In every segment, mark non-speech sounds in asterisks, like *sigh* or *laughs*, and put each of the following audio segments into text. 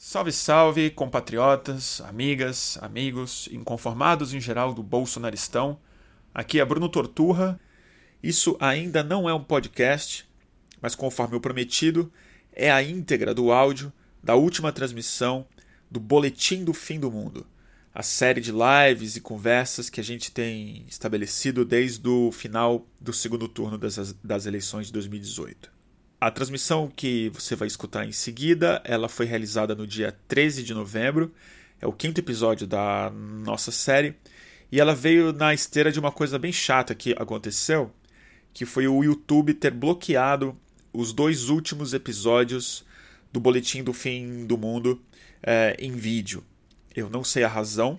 Salve, salve, compatriotas, amigas, amigos, inconformados em geral do bolsonaristão. Aqui é Bruno Torturra. Isso ainda não é um podcast, mas conforme o prometido, é a íntegra do áudio da última transmissão do Boletim do Fim do Mundo, a série de lives e conversas que a gente tem estabelecido desde o final do segundo turno das, das eleições de 2018. A transmissão que você vai escutar em seguida, ela foi realizada no dia 13 de novembro, é o quinto episódio da nossa série, e ela veio na esteira de uma coisa bem chata que aconteceu, que foi o YouTube ter bloqueado os dois últimos episódios do Boletim do Fim do Mundo é, em vídeo. Eu não sei a razão,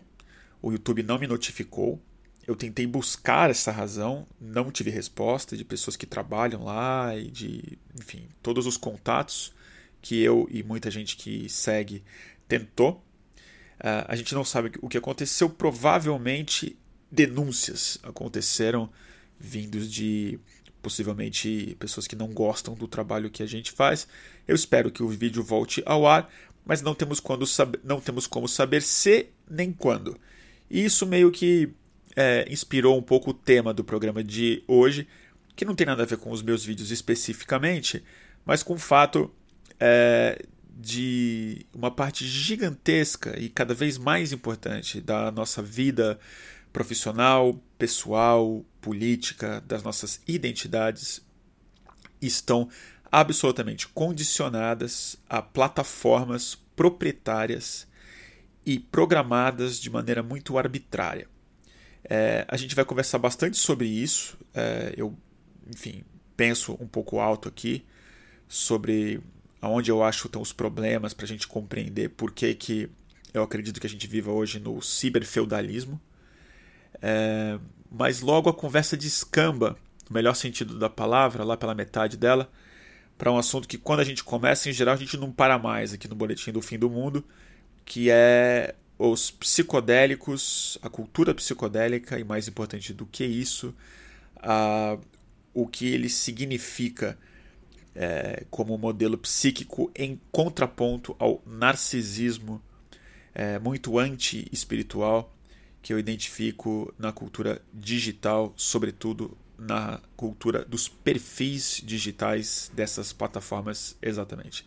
o YouTube não me notificou, eu tentei buscar essa razão, não tive resposta de pessoas que trabalham lá e de, enfim, todos os contatos que eu e muita gente que segue tentou. Uh, a gente não sabe o que aconteceu. Provavelmente denúncias aconteceram vindos de possivelmente pessoas que não gostam do trabalho que a gente faz. Eu espero que o vídeo volte ao ar, mas não temos, quando não temos como saber se nem quando. E isso meio que é, inspirou um pouco o tema do programa de hoje, que não tem nada a ver com os meus vídeos especificamente, mas com o fato é, de uma parte gigantesca e cada vez mais importante da nossa vida profissional, pessoal, política, das nossas identidades estão absolutamente condicionadas a plataformas proprietárias e programadas de maneira muito arbitrária. É, a gente vai conversar bastante sobre isso. É, eu, enfim, penso um pouco alto aqui sobre aonde eu acho que estão os problemas para a gente compreender por que, que eu acredito que a gente viva hoje no ciberfeudalismo. É, mas logo a conversa descamba, no melhor sentido da palavra, lá pela metade dela, para um assunto que quando a gente começa, em geral, a gente não para mais aqui no Boletim do Fim do Mundo, que é os psicodélicos, a cultura psicodélica e mais importante do que isso, a, o que ele significa é, como modelo psíquico em contraponto ao narcisismo é, muito anti-espiritual que eu identifico na cultura digital, sobretudo na cultura dos perfis digitais dessas plataformas exatamente.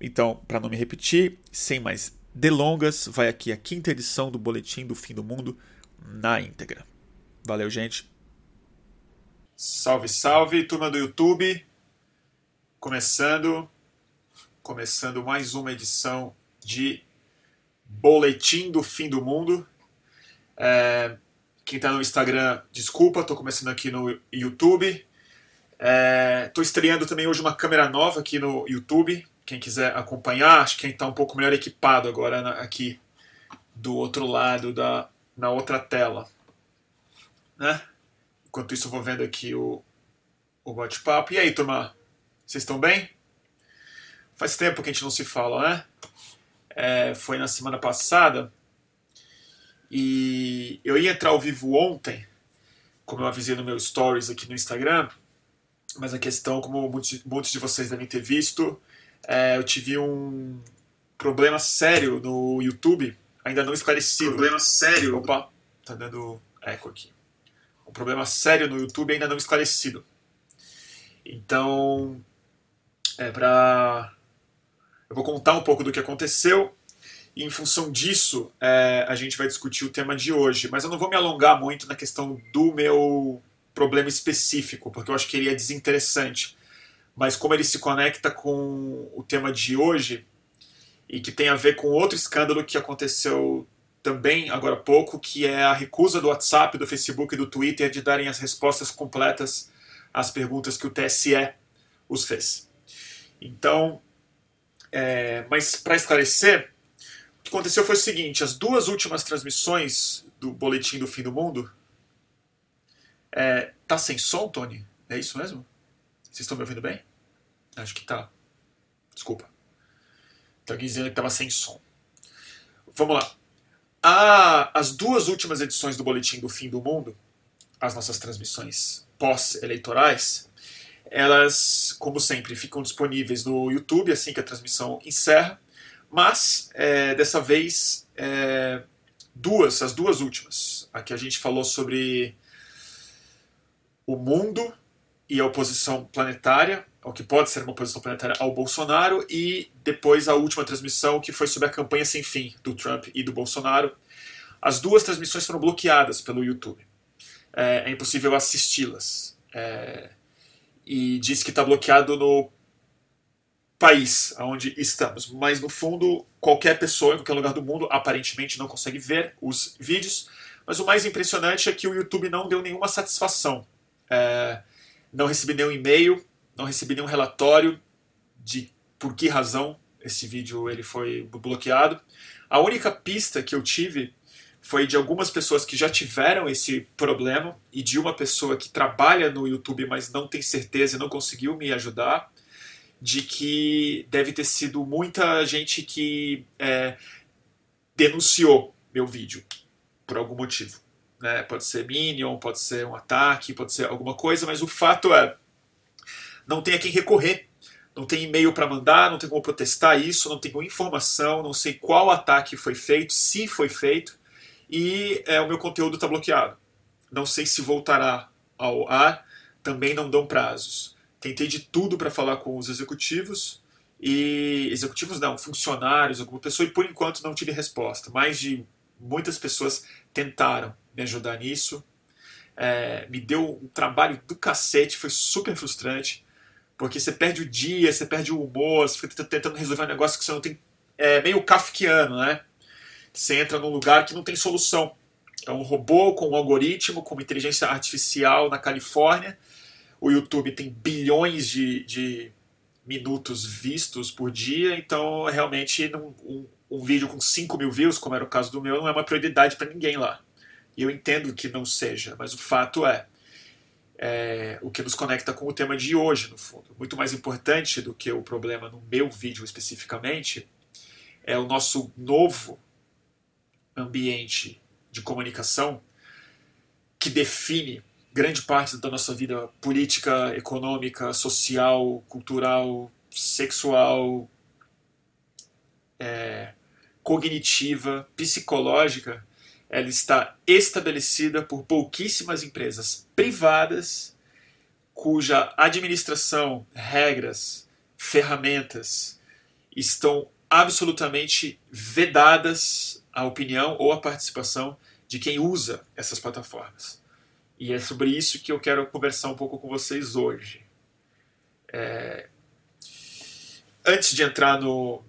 Então, para não me repetir, sem mais delongas, vai aqui a quinta edição do Boletim do Fim do Mundo na íntegra. Valeu, gente. Salve, salve, turma do YouTube. Começando, começando mais uma edição de Boletim do Fim do Mundo. É, quem está no Instagram, desculpa, estou começando aqui no YouTube. Estou é, estreando também hoje uma câmera nova aqui no YouTube quem quiser acompanhar, acho que quem está um pouco melhor equipado agora na, aqui do outro lado da na outra tela, né? Enquanto isso, eu vou vendo aqui o, o bate-papo. E aí, turma? Vocês estão bem? Faz tempo que a gente não se fala, né? É, foi na semana passada e eu ia entrar ao vivo ontem, como eu avisei no meu stories aqui no Instagram, mas a questão, como muitos, muitos de vocês devem ter visto, é, eu tive um problema sério no YouTube, ainda não esclarecido. Problema sério? Opa, tá dando eco aqui. Um problema sério no YouTube ainda não esclarecido. Então, é pra. Eu vou contar um pouco do que aconteceu e, em função disso, é, a gente vai discutir o tema de hoje. Mas eu não vou me alongar muito na questão do meu problema específico, porque eu acho que ele é desinteressante mas como ele se conecta com o tema de hoje e que tem a ver com outro escândalo que aconteceu também agora há pouco, que é a recusa do WhatsApp, do Facebook e do Twitter de darem as respostas completas às perguntas que o TSE os fez. Então, é, mas para esclarecer, o que aconteceu foi o seguinte: as duas últimas transmissões do Boletim do Fim do Mundo. É, tá sem som, Tony? É isso mesmo? Vocês estão me ouvindo bem? Acho que tá. Desculpa. Tem alguém dizendo que estava sem som. Vamos lá. A, as duas últimas edições do Boletim do Fim do Mundo, as nossas transmissões pós-eleitorais, elas, como sempre, ficam disponíveis no YouTube assim que a transmissão encerra. Mas, é, dessa vez, é, duas, as duas últimas. Aqui a gente falou sobre o mundo e a oposição planetária, o que pode ser uma oposição planetária ao Bolsonaro, e depois a última transmissão, que foi sobre a campanha sem fim do Trump e do Bolsonaro. As duas transmissões foram bloqueadas pelo YouTube. É, é impossível assisti-las. É, e diz que está bloqueado no país onde estamos. Mas no fundo, qualquer pessoa em qualquer lugar do mundo aparentemente não consegue ver os vídeos. Mas o mais impressionante é que o YouTube não deu nenhuma satisfação. É, não recebi nenhum e-mail, não recebi nenhum relatório de por que razão esse vídeo ele foi bloqueado. A única pista que eu tive foi de algumas pessoas que já tiveram esse problema e de uma pessoa que trabalha no YouTube, mas não tem certeza e não conseguiu me ajudar, de que deve ter sido muita gente que é, denunciou meu vídeo por algum motivo. Né? Pode ser Minion, pode ser um ataque, pode ser alguma coisa, mas o fato é, não tem a quem recorrer. Não tem e-mail para mandar, não tem como protestar isso, não tenho informação, não sei qual ataque foi feito, se foi feito e é, o meu conteúdo está bloqueado. Não sei se voltará ao ar, também não dão prazos. Tentei de tudo para falar com os executivos e executivos não, funcionários, alguma pessoa e por enquanto não tive resposta. Mais de muitas pessoas tentaram me ajudar nisso. É, me deu um trabalho do cacete, foi super frustrante, porque você perde o dia, você perde o humor, você fica tentando resolver um negócio que você não tem. É meio kafkiano, né? Você entra num lugar que não tem solução. É um robô com um algoritmo, com uma inteligência artificial na Califórnia. O YouTube tem bilhões de, de minutos vistos por dia, então realmente um, um, vídeo com 5 mil views, como era o caso do meu, não é uma prioridade para ninguém lá. E eu entendo que não seja, mas o fato é, é, o que nos conecta com o tema de hoje, no fundo. Muito mais importante do que o problema no meu vídeo especificamente, é o nosso novo ambiente de comunicação que define grande parte da nossa vida política, econômica, social, cultural, sexual, é, cognitiva, psicológica, ela está estabelecida por pouquíssimas empresas privadas cuja administração, regras, ferramentas estão absolutamente vedadas a opinião ou a participação de quem usa essas plataformas. E é sobre isso que eu quero conversar um pouco com vocês hoje. É... Antes de entrar no,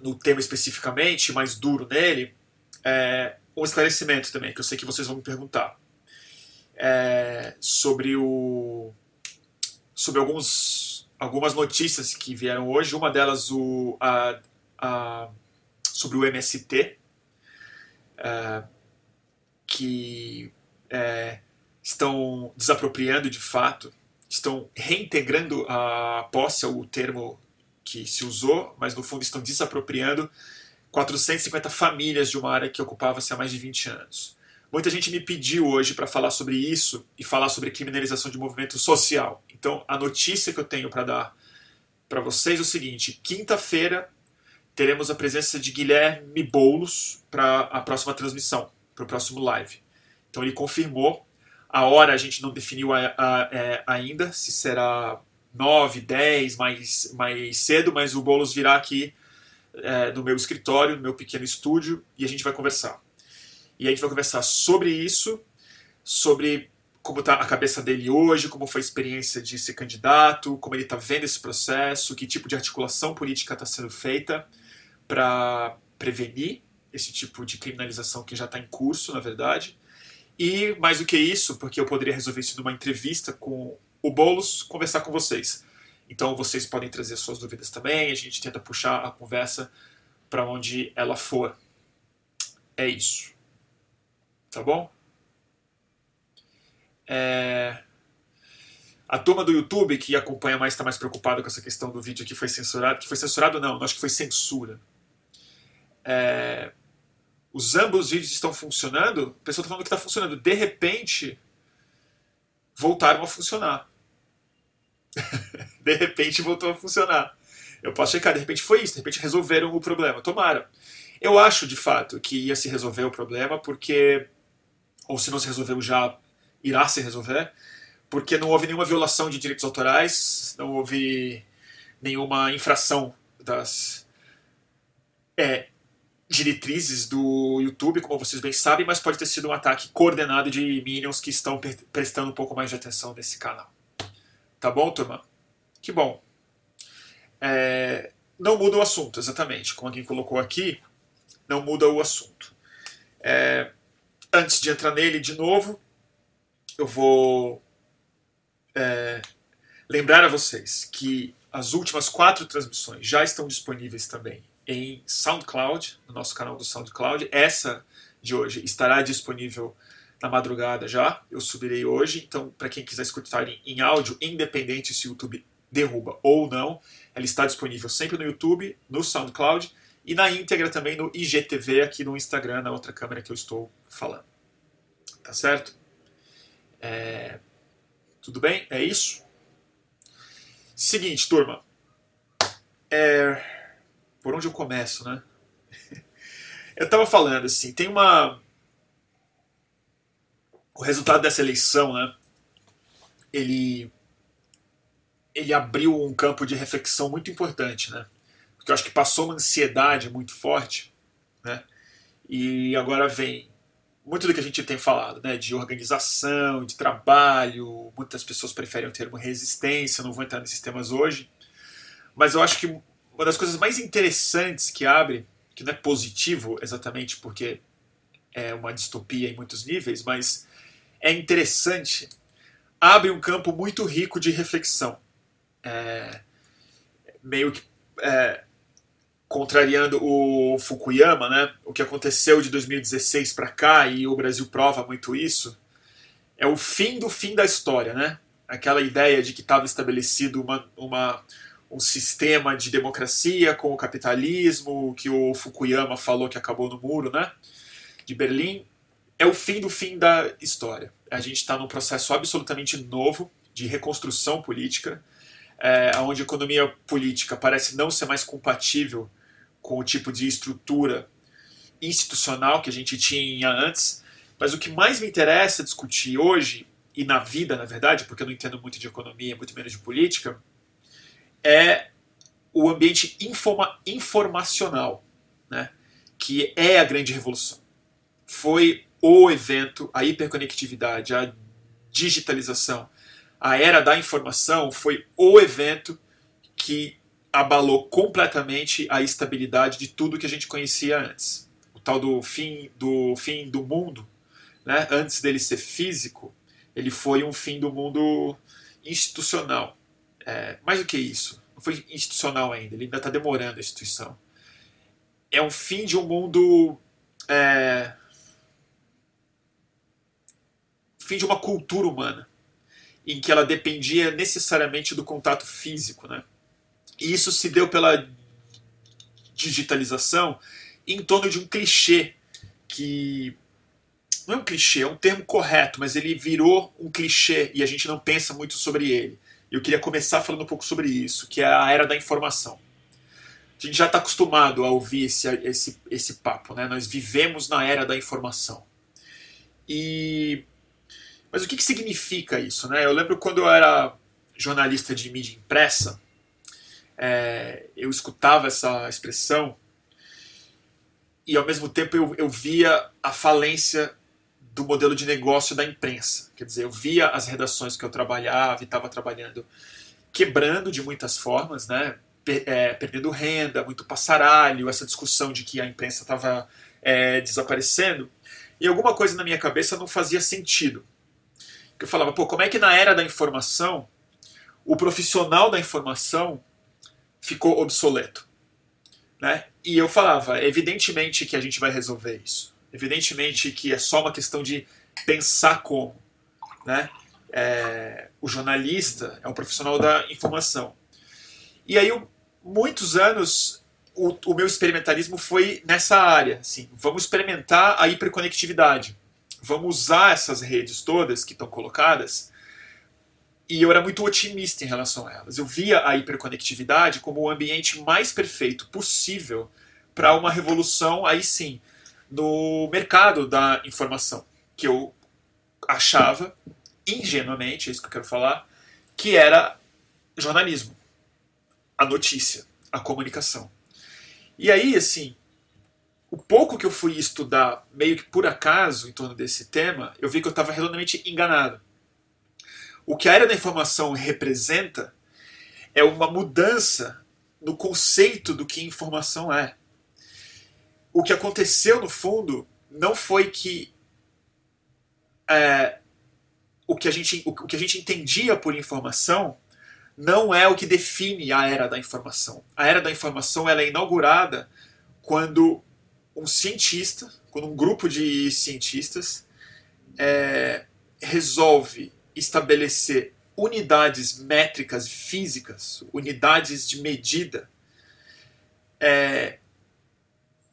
no tema especificamente, mais duro nele, é... um esclarecimento também, que eu sei que vocês vão me perguntar. É... Sobre o sobre alguns, algumas notícias que vieram hoje. Uma delas, o, a, a sobre o MST, é, que é, estão desapropriando de fato, estão reintegrando a posse, o termo que se usou, mas no fundo estão desapropriando 450 famílias de uma área que ocupava-se há mais de 20 anos. Muita gente me pediu hoje para falar sobre isso e falar sobre criminalização de movimento social. Então, a notícia que eu tenho para dar para vocês é o seguinte: quinta-feira, teremos a presença de Guilherme Boulos para a próxima transmissão, para o próximo live. Então ele confirmou. A hora a gente não definiu a, a, a, é, ainda, se será 9, 10, mais, mais cedo, mas o Boulos virá aqui é, no meu escritório, no meu pequeno estúdio, e a gente vai conversar. E a gente vai conversar sobre isso, sobre como está a cabeça dele hoje, como foi a experiência de ser candidato, como ele está vendo esse processo, que tipo de articulação política está sendo feita para prevenir esse tipo de criminalização que já está em curso, na verdade. E mais do que isso, porque eu poderia resolver isso numa entrevista com o Boulos, conversar com vocês. Então vocês podem trazer suas dúvidas também, a gente tenta puxar a conversa para onde ela for. É isso. Tá bom? É... A turma do YouTube que acompanha mais está mais preocupada com essa questão do vídeo que foi censurado. Que foi censurado, não, acho que foi censura é, os ambos vídeos estão funcionando, a pessoa está falando que está funcionando. De repente, voltaram a funcionar. *laughs* de repente voltou a funcionar. Eu posso checar, de repente foi isso, de repente resolveram o problema. Tomara. Eu acho, de fato, que ia se resolver o problema, porque. Ou se não se resolveu já, irá se resolver, porque não houve nenhuma violação de direitos autorais, não houve nenhuma infração das é, diretrizes do YouTube, como vocês bem sabem, mas pode ter sido um ataque coordenado de Minions que estão prestando um pouco mais de atenção nesse canal. Tá bom, turma? Que bom. É, não muda o assunto, exatamente. Como alguém colocou aqui, não muda o assunto. É, antes de entrar nele de novo, eu vou é, lembrar a vocês que as últimas quatro transmissões já estão disponíveis também em SoundCloud, no nosso canal do SoundCloud. Essa de hoje estará disponível na madrugada já. Eu subirei hoje, então para quem quiser escutar em, em áudio, independente se o YouTube derruba ou não, ela está disponível sempre no YouTube, no SoundCloud e na íntegra também no IGTV aqui no Instagram, na outra câmera que eu estou falando. Tá certo? É... Tudo bem? É isso? Seguinte, turma. É... Por onde eu começo, né? *laughs* Eu estava falando assim, tem uma. O resultado dessa eleição, né? Ele. Ele abriu um campo de reflexão muito importante, né? Porque eu acho que passou uma ansiedade muito forte, né? E agora vem muito do que a gente tem falado, né? De organização, de trabalho. Muitas pessoas preferem o termo resistência, não vou entrar nesses temas hoje. Mas eu acho que uma das coisas mais interessantes que abre, que não é positivo exatamente porque é uma distopia em muitos níveis, mas é interessante, abre um campo muito rico de reflexão. É, meio que é, contrariando o Fukuyama, né? O que aconteceu de 2016 para cá e o Brasil prova muito isso. É o fim do fim da história, né? Aquela ideia de que estava estabelecido uma, uma um sistema de democracia com o capitalismo, que o Fukuyama falou que acabou no muro, né? De Berlim, é o fim do fim da história. A gente está num processo absolutamente novo de reconstrução política, é, onde a economia política parece não ser mais compatível com o tipo de estrutura institucional que a gente tinha antes. Mas o que mais me interessa discutir hoje, e na vida, na verdade, porque eu não entendo muito de economia, muito menos de política, é o ambiente informa informacional, né? que é a grande revolução. Foi o evento, a hiperconectividade, a digitalização, a era da informação foi o evento que abalou completamente a estabilidade de tudo que a gente conhecia antes. O tal do fim do fim do mundo, né? antes dele ser físico, ele foi um fim do mundo institucional. É, mais do que isso, não foi institucional ainda, ele ainda está demorando a instituição. É um fim de um mundo. É, fim de uma cultura humana, em que ela dependia necessariamente do contato físico. Né? E isso se deu pela digitalização em torno de um clichê que não é um clichê, é um termo correto, mas ele virou um clichê e a gente não pensa muito sobre ele. Eu queria começar falando um pouco sobre isso, que é a era da informação. A gente já está acostumado a ouvir esse, esse, esse papo, né? Nós vivemos na era da informação. E mas o que, que significa isso, né? Eu lembro quando eu era jornalista de mídia impressa, é, eu escutava essa expressão e ao mesmo tempo eu, eu via a falência do modelo de negócio da imprensa. Quer dizer, eu via as redações que eu trabalhava e estava trabalhando quebrando de muitas formas, né? É, perdendo renda, muito passaralho, essa discussão de que a imprensa estava é, desaparecendo. E alguma coisa na minha cabeça não fazia sentido. Eu falava, pô, como é que na era da informação o profissional da informação ficou obsoleto? Né? E eu falava, evidentemente que a gente vai resolver isso. Evidentemente que é só uma questão de pensar como. Né? É, o jornalista é um profissional da informação. E aí, muitos anos, o, o, meu experimentalismo foi nessa área. Assim, vamos experimentar a hiperconectividade. Vamos usar essas redes todas que estão colocadas e eu era muito otimista em relação a elas. Eu via a hiperconectividade como o ambiente mais perfeito possível para uma revolução, aí sim, no mercado da informação, que eu achava, ingenuamente, é isso que eu quero falar, que era jornalismo, a notícia, a comunicação. E aí, assim, o pouco que eu fui estudar, meio que por acaso, em torno desse tema, eu vi que eu estava redondamente enganado. O que a era da informação representa é uma mudança no conceito do que informação é. O que aconteceu, no fundo, não foi que é, o, que a gente, o que a gente entendia por informação não é o que define a era da informação. A era da informação ela é inaugurada quando um cientista, quando um grupo de cientistas é, resolve estabelecer unidades métricas físicas, unidades de medida é,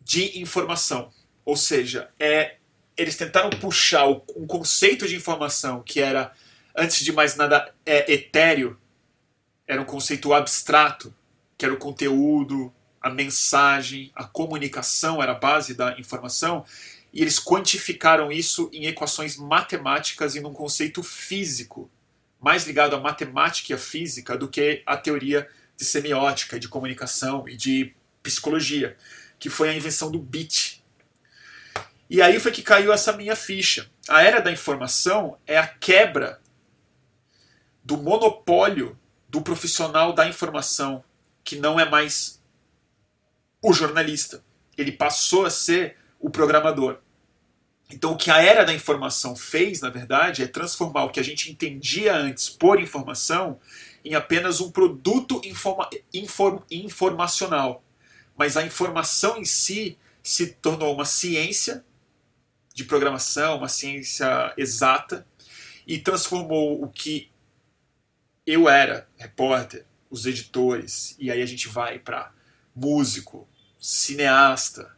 de informação. Ou seja, é, eles tentaram puxar um conceito de informação que era, antes de mais nada, é, etéreo, era um conceito abstrato, que era o conteúdo, a mensagem, a comunicação era a base da informação, e eles quantificaram isso em equações matemáticas e num conceito físico, mais ligado à matemática e à física do que à teoria de semiótica, de comunicação e de psicologia, que foi a invenção do bit. E aí foi que caiu essa minha ficha. A era da informação é a quebra do monopólio do profissional da informação, que não é mais o jornalista. Ele passou a ser o programador. Então, o que a era da informação fez, na verdade, é transformar o que a gente entendia antes por informação em apenas um produto informa inform informacional. Mas a informação em si se tornou uma ciência de programação, uma ciência exata, e transformou o que eu era, repórter, os editores, e aí a gente vai para músico, cineasta,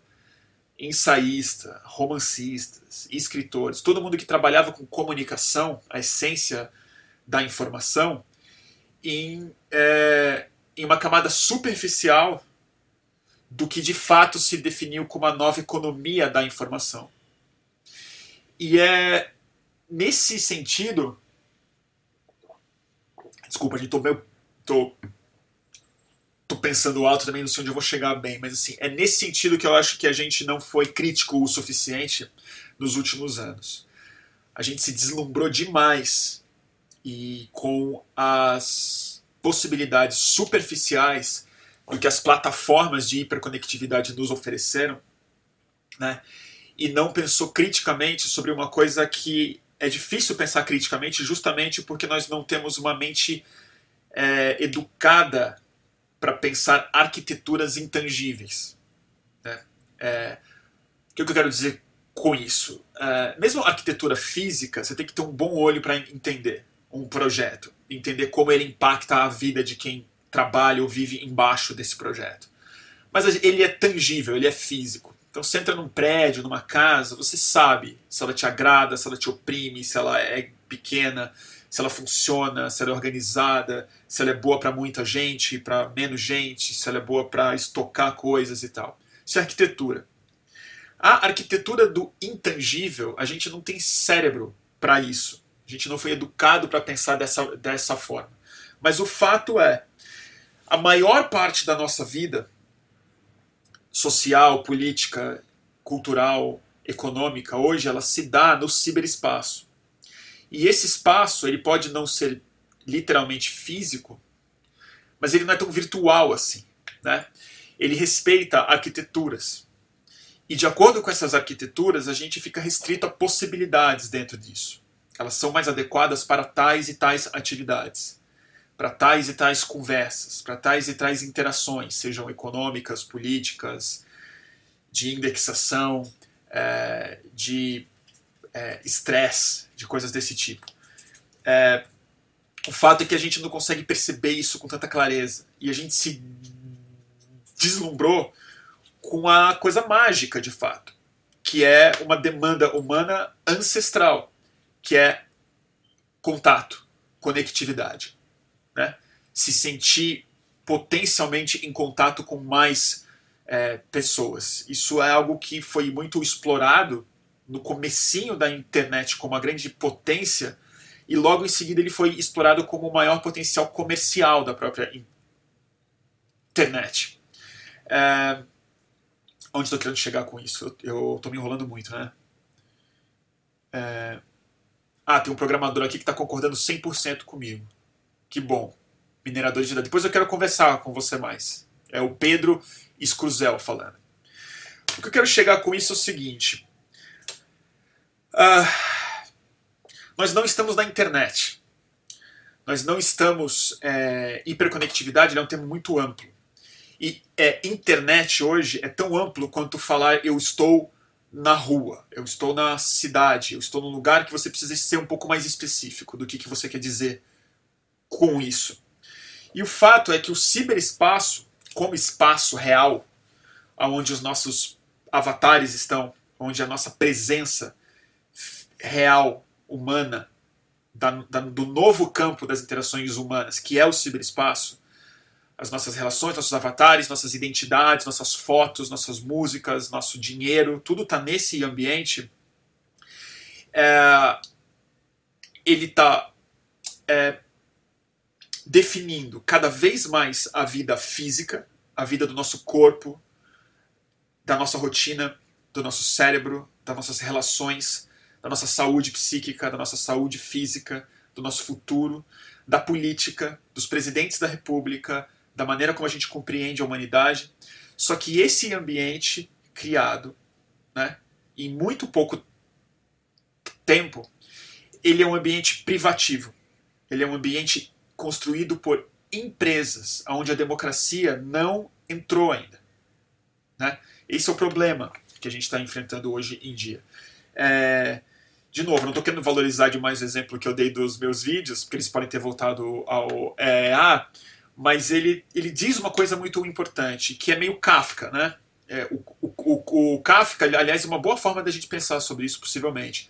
ensaísta, romancistas, escritores, todo mundo que trabalhava com comunicação, a essência da informação, em, é, em uma camada superficial do que de fato se definiu como a nova economia da informação. E é nesse sentido. Desculpa, gente, tô pensando alto também, não sei onde eu vou chegar bem, mas assim, é nesse sentido que eu acho que a gente não foi crítico o suficiente nos últimos anos. A gente se deslumbrou demais e com as possibilidades superficiais do que as plataformas de hiperconectividade nos ofereceram, né? E não pensou criticamente sobre uma coisa que é difícil pensar criticamente, justamente porque nós não temos uma mente é, educada para pensar arquiteturas intangíveis. Né? É, o que eu quero dizer com isso? É, mesmo arquitetura física, você tem que ter um bom olho para entender um projeto, entender como ele impacta a vida de quem trabalha ou vive embaixo desse projeto. Mas ele é tangível, ele é físico. Então você entra num prédio, numa casa, você sabe se ela te agrada, se ela te oprime, se ela é pequena, se ela funciona, se ela é organizada, se ela é boa para muita gente, para menos gente, se ela é boa para estocar coisas e tal. Isso é arquitetura. A arquitetura do intangível, a gente não tem cérebro para isso. A gente não foi educado para pensar dessa, dessa forma. Mas o fato é, a maior parte da nossa vida, social, política, cultural, econômica, hoje, ela se dá no ciberespaço. E esse espaço ele pode não ser literalmente físico, mas ele não é tão virtual assim. Né? Ele respeita arquiteturas. E de acordo com essas arquiteturas, a gente fica restrito a possibilidades dentro disso. Elas são mais adequadas para tais e tais atividades, para tais e tais conversas, para tais e tais interações, sejam econômicas, políticas, de indexação, é, de é, estresse, de coisas desse tipo. É, o fato é que a gente não consegue perceber isso com tanta clareza. E a gente se deslumbrou com a coisa mágica, de fato, que é uma demanda humana ancestral, que é contato, conectividade, né? se sentir potencialmente em contato com mais é, pessoas. Isso é algo que foi muito explorado no comecinho da internet como uma grande potência e logo em seguida ele foi explorado como o maior potencial comercial da própria internet. É, onde estou querendo chegar com isso? Eu estou me enrolando muito, né? É, ah, tem um programador aqui que está concordando 100% comigo. Que bom. Minerador de dados. Depois eu quero conversar com você mais. É o Pedro Scruzel falando. O que eu quero chegar com isso é o seguinte. Uh, nós não estamos na internet. Nós não estamos. É, hiperconectividade é um termo muito amplo. E é, internet hoje é tão amplo quanto falar eu estou na rua, eu estou na cidade, eu estou num lugar que você precisa ser um pouco mais específico do que, que você quer dizer com isso. E o fato é que o ciberespaço, como espaço real, onde os nossos avatares estão, onde a nossa presença real, humana, da, da, do novo campo das interações humanas, que é o ciberespaço, as nossas relações, nossos avatares, nossas identidades, nossas fotos, nossas músicas, nosso dinheiro, tudo está nesse ambiente. É, ele está é, definindo cada vez mais a vida física, a vida do nosso corpo, da nossa rotina, do nosso cérebro, das nossas relações, da nossa saúde psíquica, da nossa saúde física, do nosso futuro, da política, dos presidentes da república, da maneira como a gente compreende a humanidade. Só que esse ambiente criado, né, em muito pouco tempo, ele é um ambiente privativo. Ele é um ambiente construído por empresas, onde a democracia não entrou ainda. Né? Esse é o problema que a gente está enfrentando hoje em dia. É, de novo, não estou querendo valorizar demais o exemplo que eu dei dos meus vídeos, porque eles podem ter voltado ao EEA, mas ele, ele diz uma coisa muito importante, que é meio Kafka, né? É, o, o, o, Kafka, aliás, é uma boa forma da gente pensar sobre isso, possivelmente.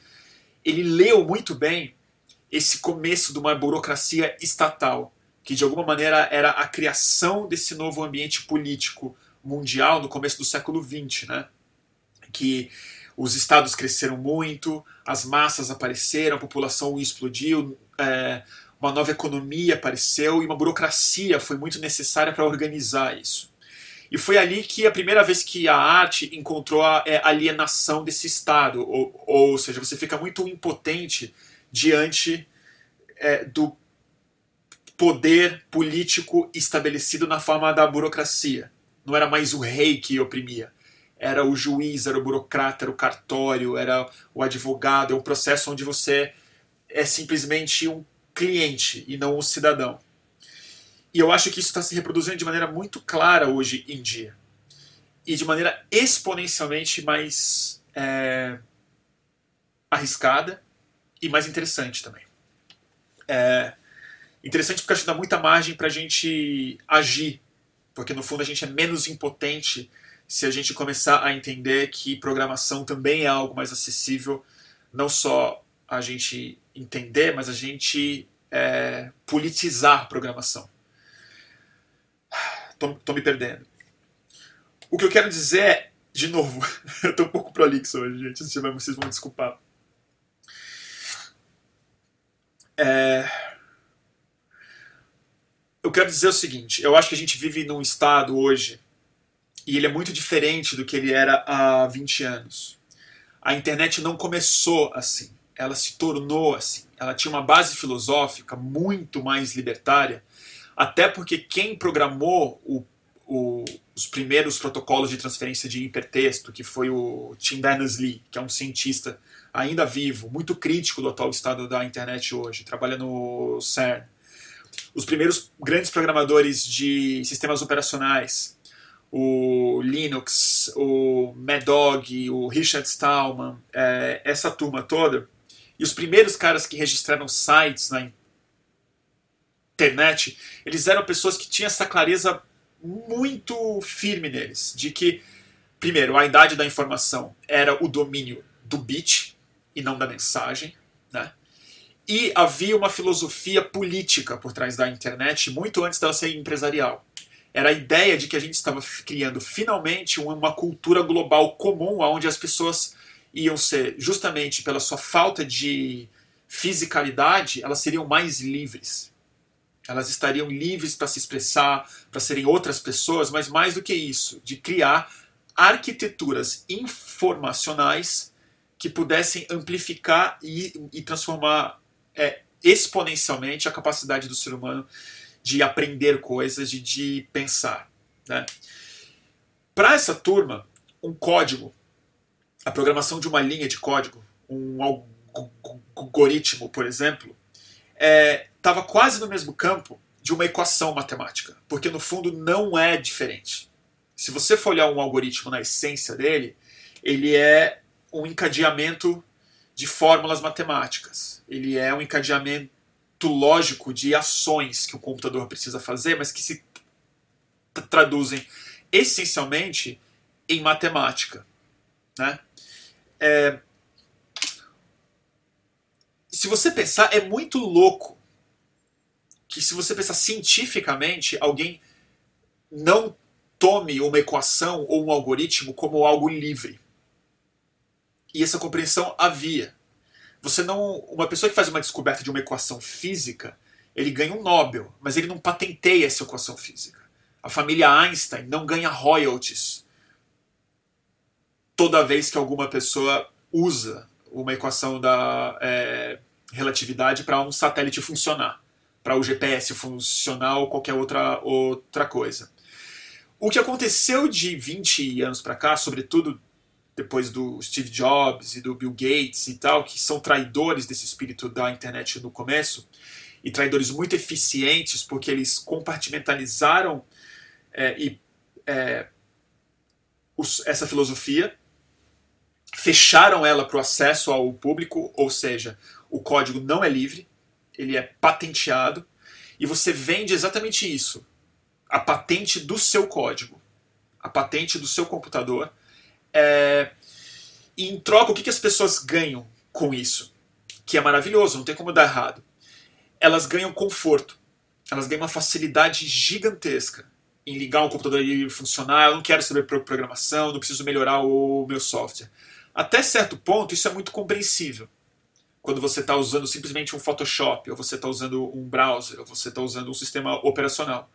Ele leu muito bem esse começo de uma burocracia estatal, que de alguma maneira era a criação desse novo ambiente político mundial no começo do século XX, né? Que os estados cresceram muito, as massas apareceram, a população explodiu, é, uma nova economia apareceu e uma burocracia foi muito necessária para organizar isso. E foi ali que a primeira vez que a arte encontrou a é, alienação desse Estado, ou, ou seja, você fica muito impotente diante é, do poder político estabelecido na forma da burocracia. Não era mais o rei que oprimia, era o juiz, era o burocrata, era o cartório, era o advogado. É um processo onde você é simplesmente um cliente e não o cidadão. E eu acho que isso está se reproduzindo de maneira muito clara hoje em dia. E de maneira exponencialmente mais é, arriscada e mais interessante também. É interessante porque acho que dá muita margem para a gente agir, porque no fundo a gente é menos impotente se a gente começar a entender que programação também é algo mais acessível, não só a gente entender, mas a gente é, politizar programação. Tô, me perdendo. O que eu quero dizer é, de novo, *laughs* eu tô um pouco prolixo hoje, gente, vocês vão desculpar. É, eu quero dizer o seguinte: eu acho que a gente vive num estado hoje e ele é muito diferente do que ele era há 20 anos. A internet não começou assim ela se tornou assim. Ela tinha uma base filosófica muito mais libertária, até porque quem programou o, o, os primeiros protocolos de transferência de hipertexto, que foi o Tim Berners-Lee, que é um cientista ainda vivo, muito crítico do atual estado da internet hoje, trabalha no CERN. Os primeiros grandes programadores de sistemas operacionais, o Linux, o Mad Dog, o Richard Stallman, é, essa turma toda, e os primeiros caras que registraram sites na internet, eles eram pessoas que tinham essa clareza muito firme neles, de que, primeiro, a idade da informação era o domínio do bit e não da mensagem, né? E havia uma filosofia política por trás da internet muito antes dela ser empresarial. Era a ideia de que a gente estava criando finalmente uma cultura global comum, onde as pessoas iam ser, justamente pela sua falta de fisicalidade, elas seriam mais livres. Elas estariam livres para se expressar, para serem outras pessoas, mas mais do que isso, de criar arquiteturas informacionais que pudessem amplificar e, e transformar é, exponencialmente a capacidade do ser humano de aprender coisas, de, de pensar. Né? Para essa turma, um código, a programação de uma linha de código, um algoritmo, por exemplo, estava é, quase no mesmo campo de uma equação matemática, porque no fundo não é diferente. Se você for olhar um algoritmo na essência dele, ele é um encadeamento de fórmulas matemáticas. Ele é um encadeamento lógico de ações que o computador precisa fazer, mas que se traduzem essencialmente em matemática. Né? É... Se você pensar, é muito louco que, se você pensar cientificamente, alguém não tome uma equação ou um algoritmo como algo livre. E essa compreensão havia. Você não, uma pessoa que faz uma descoberta de uma equação física, ele ganha um Nobel, mas ele não patenteia essa equação física. A família Einstein não ganha royalties toda vez que alguma pessoa usa uma equação da é, relatividade para um satélite funcionar, para o GPS funcionar ou qualquer outra, outra coisa. O que aconteceu de 20 anos para cá, sobretudo depois do Steve Jobs e do Bill Gates e tal, que são traidores desse espírito da internet no começo, e traidores muito eficientes, porque eles compartimentalizaram é, e, é, os, essa filosofia, fecharam ela para o acesso ao público, ou seja, o código não é livre, ele é patenteado, e você vende exatamente isso, a patente do seu código, a patente do seu computador, é, em troca, o que, que as pessoas ganham com isso? Que é maravilhoso, não tem como dar errado. Elas ganham conforto. Elas ganham uma facilidade gigantesca em ligar um computador e funcionar. Eu não quero saber programação, não preciso melhorar o meu software. Até certo ponto, isso é muito compreensível. Quando você está usando simplesmente um Photoshop, ou você está usando um browser, ou você está usando um sistema operacional.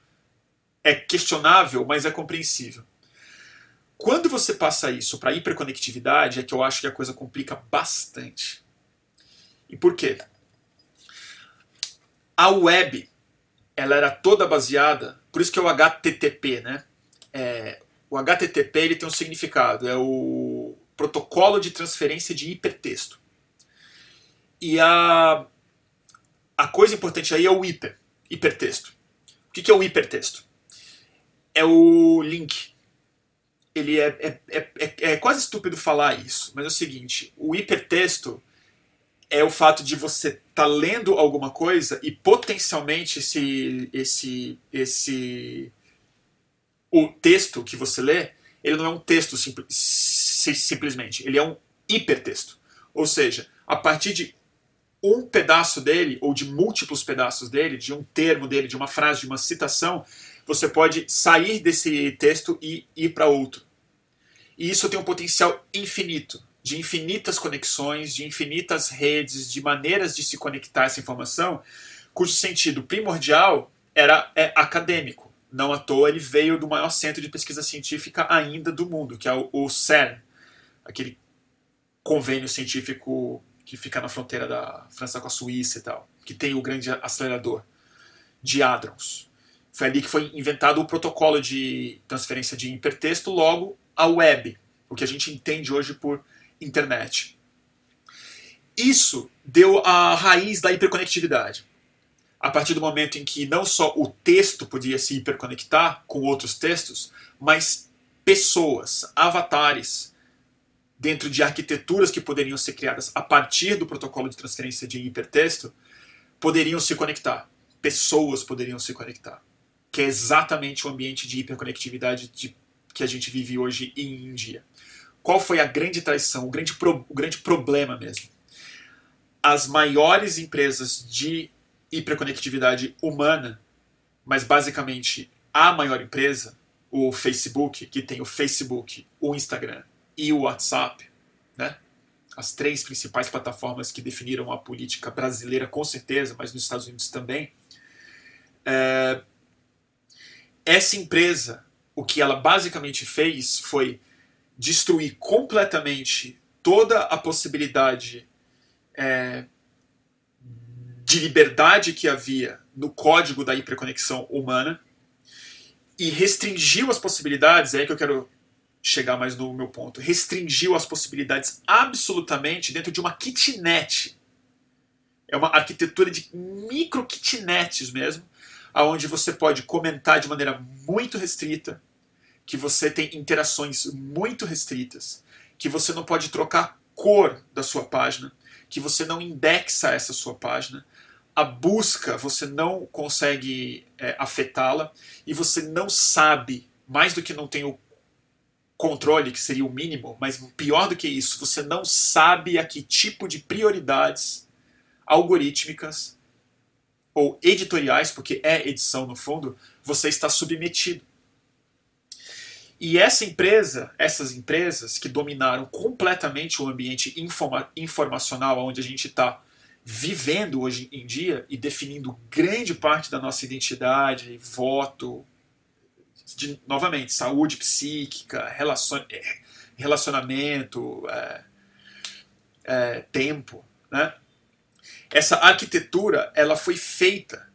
É questionável, mas é compreensível. Quando você passa isso para hiperconectividade, é que eu acho que a coisa complica bastante. E por quê? A web, ela era toda baseada, por isso que é o HTTP, né? É, o HTTP ele tem um significado, é o protocolo de transferência de hipertexto. E a, a coisa importante aí é o hiper, hipertexto. O que, que é o hipertexto? É o link ele é, é, é, é, é quase estúpido falar isso, mas é o seguinte: o hipertexto é o fato de você estar tá lendo alguma coisa e potencialmente esse, esse, esse o texto que você lê, ele não é um texto simpl simplesmente, ele é um hipertexto. Ou seja, a partir de um pedaço dele, ou de múltiplos pedaços dele, de um termo dele, de uma frase, de uma citação, você pode sair desse texto e ir para outro. E isso tem um potencial infinito, de infinitas conexões, de infinitas redes, de maneiras de se conectar essa informação, cujo sentido primordial era é, acadêmico. Não à toa ele veio do maior centro de pesquisa científica ainda do mundo, que é o, o CERN, aquele convênio científico que fica na fronteira da França com a Suíça e tal, que tem o grande acelerador de hadrons. Foi ali que foi inventado o protocolo de transferência de hipertexto, logo a web, o que a gente entende hoje por internet. Isso deu a raiz da hiperconectividade. A partir do momento em que não só o texto podia se hiperconectar com outros textos, mas pessoas, avatares, dentro de arquiteturas que poderiam ser criadas a partir do protocolo de transferência de hipertexto, poderiam se conectar. Pessoas poderiam se conectar que é exatamente o ambiente de hiperconectividade de, que a gente vive hoje em dia. Qual foi a grande traição, o grande, pro, o grande problema mesmo? as maiores empresas de hiperconectividade humana, mas basicamente a maior empresa, o Facebook, que tem o Facebook, o Instagram e o WhatsApp, né? as três principais plataformas que definiram a política brasileira, com certeza, mas nos Estados Unidos também. É... Essa empresa, o que ela basicamente fez foi destruir completamente toda a possibilidade é, de liberdade que havia no código da hiperconexão humana e restringiu as possibilidades, é aí que eu quero chegar mais no meu ponto, restringiu as possibilidades absolutamente dentro de uma kitnet. É uma arquitetura de micro kitnets mesmo, aonde você pode comentar de maneira muito restrita, que você tem interações muito restritas, que você não pode trocar cor da sua página, que você não indexa essa sua página, a busca você não consegue é, afetá-la e você não sabe, mais do que não tem o controle, que seria o mínimo, mas pior do que isso, você não sabe a que tipo de prioridades algorítmicas ou editoriais, porque é edição no fundo, você está submetido. E essa empresa, essas empresas que dominaram completamente o ambiente informa informacional onde a gente está vivendo hoje em dia e definindo grande parte da nossa identidade, voto, de, novamente, saúde psíquica, relacion, é, relacionamento, é, é, tempo, né? Essa arquitetura ela foi feita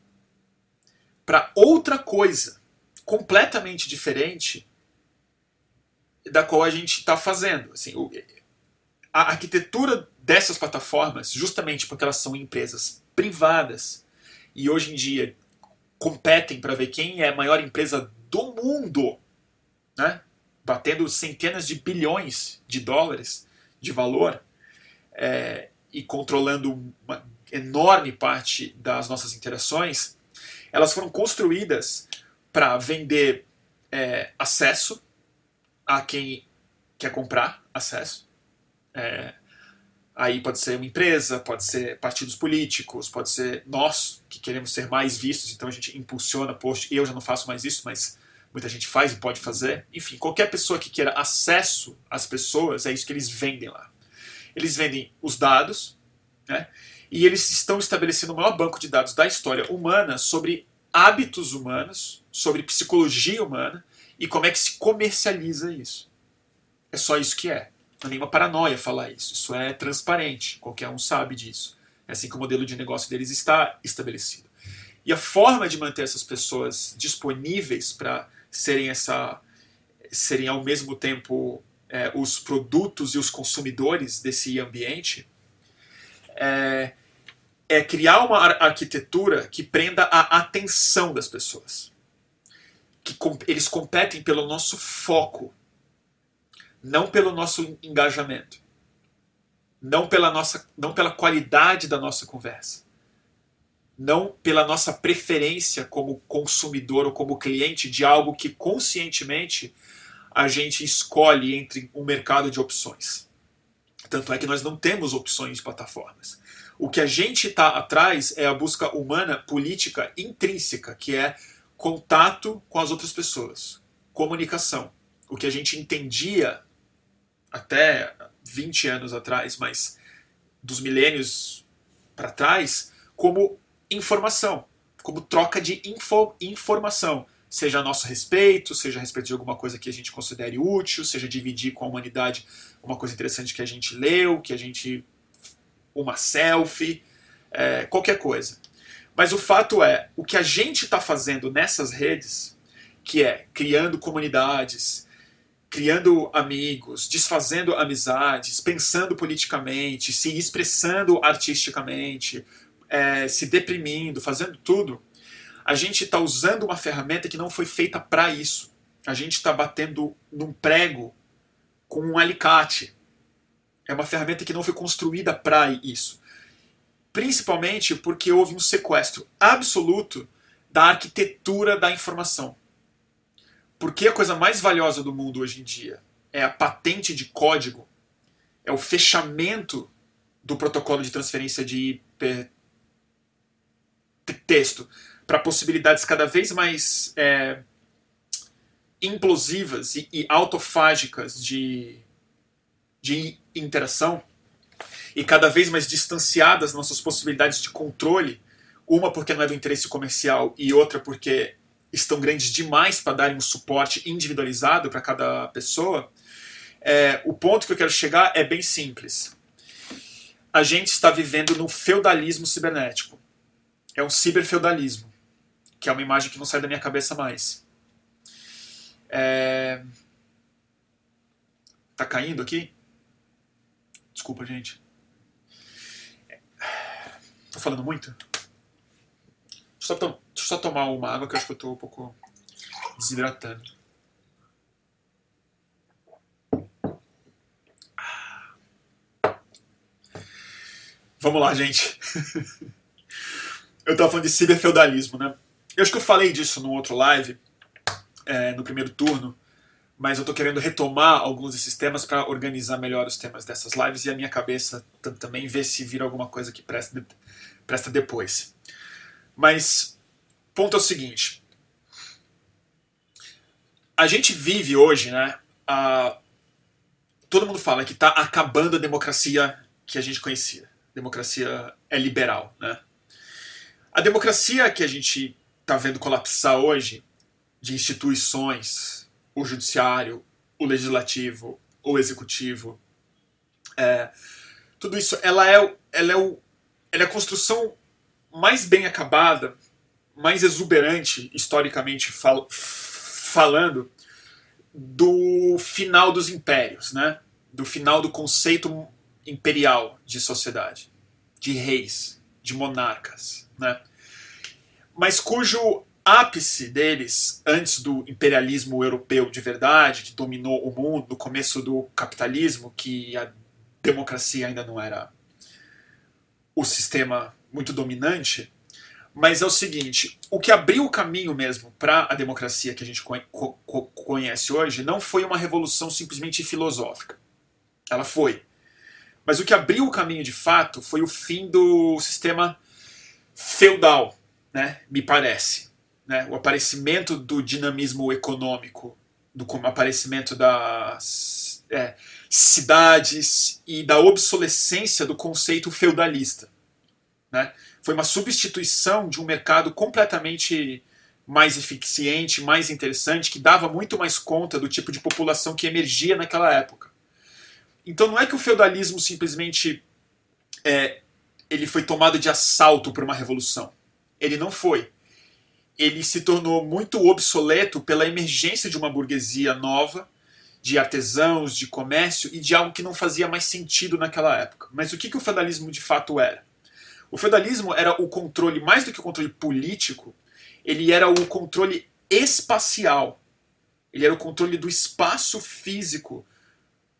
para outra coisa completamente diferente da qual a gente está fazendo. Assim, a arquitetura dessas plataformas, justamente porque elas são empresas privadas e hoje em dia competem para ver quem é a maior empresa do mundo, né? batendo centenas de bilhões de dólares de valor é, e controlando uma enorme parte das nossas interações, elas foram construídas para vender é, acesso a quem quer comprar acesso. É, aí pode ser uma empresa, pode ser partidos políticos, pode ser nós que queremos ser mais vistos, então a gente impulsiona post. Eu já não faço mais isso, mas muita gente faz e pode fazer. Enfim, qualquer pessoa que queira acesso às pessoas, é isso que eles vendem lá. Eles vendem os dados, né? E eles estão estabelecendo o maior banco de dados da história humana sobre hábitos humanos, sobre psicologia humana e como é que se comercializa isso. É só isso que é. Não é nenhuma paranoia falar isso. Isso é transparente. Qualquer um sabe disso. É assim que o modelo de negócio deles está estabelecido. E a forma de manter essas pessoas disponíveis para serem essa serem ao mesmo tempo é, os produtos e os consumidores desse ambiente é, é criar uma arquitetura que prenda a atenção das pessoas que eles competem pelo nosso foco, não pelo nosso engajamento, não pela nossa, não pela qualidade da nossa conversa, não pela nossa preferência como consumidor ou como cliente de algo que conscientemente a gente escolhe entre um mercado de opções. Tanto é que nós não temos opções de plataformas. O que a gente está atrás é a busca humana política intrínseca, que é contato com as outras pessoas, comunicação. O que a gente entendia até 20 anos atrás, mas dos milênios para trás, como informação, como troca de info, informação, seja a nosso respeito, seja a respeito de alguma coisa que a gente considere útil, seja dividir com a humanidade uma coisa interessante que a gente leu, que a gente uma selfie, é, qualquer coisa. Mas o fato é, o que a gente está fazendo nessas redes, que é criando comunidades, criando amigos, desfazendo amizades, pensando politicamente, se expressando artisticamente, é, se deprimindo, fazendo tudo, a gente está usando uma ferramenta que não foi feita para isso. A gente está batendo num prego com um alicate. É uma ferramenta que não foi construída para isso principalmente porque houve um sequestro absoluto da arquitetura da informação. Porque a coisa mais valiosa do mundo hoje em dia é a patente de código, é o fechamento do protocolo de transferência de hipertexto para possibilidades cada vez mais é, implosivas e, e autofágicas de, de interação e cada vez mais distanciadas nossas possibilidades de controle, uma porque não é do interesse comercial e outra porque estão grandes demais para darem um suporte individualizado para cada pessoa, é, o ponto que eu quero chegar é bem simples. A gente está vivendo no feudalismo cibernético. É um ciberfeudalismo, que é uma imagem que não sai da minha cabeça mais. É... Tá caindo aqui? Desculpa, gente. Tô falando muito? Deixa eu, só. Deixa eu só tomar uma água que eu acho que eu tô um pouco desidratando. Vamos lá, gente. eu tava falando de ciberfeudalismo, né? Eu acho que eu falei disso no outro live, é, no primeiro turno, mas eu tô querendo retomar alguns desses temas para organizar melhor os temas dessas lives e a minha cabeça também ver se vira alguma coisa que presta, presta depois. Mas, ponto é o seguinte. A gente vive hoje, né? A, todo mundo fala que está acabando a democracia que a gente conhecia democracia é liberal, né? A democracia que a gente está vendo colapsar hoje, de instituições, o judiciário, o legislativo, o executivo, é, tudo isso, ela é, ela, é o, ela é a construção mais bem acabada, mais exuberante, historicamente fal falando, do final dos impérios, né? do final do conceito imperial de sociedade, de reis, de monarcas, né? mas cujo ápice deles, antes do imperialismo europeu de verdade, que dominou o mundo, no começo do capitalismo, que a democracia ainda não era o sistema muito dominante, mas é o seguinte: o que abriu o caminho mesmo para a democracia que a gente conhece hoje não foi uma revolução simplesmente filosófica. Ela foi. Mas o que abriu o caminho de fato foi o fim do sistema feudal, né, me parece. Né? O aparecimento do dinamismo econômico, do aparecimento das é, cidades e da obsolescência do conceito feudalista. Né? Foi uma substituição de um mercado completamente mais eficiente, mais interessante, que dava muito mais conta do tipo de população que emergia naquela época. Então não é que o feudalismo simplesmente é, ele foi tomado de assalto por uma revolução. Ele não foi. Ele se tornou muito obsoleto pela emergência de uma burguesia nova, de artesãos, de comércio e de algo que não fazia mais sentido naquela época. Mas o que, que o feudalismo de fato era? O feudalismo era o controle, mais do que o controle político, ele era o controle espacial. Ele era o controle do espaço físico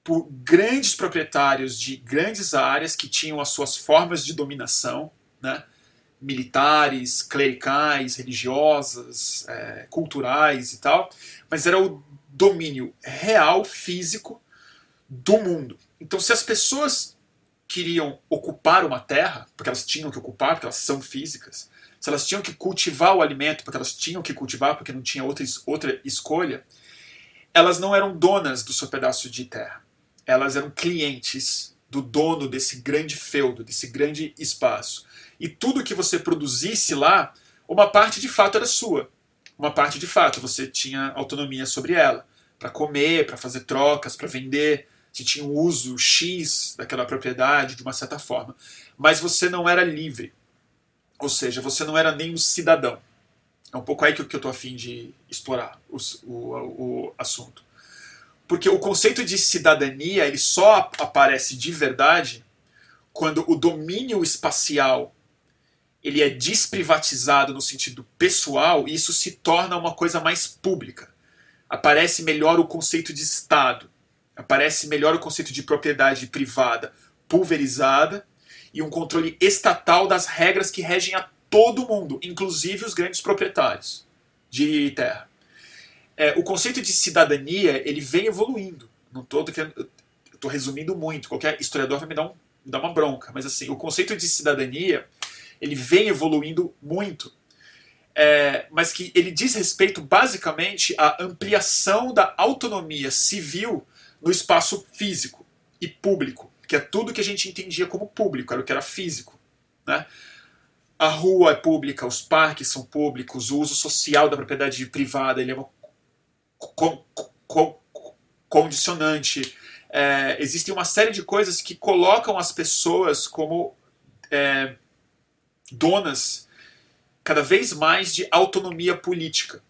por grandes proprietários de grandes áreas que tinham as suas formas de dominação, né? Militares, clericais, religiosas, é, culturais e tal, mas era o domínio real, físico do mundo. Então, se as pessoas queriam ocupar uma terra, porque elas tinham que ocupar, porque elas são físicas, se elas tinham que cultivar o alimento, porque elas tinham que cultivar, porque não tinha outra, outra escolha, elas não eram donas do seu pedaço de terra elas eram clientes do dono desse grande feudo, desse grande espaço. E tudo que você produzisse lá, uma parte de fato era sua. Uma parte de fato você tinha autonomia sobre ela, para comer, para fazer trocas, para vender. Você tinha um uso X daquela propriedade de uma certa forma. Mas você não era livre. Ou seja, você não era nem um cidadão. É um pouco aí que eu estou afim de explorar o, o, o assunto. Porque o conceito de cidadania ele só aparece de verdade quando o domínio espacial ele é desprivatizado no sentido pessoal e isso se torna uma coisa mais pública. Aparece melhor o conceito de Estado, aparece melhor o conceito de propriedade privada pulverizada e um controle estatal das regras que regem a todo mundo, inclusive os grandes proprietários de terra é, o conceito de cidadania ele vem evoluindo. Não estou resumindo muito. Qualquer historiador vai me dar um me dá uma bronca, mas assim, o conceito de cidadania ele vem evoluindo muito, é, mas que ele diz respeito basicamente à ampliação da autonomia civil no espaço físico e público, que é tudo que a gente entendia como público, era o que era físico. Né? A rua é pública, os parques são públicos, o uso social da propriedade privada ele é uma condicionante. É, existem uma série de coisas que colocam as pessoas como é, donas cada vez mais de autonomia política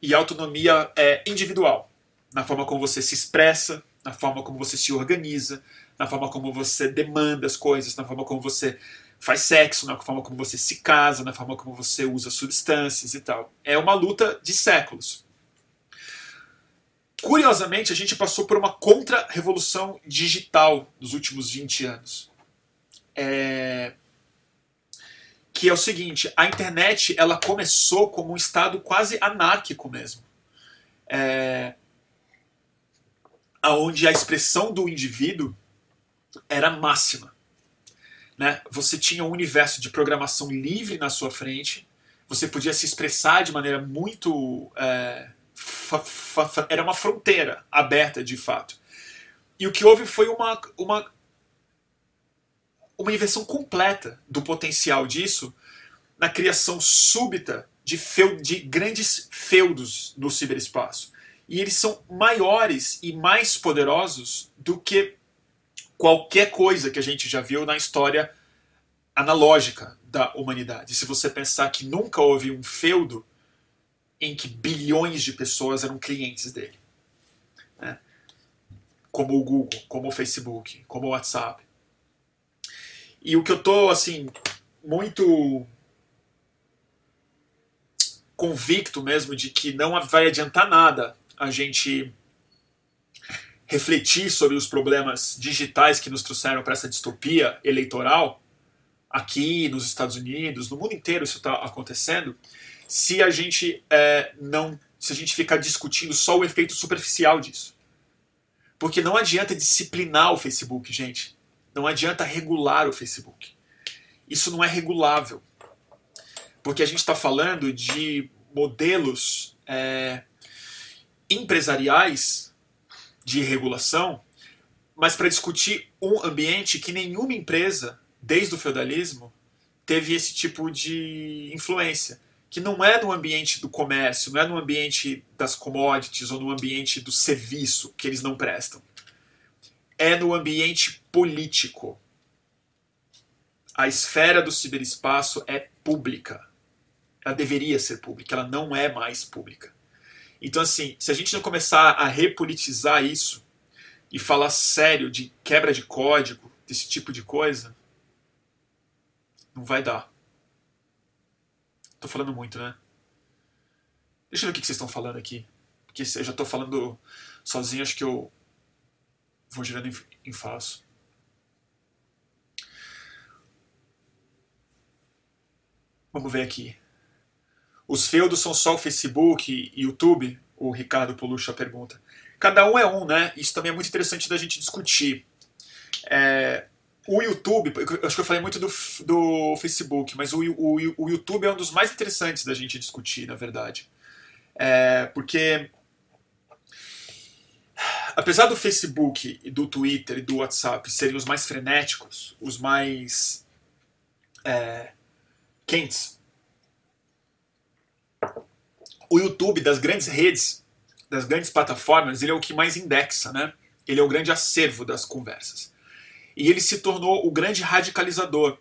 e autonomia é, individual, na forma como você se expressa, na forma como você se organiza, na forma como você demanda as coisas, na forma como você faz sexo, na forma como você se casa, na forma como você usa substâncias e tal. É uma luta de séculos. Curiosamente, a gente passou por uma contra-revolução digital nos últimos 20 anos. É... Que é o seguinte, a internet ela começou como um estado quase anárquico mesmo. É... Onde a expressão do indivíduo era máxima. Né? Você tinha um universo de programação livre na sua frente, você podia se expressar de maneira muito... É era uma fronteira aberta de fato. E o que houve foi uma, uma, uma inversão completa do potencial disso na criação súbita de, de grandes feudos no ciberespaço. E eles são maiores e mais poderosos do que qualquer coisa que a gente já viu na história analógica da humanidade. Se você pensar que nunca houve um feudo em que bilhões de pessoas eram clientes dele. Né? Como o Google, como o Facebook, como o WhatsApp. E o que eu tô assim muito convicto mesmo de que não vai adiantar nada a gente refletir sobre os problemas digitais que nos trouxeram para essa distopia eleitoral aqui nos Estados Unidos, no mundo inteiro isso está acontecendo se a gente é, não se a gente ficar discutindo só o efeito superficial disso. Porque não adianta disciplinar o Facebook, gente. Não adianta regular o Facebook. Isso não é regulável. Porque a gente está falando de modelos é, empresariais de regulação, mas para discutir um ambiente que nenhuma empresa, desde o feudalismo, teve esse tipo de influência que não é no ambiente do comércio, não é no ambiente das commodities ou no ambiente do serviço que eles não prestam. É no ambiente político. A esfera do ciberespaço é pública. Ela deveria ser pública, ela não é mais pública. Então, assim, se a gente não começar a repolitizar isso e falar sério de quebra de código, desse tipo de coisa, não vai dar. Tô falando muito, né? Deixa eu ver o que vocês estão falando aqui. Porque eu já tô falando sozinho, acho que eu vou girando em, em falso. Vamos ver aqui. Os feudos são só o Facebook e YouTube? O Ricardo Polucha pergunta. Cada um é um, né? Isso também é muito interessante da gente discutir. É, o YouTube, acho que eu falei muito do, do Facebook, mas o, o, o YouTube é um dos mais interessantes da gente discutir, na verdade. É, porque, apesar do Facebook, e do Twitter e do WhatsApp serem os mais frenéticos, os mais é, quentes, o YouTube das grandes redes, das grandes plataformas, ele é o que mais indexa, né? Ele é o grande acervo das conversas. E ele se tornou o grande radicalizador,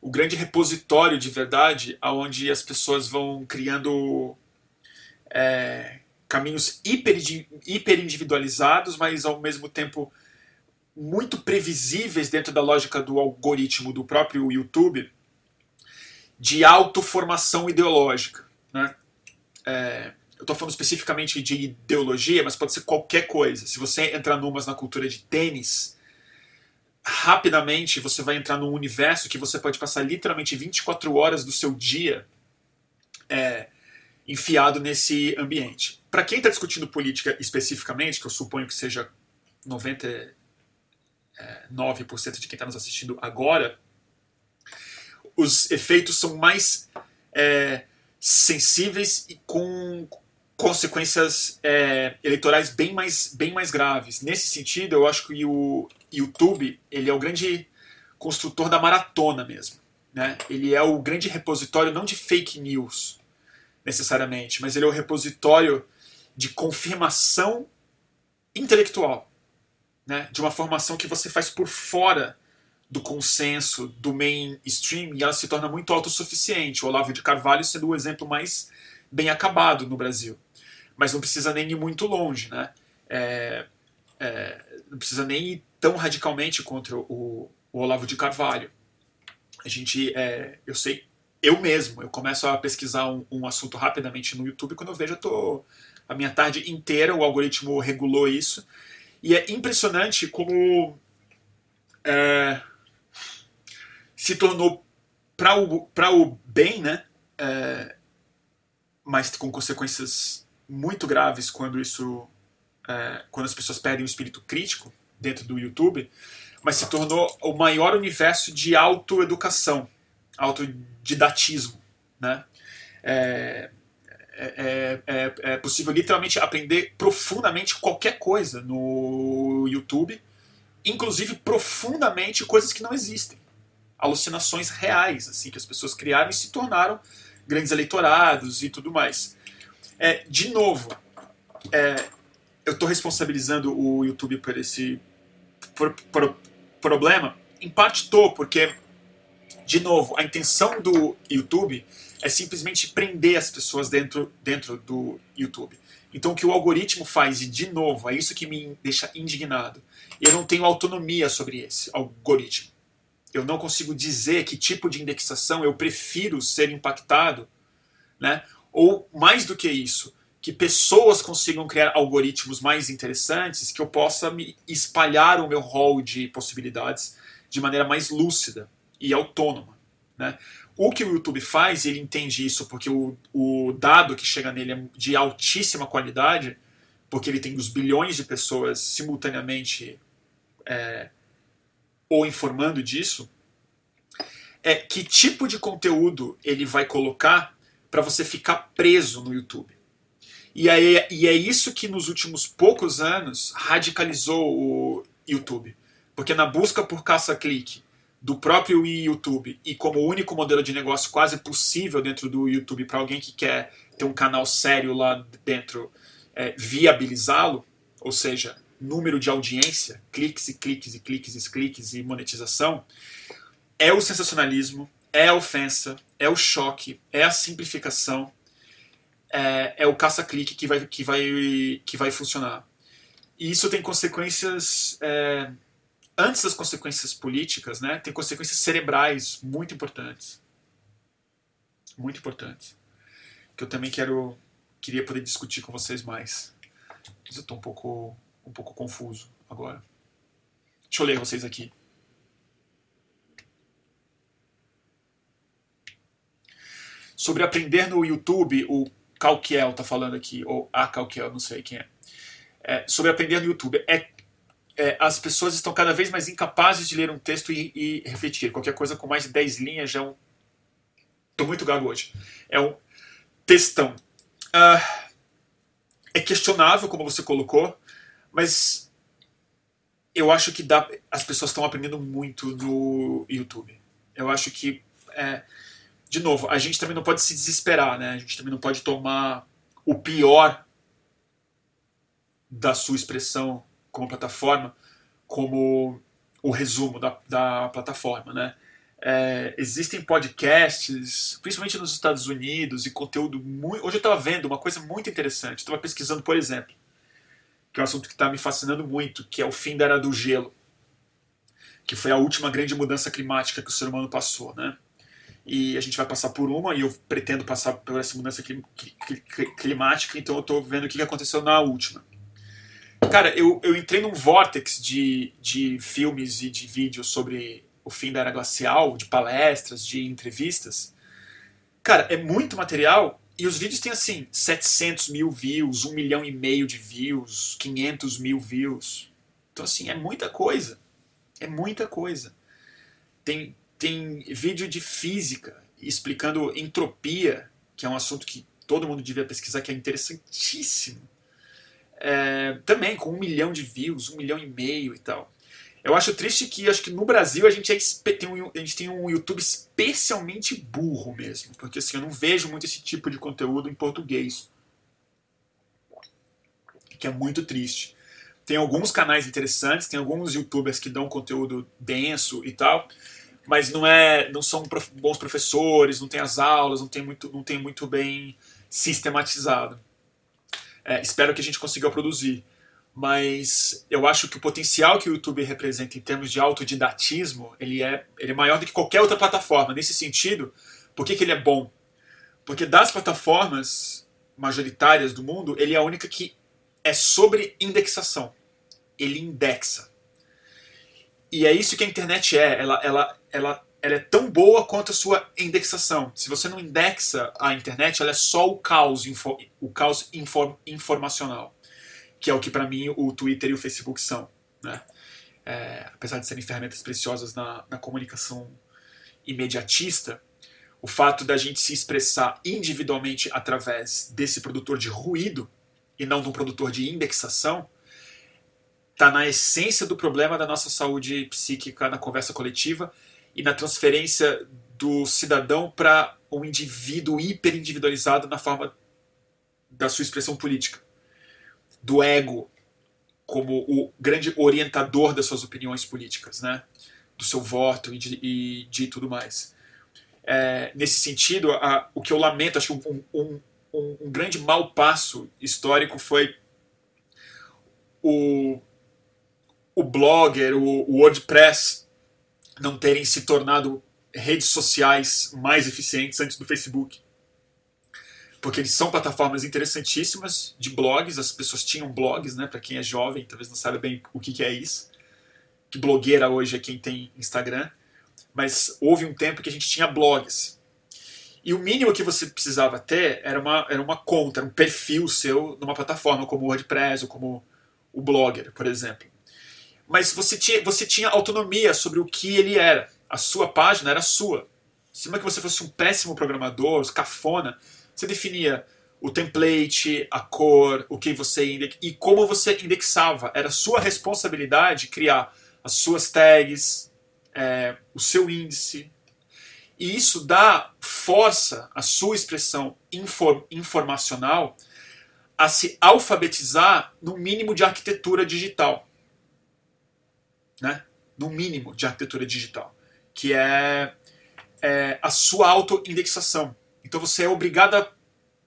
o grande repositório de verdade, aonde as pessoas vão criando é, caminhos hiper, hiper individualizados, mas ao mesmo tempo muito previsíveis dentro da lógica do algoritmo do próprio YouTube, de autoformação ideológica. Né? É, eu estou falando especificamente de ideologia, mas pode ser qualquer coisa. Se você entrar numas na cultura de tênis, rapidamente você vai entrar num universo que você pode passar literalmente 24 horas do seu dia é, enfiado nesse ambiente. Para quem está discutindo política especificamente, que eu suponho que seja 90, é, 9% de quem está nos assistindo agora, os efeitos são mais é, sensíveis e com consequências é, eleitorais bem mais, bem mais graves. Nesse sentido, eu acho que o YouTube ele é o grande construtor da maratona mesmo. Né? Ele é o grande repositório não de fake news necessariamente, mas ele é o repositório de confirmação intelectual, né? de uma formação que você faz por fora do consenso do mainstream e ela se torna muito autossuficiente. O Olavo de Carvalho sendo o exemplo mais bem acabado no Brasil. Mas não precisa nem ir muito longe, né? É, é, não precisa nem ir tão radicalmente contra o, o Olavo de Carvalho. A gente, é, eu sei, eu mesmo, eu começo a pesquisar um, um, assunto rapidamente no YouTube quando eu vejo, eu tô a minha tarde inteira, o algoritmo regulou isso. E é impressionante como é, se tornou para o, o bem, né? É, mas com consequências muito graves quando isso é, quando as pessoas perdem o espírito crítico dentro do YouTube, mas se tornou o maior universo de autoeducação, autodidatismo, né? É, é, é, é, possível literalmente aprender profundamente qualquer coisa no YouTube, inclusive profundamente coisas que não existem alucinações reais, assim, que as pessoas criaram e se tornaram grandes eleitorados e tudo mais. É, de novo, é, eu estou responsabilizando o YouTube por esse por, por, problema? Em parte estou, porque, de novo, a intenção do YouTube é simplesmente prender as pessoas dentro, dentro do YouTube. Então, o que o algoritmo faz, e de novo, é isso que me deixa indignado, eu não tenho autonomia sobre esse algoritmo eu não consigo dizer que tipo de indexação eu prefiro ser impactado, né? Ou mais do que isso, que pessoas consigam criar algoritmos mais interessantes, que eu possa me espalhar o meu rol de possibilidades de maneira mais lúcida e autônoma, né? O que o YouTube faz, ele entende isso porque o, o dado que chega nele é de altíssima qualidade, porque ele tem os bilhões de pessoas simultaneamente é, ou informando disso, é que tipo de conteúdo ele vai colocar para você ficar preso no YouTube. E, aí, e é isso que nos últimos poucos anos radicalizou o YouTube. Porque na busca por caça-clique do próprio YouTube e como único modelo de negócio quase possível dentro do YouTube para alguém que quer ter um canal sério lá dentro, é, viabilizá-lo, ou seja, número de audiência, cliques e cliques e cliques e cliques e monetização, é o sensacionalismo, é a ofensa, é o choque, é a simplificação, é, é o caça-clique que vai, que, vai, que vai funcionar. E isso tem consequências. É, antes das consequências políticas, né, tem consequências cerebrais muito importantes. Muito importantes. Que eu também quero queria poder discutir com vocês mais. Mas eu estou um pouco um pouco confuso agora. Deixa eu ler vocês aqui. Sobre aprender no YouTube, o Calquiel está falando aqui, ou a Calquiel, não sei quem é. é sobre aprender no YouTube. É, é, as pessoas estão cada vez mais incapazes de ler um texto e, e refletir. Qualquer coisa com mais de 10 linhas já é um. Estou muito gago hoje. É um textão. Uh, é questionável, como você colocou, mas eu acho que dá, as pessoas estão aprendendo muito no YouTube. Eu acho que, é, de novo, a gente também não pode se desesperar, né? A gente também não pode tomar o pior da sua expressão como plataforma como o resumo da, da plataforma, né? É, existem podcasts, principalmente nos Estados Unidos, e conteúdo muito. Hoje eu estava vendo uma coisa muito interessante. Estava pesquisando, por exemplo, que é um assunto que está me fascinando muito, que é o fim da era do gelo, que foi a última grande mudança climática que o ser humano passou, né? E a gente vai passar por uma, e eu pretendo passar por essa mudança climática, então eu estou vendo o que aconteceu na última. Cara, eu, eu entrei num vórtex de, de filmes e de vídeos sobre o fim da era glacial, de palestras, de entrevistas. Cara, é muito material e os vídeos têm assim 700 mil views, 1 milhão e meio de views, 500 mil views. Então assim, é muita coisa. É muita coisa. Tem, tem vídeo de física explicando entropia, que é um assunto que todo mundo devia pesquisar, que é interessantíssimo. É, também com um milhão de views, um milhão e meio e tal. Eu acho triste que acho que no Brasil a gente, é, tem um, a gente tem um YouTube especialmente burro mesmo, porque assim, eu não vejo muito esse tipo de conteúdo em português, que é muito triste. Tem alguns canais interessantes, tem alguns YouTubers que dão conteúdo denso e tal, mas não é, não são prof, bons professores, não tem as aulas, não tem muito, não tem muito bem sistematizado. É, espero que a gente consiga produzir mas eu acho que o potencial que o YouTube representa em termos de autodidatismo, ele é, ele é maior do que qualquer outra plataforma. Nesse sentido, por que, que ele é bom? Porque das plataformas majoritárias do mundo, ele é a única que é sobre indexação. Ele indexa. E é isso que a internet é. Ela, ela, ela, ela é tão boa quanto a sua indexação. Se você não indexa a internet, ela é só o caos, o caos inform, informacional que é o que para mim o Twitter e o Facebook são. Né? É, apesar de serem ferramentas preciosas na, na comunicação imediatista, o fato da gente se expressar individualmente através desse produtor de ruído e não de um produtor de indexação está na essência do problema da nossa saúde psíquica na conversa coletiva e na transferência do cidadão para um indivíduo hiperindividualizado na forma da sua expressão política do ego como o grande orientador das suas opiniões políticas, né? do seu voto e de, e de tudo mais. É, nesse sentido, a, o que eu lamento, acho que um, um, um, um grande mau passo histórico foi o, o Blogger, o, o WordPress não terem se tornado redes sociais mais eficientes antes do Facebook porque eles são plataformas interessantíssimas de blogs, as pessoas tinham blogs, né, para quem é jovem, talvez não saiba bem o que, que é isso, que blogueira hoje é quem tem Instagram, mas houve um tempo que a gente tinha blogs. E o mínimo que você precisava ter era uma, era uma conta, um perfil seu numa plataforma como o WordPress ou como o Blogger, por exemplo. Mas você tinha, você tinha autonomia sobre o que ele era. A sua página era sua. Se não é que você fosse um péssimo programador, cafona, você definia o template, a cor, o que você index... e como você indexava. Era sua responsabilidade criar as suas tags, é, o seu índice. E isso dá força à sua expressão inform... informacional a se alfabetizar no mínimo de arquitetura digital. Né? No mínimo de arquitetura digital. Que é, é a sua auto-indexação. Então você é obrigado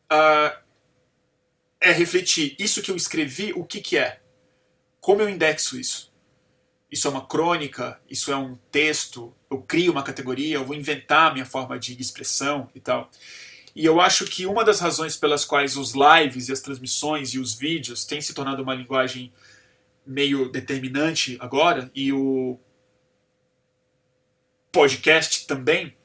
a, é refletir isso que eu escrevi, o que, que é? Como eu indexo isso? Isso é uma crônica? Isso é um texto? Eu crio uma categoria? Eu vou inventar minha forma de expressão e tal? E eu acho que uma das razões pelas quais os lives e as transmissões e os vídeos têm se tornado uma linguagem meio determinante agora, e o podcast também,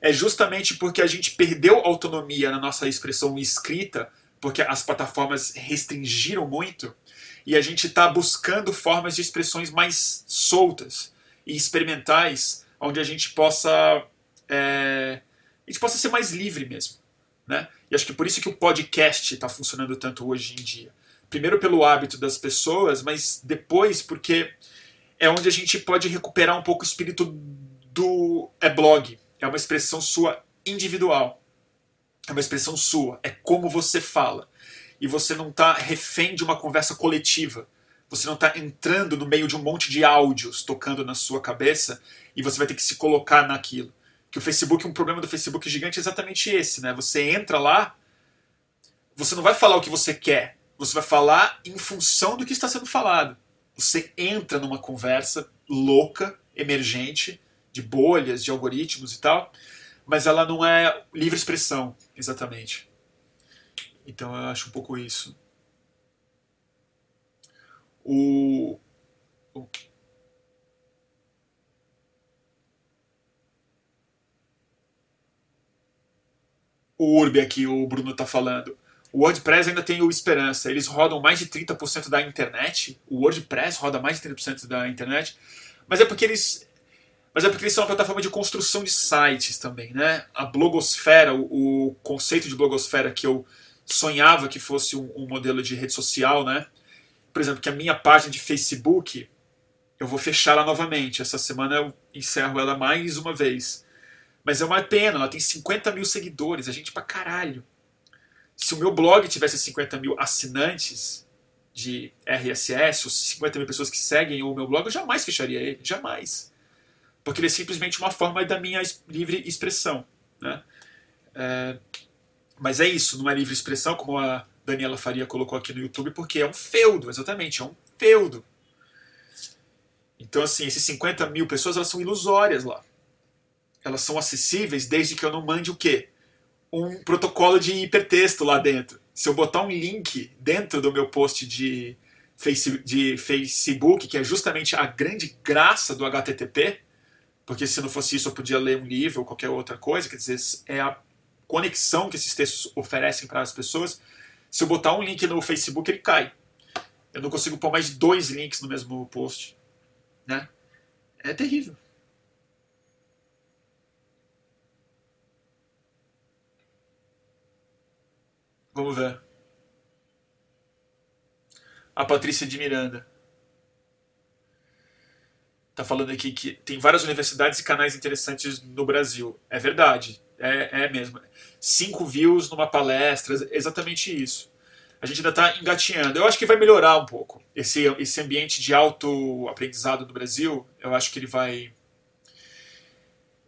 é justamente porque a gente perdeu autonomia na nossa expressão escrita, porque as plataformas restringiram muito, e a gente está buscando formas de expressões mais soltas e experimentais, onde a gente possa é, a gente possa ser mais livre mesmo, né? E acho que por isso que o podcast está funcionando tanto hoje em dia. Primeiro pelo hábito das pessoas, mas depois porque é onde a gente pode recuperar um pouco o espírito do é blog, é uma expressão sua individual. É uma expressão sua. É como você fala. E você não está refém de uma conversa coletiva. Você não está entrando no meio de um monte de áudios tocando na sua cabeça e você vai ter que se colocar naquilo. Que o Facebook, um problema do Facebook gigante é exatamente esse, né? Você entra lá, você não vai falar o que você quer, você vai falar em função do que está sendo falado. Você entra numa conversa louca, emergente, de bolhas, de algoritmos e tal, mas ela não é livre expressão, exatamente. Então eu acho um pouco isso. O, o o Urb aqui, o Bruno está falando. O WordPress ainda tem o Esperança. Eles rodam mais de 30% da internet. O WordPress roda mais de 30% da internet Mas é porque eles. Mas é porque eles são uma plataforma de construção de sites também, né? A blogosfera, o, o conceito de blogosfera que eu sonhava que fosse um, um, modelo de rede social, né? Por exemplo, que a minha página de Facebook, eu vou fechar ela novamente. Essa semana eu encerro ela mais uma vez. Mas é uma pena, ela tem 50 mil seguidores, a gente pra caralho. Se o meu blog tivesse 50 mil assinantes de RSS, os 50 mil pessoas que seguem o meu blog, eu jamais fecharia ele, jamais. Porque ele é simplesmente uma forma da minha livre expressão. Né? É, mas é isso, não é livre expressão, como a Daniela Faria colocou aqui no YouTube, porque é um feudo, exatamente, é um feudo. Então, assim, esses 50 mil pessoas, elas são ilusórias lá. Elas são acessíveis desde que eu não mande o quê? Um protocolo de hipertexto lá dentro. Se eu botar um link dentro do meu post de, face, de Facebook, que é justamente a grande graça do HTTP, porque se não fosse isso eu podia ler um livro ou qualquer outra coisa, quer dizer, é a conexão que esses textos oferecem para as pessoas. Se eu botar um link no Facebook, ele cai. Eu não consigo pôr mais de dois links no mesmo post. Né? É terrível. Vamos ver. A Patrícia de Miranda. Tá falando aqui que tem várias universidades e canais interessantes no Brasil. É verdade. É, é mesmo. Cinco views numa palestra, exatamente isso. A gente ainda está engatinhando. Eu acho que vai melhorar um pouco. Esse, esse ambiente de auto-aprendizado no Brasil, eu acho que ele vai.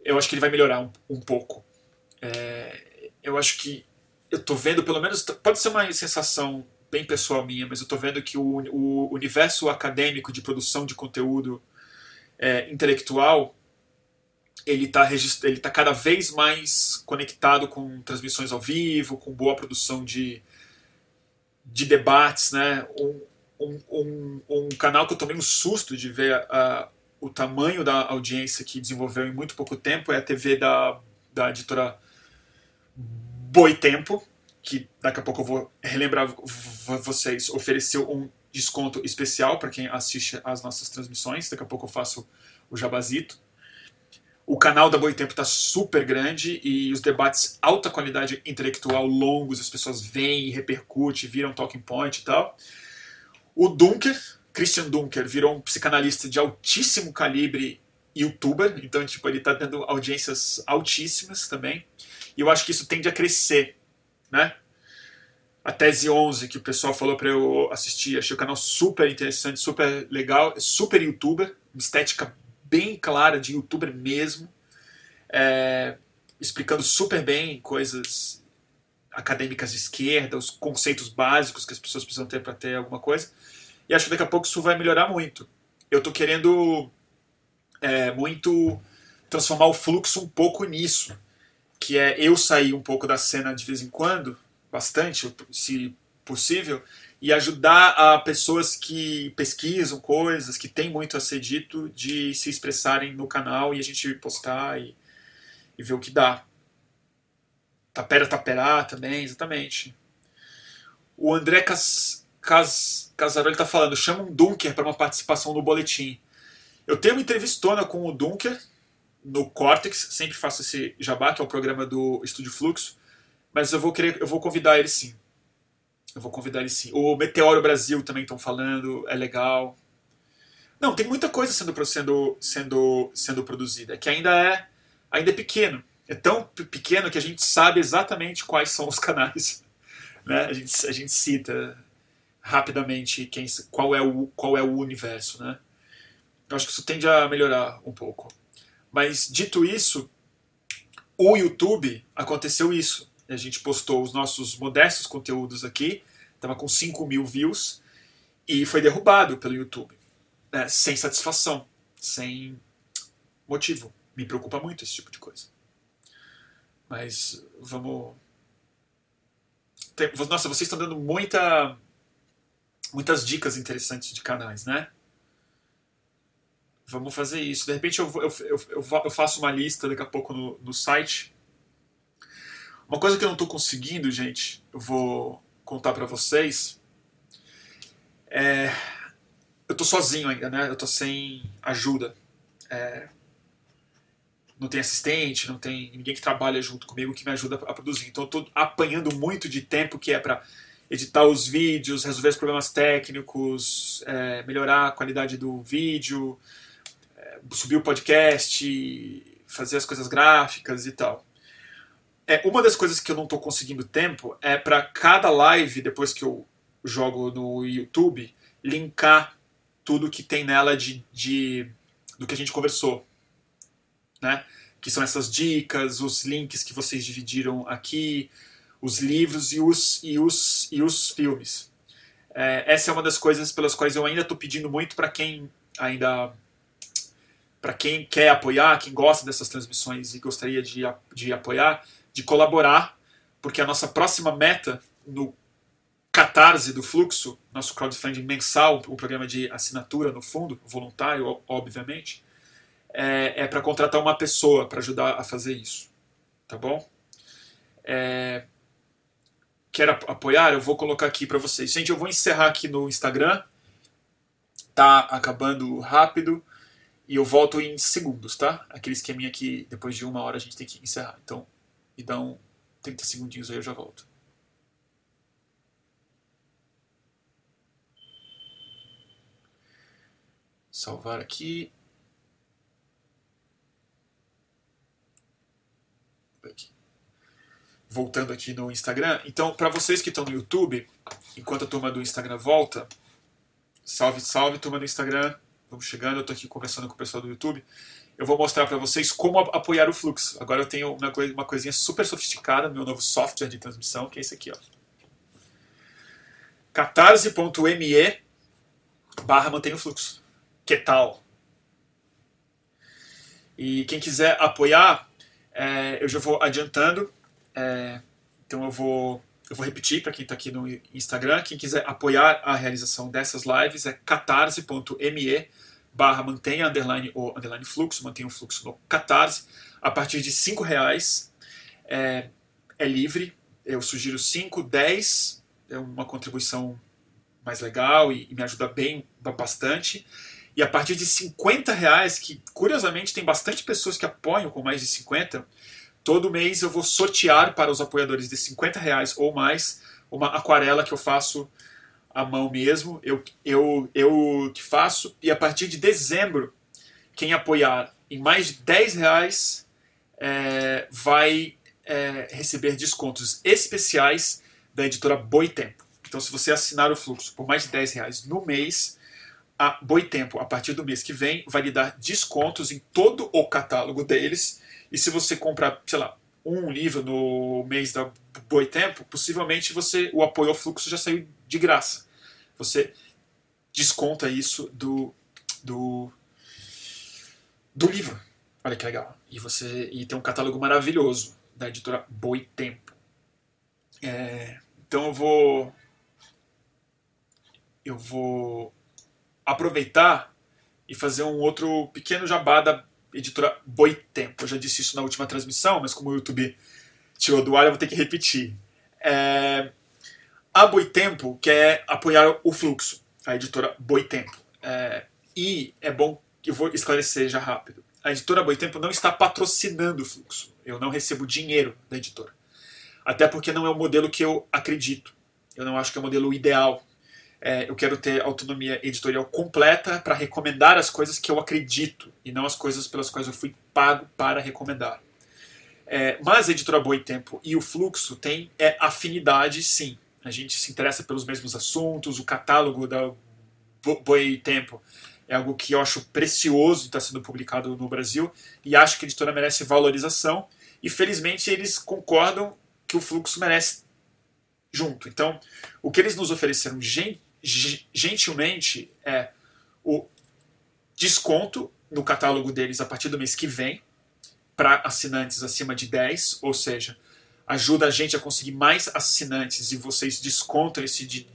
Eu acho que ele vai melhorar um, um pouco. É, eu acho que. Eu estou vendo, pelo menos. Pode ser uma sensação bem pessoal minha, mas eu estou vendo que o, o, universo acadêmico de produção de conteúdo é, intelectual ele está ele tá cada vez mais conectado com transmissões ao vivo, com boa produção de, de debates, né? Um, um, um, um canal que eu tomei um susto de ver a, o tamanho da audiência que desenvolveu em muito pouco tempo é a TV da, da editora Boitempo, que daqui a pouco eu vou relembrar vocês, ofereceu um desconto especial para quem assiste às nossas transmissões. Daqui a pouco eu faço o jabazito. O canal da Boitempo está super grande e os debates alta qualidade intelectual, longos, as pessoas vêm repercute, viram talking point e tal. O Dunker, Christian Dunker, virou um psicanalista de altíssimo calibre youtuber, então tipo, ele está tendo audiências altíssimas também. E eu acho que isso tende a crescer, né? A Tese 11, que o pessoal falou para eu assistir, achei o canal super interessante, super legal, super youtuber, estética bem clara de youtuber mesmo, é, explicando super bem coisas acadêmicas de esquerda, os conceitos básicos que as pessoas precisam ter para ter alguma coisa. E acho que daqui a pouco isso vai melhorar muito. Eu estou querendo é, muito transformar o fluxo um pouco nisso, que é eu sair um pouco da cena de vez em quando, bastante, se possível, e ajudar a pessoas que pesquisam coisas, que têm muito a ser dito, de se expressarem no canal e a gente postar e, e ver o que dá. Tapera Taperá também, exatamente. O André Cas, Cas, Casaroli está falando, chama um Dunker para uma participação no boletim. Eu tenho uma entrevistona com o Dunker no Cortex, sempre faço esse jabá, que é o programa do Estúdio Fluxo, mas eu vou querer, eu vou convidar ele sim. Eu vou convidar ele sim. O Meteoro Brasil também estão falando, é legal. Não, tem muita coisa sendo, sendo, sendo, sendo produzida, que ainda é, ainda é pequeno. É tão pequeno que a gente sabe exatamente quais são os canais. *laughs* Né? A, gente, a gente cita rapidamente quem, qual, é o, qual é o universo. Né? Eu acho que isso tende a melhorar um pouco. Mas, dito isso, o YouTube aconteceu isso a gente postou os nossos modestos conteúdos aqui, estava com 5 mil views, e foi derrubado pelo YouTube. Né, sem satisfação, sem motivo. Me preocupa muito esse tipo de coisa. Mas vamos. Nossa, vocês estão dando muita, muitas dicas interessantes de canais, né? Vamos fazer isso. De repente eu, eu, eu, eu faço uma lista daqui a pouco no, no site uma coisa que eu não estou conseguindo, gente, eu vou contar para vocês. É... Eu estou sozinho ainda, né? Eu estou sem ajuda. É, não tem assistente, não tem ninguém que trabalha junto comigo que me ajuda a produzir. Então eu estou apanhando muito de tempo que é para editar os vídeos, resolver os problemas técnicos, é, melhorar a qualidade do vídeo, subir o podcast, fazer as coisas gráficas e tal. É, uma das coisas que eu não estou conseguindo tempo é para cada live, depois que eu jogo no YouTube, linkar tudo que tem nela de, de do que a gente conversou. Né? Que são essas dicas, os links que vocês dividiram aqui, os livros e os, e os, e os filmes. É, essa é uma das coisas pelas quais eu ainda estou pedindo muito para quem ainda para quem quer apoiar, quem gosta dessas transmissões e gostaria de, de apoiar, de colaborar, porque a nossa próxima meta no Catarse do Fluxo, nosso crowdfunding mensal, um programa de assinatura no fundo, voluntário, obviamente, é, é para contratar uma pessoa para ajudar a fazer isso. Tá bom? É, quer apoiar, eu vou colocar aqui para vocês. Gente, eu vou encerrar aqui no Instagram. Tá acabando rápido. E eu volto em segundos, tá? Aquele esqueminha que depois de uma hora a gente tem que encerrar. Então, me dão 30 segundinhos aí eu já volto. Salvar aqui. Aqui voltando aqui no Instagram. Então, para vocês que estão no YouTube, enquanto a turma do Instagram volta, salve, salve, turma do Instagram. Vamos chegando, eu estou aqui conversando com o pessoal do YouTube. Eu vou mostrar para vocês como apoiar o fluxo. Agora eu tenho uma, coisa, uma coisinha super sofisticada no meu novo software de transmissão, que é esse aqui, catarse.me barra mantém o fluxo. Que tal? E quem quiser apoiar, é, eu já vou adiantando é, então eu vou, eu vou repetir para quem está aqui no Instagram. Quem quiser apoiar a realização dessas lives é catarse.me barra mantenha underline o underline fluxo, mantenha o fluxo no Catarse. A partir de cinco reais é, é livre. Eu sugiro 5, 10 é uma contribuição mais legal e, e, me ajuda bem bastante. E a partir de 50 reais, que curiosamente tem bastante pessoas que apoiam com mais de 50, Todo mês eu vou sortear para os apoiadores de 50 reais ou mais uma aquarela que eu faço à mão mesmo, eu, eu, eu que faço, e a partir de dezembro, quem apoiar em mais de 10 reais é, vai é, receber descontos especiais da editora Boitempo. Então, se você assinar o fluxo por mais de 10 reais no mês, a Boitempo, a partir do mês que vem, vai lhe dar descontos em todo o catálogo deles e se você comprar, sei lá, um livro no mês da Boitempo, possivelmente você o apoio ao fluxo já saiu de graça. Você desconta isso do, do, do livro. Olha que legal. E você e tem um catálogo maravilhoso da editora Boitempo. É, então eu vou eu vou aproveitar e fazer um outro pequeno jabá da editora Boitempo. Eu já disse isso na última transmissão, mas como o YouTube tirou do ar, eu vou ter que repetir. É, a Boitempo quer apoiar o fluxo, a editora Boitempo. É, e é bom que eu vou esclarecer já rápido. A editora Boitempo não está patrocinando o fluxo. Eu não recebo dinheiro da editora. Até porque não é o modelo que eu acredito. Eu não acho que é o modelo ideal é, eu quero ter autonomia editorial completa para recomendar as coisas que eu acredito e não as coisas pelas quais eu fui pago para recomendar. É, mas a editora Boitempo e o Fluxo têm é, afinidade, sim. A gente se interessa pelos mesmos assuntos, o catálogo da Boitempo é algo que eu acho precioso está sendo publicado no Brasil e acho que a editora merece valorização e felizmente eles concordam que o Fluxo merece junto. Então, o que eles nos ofereceram gentilmente é o desconto no catálogo deles a partir do mês que vem para assinantes acima de 10, ou seja, ajuda a gente a conseguir mais assinantes e vocês descontam esse di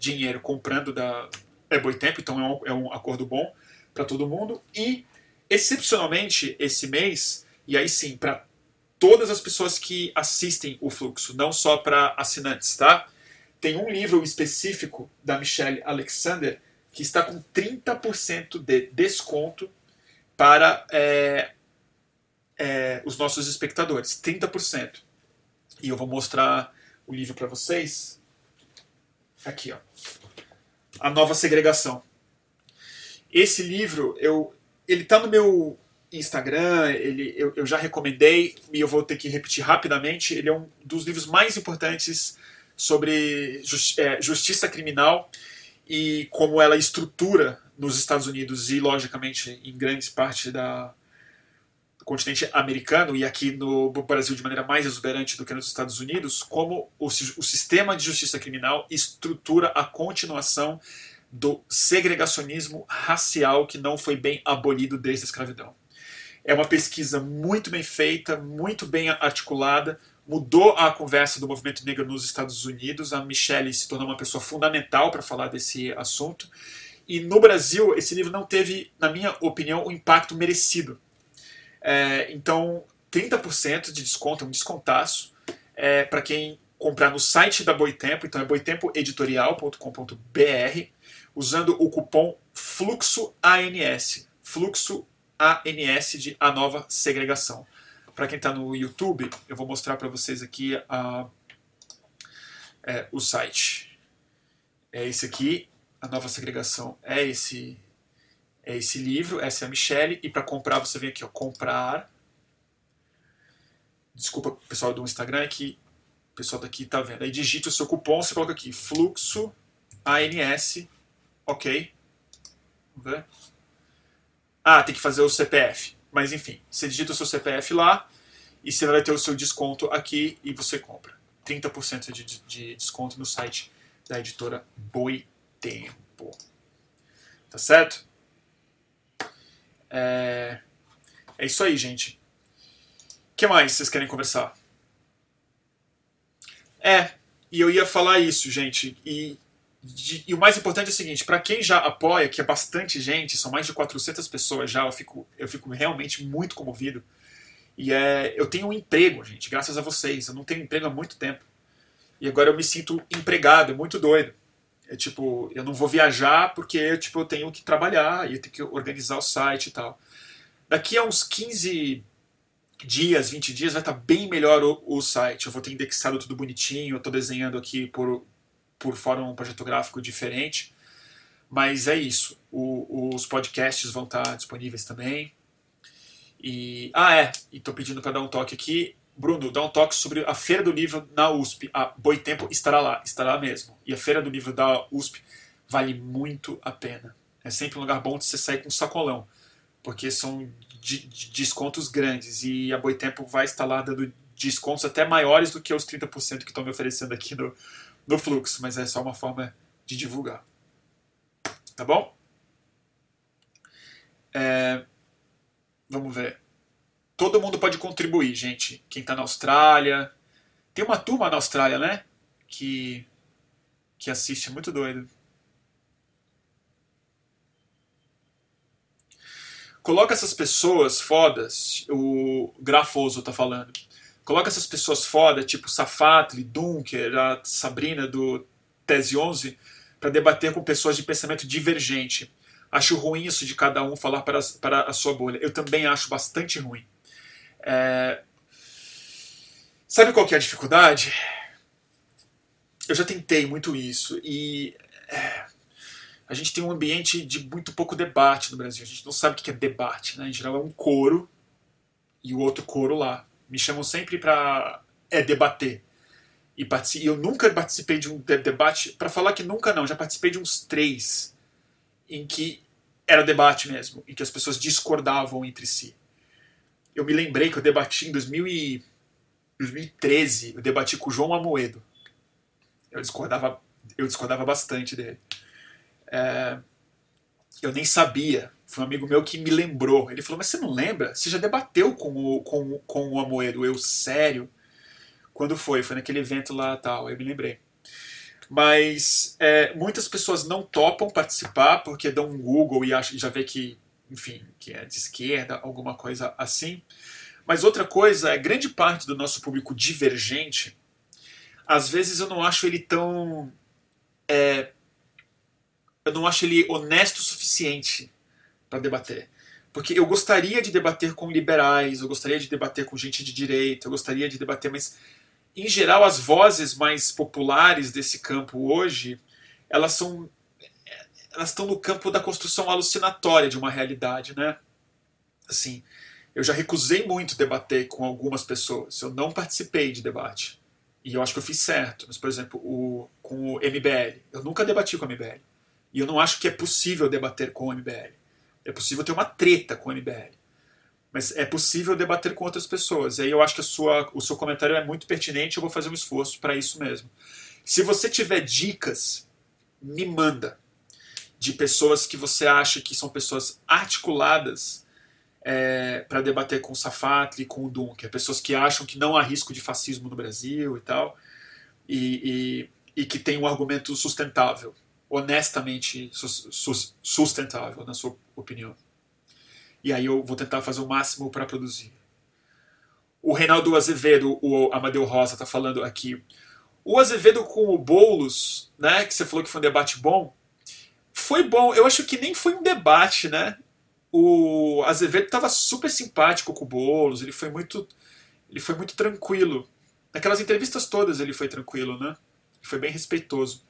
dinheiro comprando da Eboitempo, então é um, é um acordo bom para todo mundo. E, excepcionalmente, esse mês, e aí sim, para todas as pessoas que assistem o fluxo, não só para assinantes, tá? Tem um livro específico da Michelle Alexander que está com 30% de desconto para é, é, os nossos espectadores, 30%. E eu vou mostrar o livro para vocês. Aqui, ó. A Nova Segregação. Esse livro, eu, ele está no meu Instagram, ele, eu, eu, já recomendei e eu vou ter que repetir rapidamente. Ele é um dos livros mais importantes sobre justi é, justiça criminal e como ela estrutura nos Estados Unidos e, logicamente, em grande parte da, continente americano e aqui no Brasil de maneira mais exuberante do que nos Estados Unidos, como o, o sistema de justiça criminal estrutura a continuação do segregacionismo racial que não foi bem abolido desde a escravidão. É uma pesquisa muito bem feita, muito bem articulada, mudou a conversa do movimento negro nos Estados Unidos. A Michelle se tornou uma pessoa fundamental para falar desse assunto. E no Brasil, esse livro não teve, na minha opinião, o impacto merecido. É, então, 30% de desconto, um descontaço, é, para quem comprar no site da Boitempo, então é boitempoeditorial.com.br, usando o cupom FLUXOANS, Fluxo ANS de A Nova Segregação. Para quem está no YouTube, eu vou mostrar para vocês aqui é, o site. É esse aqui, A Nova Segregação é esse é esse livro, essa é a Michelle, e para comprar você vem aqui, ó, comprar. Desculpa, pessoal do Instagram, é que o pessoal daqui tá vendo. Aí digita o seu cupom, você coloca aqui, fluxo ANS, ok. Vamos ver. Ah, tem que fazer o CPF. Mas enfim, você digita o seu CPF lá e você vai ter o seu desconto aqui e você compra. 30% de, de desconto no site da editora Boitempo. Tá certo? É, é isso aí, gente. O que mais vocês querem conversar? É, e eu ia falar isso, gente. E, de, e o mais importante é o seguinte: para quem já apoia, que é bastante gente, são mais de 400 pessoas já, eu fico, eu fico realmente muito comovido. E é, eu tenho um emprego, gente, graças a vocês. Eu não tenho emprego há muito tempo. E agora eu me sinto empregado, é muito doido. É tipo, eu não vou viajar porque tipo, eu tenho que trabalhar e eu tenho que organizar o site e tal. Daqui a uns 15 dias, 20 dias, vai estar bem melhor o, o site. Eu vou ter indexado tudo bonitinho, eu estou desenhando aqui por, por fora um projeto gráfico diferente. Mas é isso. O, os podcasts vão estar disponíveis também. E, ah, é. E estou pedindo para dar um toque aqui. Bruno, dá um toque sobre a Feira do Livro na USP. A Boitempo estará lá, estará lá mesmo. E a Feira do Livro da USP vale muito a pena. É sempre um lugar bom de você sair com um sacolão, porque são de, de descontos grandes. E a Boitempo vai estar lá dando descontos até maiores do que os 30% que estão me oferecendo aqui no, no fluxo, mas é só uma forma de divulgar. Tá bom? É, vamos ver. Todo mundo pode contribuir, gente. Quem está na Austrália. Tem uma turma na Austrália, né? Que, que assiste, é muito doido. Coloca essas pessoas fodas, o Grafoso tá falando. Coloca essas pessoas fodas, tipo Safatli, Dunker, a Sabrina do Tese 11, para debater com pessoas de pensamento divergente. Acho ruim isso de cada um falar para, para a sua bolha. Eu também acho bastante ruim. É... Sabe qual que é a dificuldade? Eu já tentei muito isso e é... a gente tem um ambiente de muito pouco debate no Brasil. A gente não sabe o que é debate, né? Em geral é um coro e o outro coro lá. Me chamam sempre para é debater. E eu nunca participei de um debate, para falar que nunca não, já participei de uns três em que era debate mesmo, em que as pessoas discordavam entre si eu me lembrei que eu debati em 2013, eu debati com o João Amoedo. Eu discordava, eu discordava bastante dele. É, eu nem sabia. Foi um amigo meu que me lembrou. Ele falou: Mas você não lembra? Você já debateu com o, com, com o Amoedo? Eu, sério? Quando foi? Foi naquele evento lá tal. Eu me lembrei. Mas é, muitas pessoas não topam participar porque dão um Google e acham, já vê que enfim, que é de esquerda, alguma coisa assim. Mas outra coisa é grande parte do nosso público divergente, às vezes eu não acho ele tão. É, eu não acho ele honesto o suficiente para debater. Porque eu gostaria de debater com liberais, eu gostaria de debater com gente de direita, eu gostaria de debater, mas em geral as vozes mais populares desse campo hoje, elas são elas estão no campo da construção alucinatória de uma realidade, né? Assim, eu já recusei muito debater com algumas pessoas. Eu não participei de debate. E eu acho que eu fiz certo. Mas, por exemplo, o, com o MBL. Eu nunca debati com o MBL. E eu não acho que é possível debater com o MBL. É possível ter uma treta com o MBL. Mas é possível debater com outras pessoas. E aí eu acho que sua, o seu comentário é muito pertinente. Eu vou fazer um esforço para isso mesmo. Se você tiver dicas, me manda. De pessoas que você acha que são pessoas articuladas é, para debater com o Safatli com o Dunker. Pessoas que acham que não há risco de fascismo no Brasil e tal. E, e, e que tem um argumento sustentável honestamente sustentável, na sua opinião. E aí eu vou tentar fazer o máximo para produzir. O Reinaldo Azevedo, o Amadeu Rosa, está falando aqui. O Azevedo com o Boulos, né, que você falou que foi um debate bom, foi bom. Eu acho que nem foi um debate, né? O Azevedo estava super simpático com o Boulos, ele foi muito, ele foi muito tranquilo. Naquelas entrevistas todas ele foi tranquilo, né? Ele foi bem respeitoso.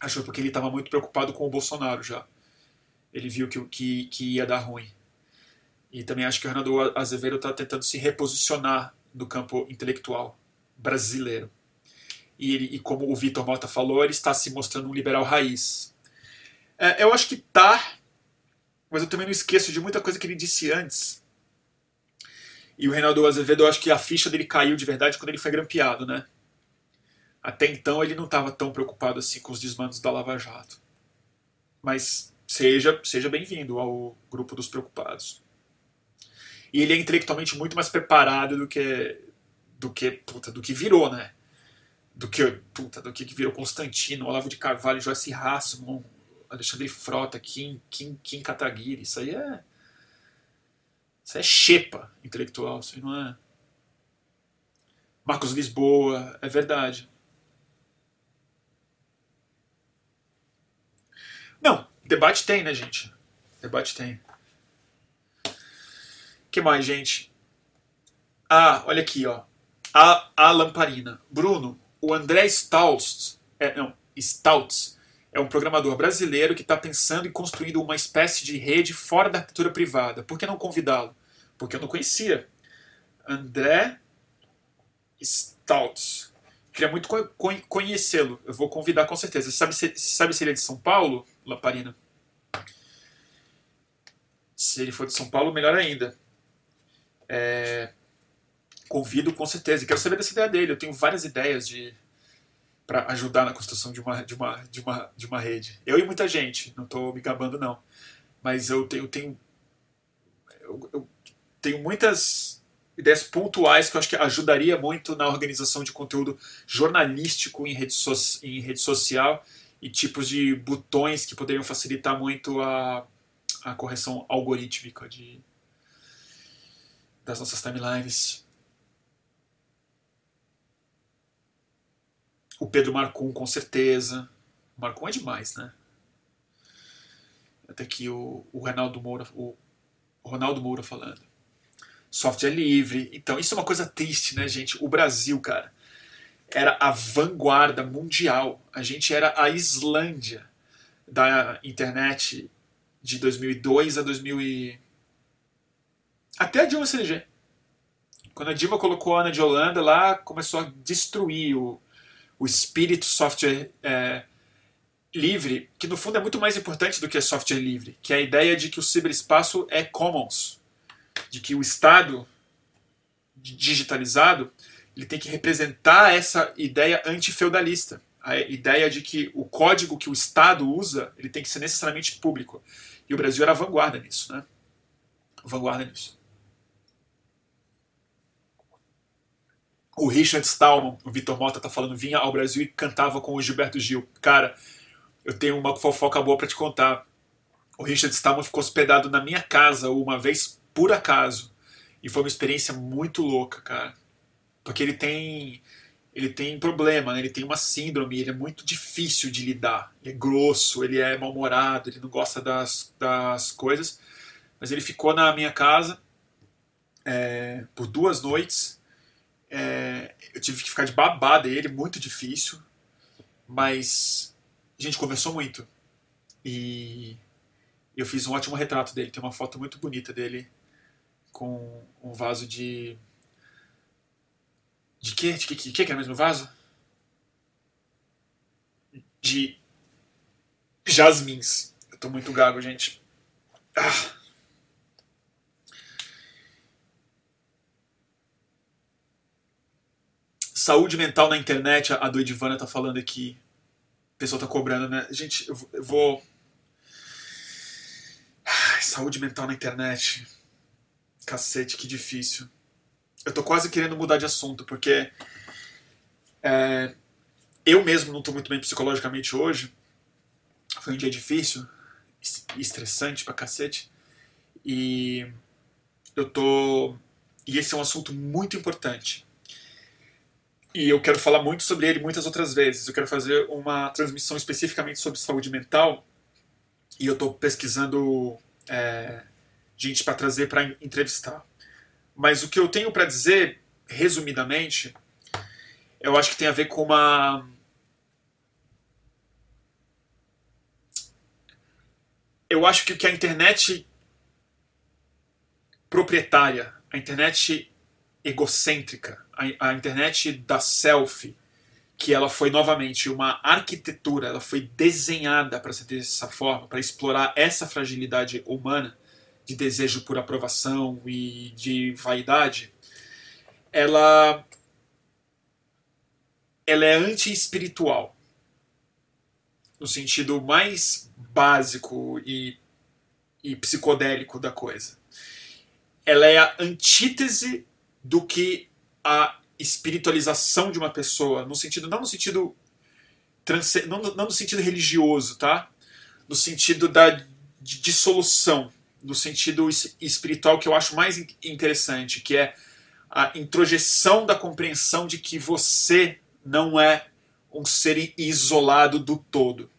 Achou porque ele estava muito preocupado com o Bolsonaro já. Ele viu que, que, que ia dar ruim. E também acho que o Renato Azevedo está tentando se reposicionar no campo intelectual brasileiro. E, ele, e como o Vitor Mota falou, ele está se mostrando um liberal raiz. É, eu acho que tá, mas eu também não esqueço de muita coisa que ele disse antes. E o Reinaldo Azevedo, eu acho que a ficha dele caiu de verdade quando ele foi grampeado, né? Até então ele não estava tão preocupado assim com os desmandos da Lava Jato. Mas seja, seja bem-vindo ao grupo dos preocupados. E ele é intelectualmente muito mais preparado do que do que puta, do que virou, né? Do que puta, do que virou Constantino, Olavo de Carvalho, Joyce Hassman, Alexandre Frota, Kim, Kim, Kim Kataguiri. Isso aí é isso é xepa intelectual, isso aí não é Marcos Lisboa, é verdade. Não, debate tem, né, gente? Debate tem. que mais, gente? Ah, olha aqui, ó. A, a lamparina. Bruno, o André Stauts, é, não, Stauts é um programador brasileiro que está pensando em construindo uma espécie de rede fora da arquitetura privada. Por que não convidá-lo? Porque eu não conhecia. André Stauts. Queria muito conhecê-lo. Eu vou convidar com certeza. Sabe se, sabe se ele é de São Paulo? Lamparina. Se ele for de São Paulo, melhor ainda. É, convido com certeza. E quero saber dessa ideia dele. Eu tenho várias ideias de para ajudar na construção de uma, de, uma, de, uma, de uma rede. Eu e muita gente, não estou me gabando não. Mas eu tenho, tenho, eu, eu tenho muitas ideias pontuais que eu acho que ajudaria muito na organização de conteúdo jornalístico em rede, so, em rede social e tipos de botões que poderiam facilitar muito a, a correção algorítmica de, das nossas timelines. O Pedro Marcum, com certeza. O Marcum é demais, né? Até aqui o, o Ronaldo Moura, o, Ronaldo Moura falando. Software livre. Então, isso é uma coisa triste, né, gente? O Brasil, cara era a vanguarda mundial. A gente era a Islândia da internet de 2002 a 2000 e... até a Dilma eleger. Quando a Dilma colocou a Ana de Holanda lá, começou a destruir o, o espírito software é, livre, que no fundo é muito mais importante do que software livre, que é a ideia de que o ciberespaço é commons, de que o Estado digitalizado ele tem que representar essa ideia antifeudalista, a ideia de que o código que o Estado usa ele tem que ser necessariamente público. E o Brasil era vanguarda nisso, né? Vanguarda nisso. O Richard Stallman, o Vitor Mota tá falando, vinha ao Brasil e cantava com o Gilberto Gil. Cara, eu tenho uma fofoca boa para te contar. O Richard Stallman ficou hospedado na minha casa uma vez por acaso. E foi uma experiência muito louca, cara porque ele tem ele tem problema, né? ele tem uma síndrome, ele é muito difícil de lidar. Ele é grosso, ele é mal-humorado, ele não gosta das, das coisas. mas ele ficou na minha casa é, por duas noites. É, eu tive que ficar de babá dele, muito difícil, mas a gente conversou muito. E eu fiz um ótimo retrato dele. Tem uma foto muito bonita dele com um vaso de. De quê? De que, que, que era mesmo vaso? De jasmins. Eu tô muito gago, gente. Ah. Saúde mental na internet, a do Edivana tá falando aqui. O pessoal tá cobrando, né? Gente, eu vou. Saúde mental na internet. Cacete, que difícil. Eu tô quase querendo mudar de assunto, porque. É, eu mesmo não tô muito bem psicologicamente hoje. Foi um dia difícil, estressante pra cacete. E eu tô. E esse é um assunto muito importante. E eu quero falar muito sobre ele muitas outras vezes. Eu quero fazer uma transmissão especificamente sobre saúde mental. E eu estou pesquisando é, gente para trazer para entrevistar. Mas o que eu tenho para dizer, resumidamente, eu acho que tem a ver com uma eu acho que o que a internet proprietária, a internet egocêntrica, a, a, internet da selfie, que ela foi novamente uma arquitetura, ela foi desenhada para ser dessa forma, para explorar essa fragilidade humana de desejo por aprovação e de vaidade, ela ela é anti-espiritual no sentido mais básico e, e psicodélico da coisa. Ela é a antítese do que a espiritualização de uma pessoa, no sentido não no sentido não, não no sentido religioso, tá? No sentido da dissolução, no sentido espiritual que eu acho mais interessante, que é a introjeção da compreensão de que você não é um ser isolado do todo,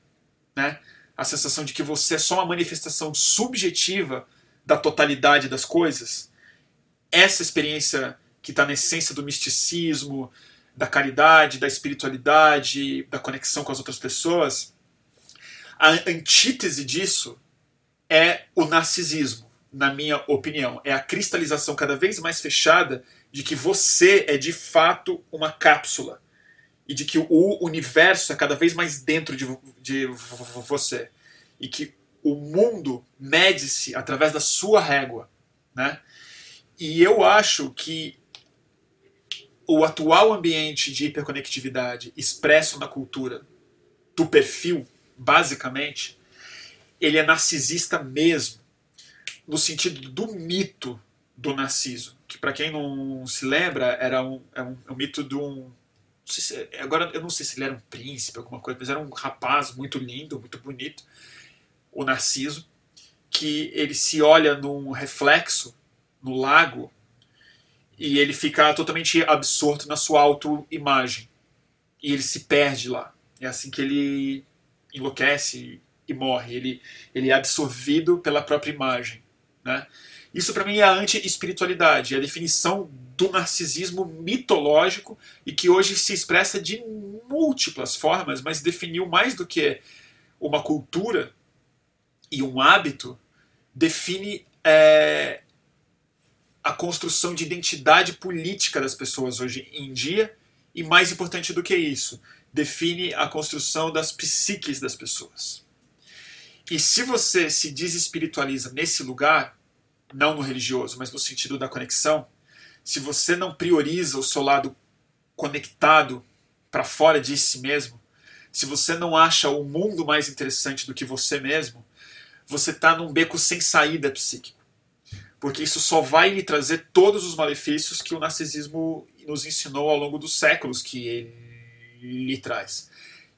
né? A sensação de que você é só uma manifestação subjetiva da totalidade das coisas. Essa experiência que está na essência do misticismo, da caridade, da espiritualidade, da conexão com as outras pessoas, a antítese disso é o narcisismo, na minha opinião. É a cristalização cada vez mais fechada de que você é de fato uma cápsula e de que o universo é cada vez mais dentro de, de você e que o mundo mede-se através da sua régua, né? E eu acho que o atual ambiente de hiperconectividade expresso na cultura do perfil, basicamente, ele é narcisista mesmo, no sentido do mito do Narciso, que para quem não se lembra era um, é um, é um mito de um se, agora eu não sei se ele era um príncipe, alguma coisa, mas era um rapaz muito lindo, muito bonito, o Narciso, que ele se olha num reflexo no lago e ele fica totalmente absorto na sua autoimagem. E ele se perde lá. É assim que ele enlouquece e morre. Ele, ele é absorvido pela própria imagem. Né? Isso para mim é a anti-espiritualidade, é a definição do narcisismo mitológico e que hoje se expressa de múltiplas formas, mas definiu mais do que uma cultura e um hábito, define é, a construção de identidade política das pessoas hoje em dia e, mais importante do que isso, define a construção das psiques das pessoas. E se você se desespiritualiza nesse lugar, não no religioso, mas no sentido da conexão, se você não prioriza o seu lado conectado para fora de si mesmo, se você não acha o mundo mais interessante do que você mesmo, você está num beco sem saída psíquico. Porque isso só vai lhe trazer todos os malefícios que o narcisismo nos ensinou ao longo dos séculos que ele traz.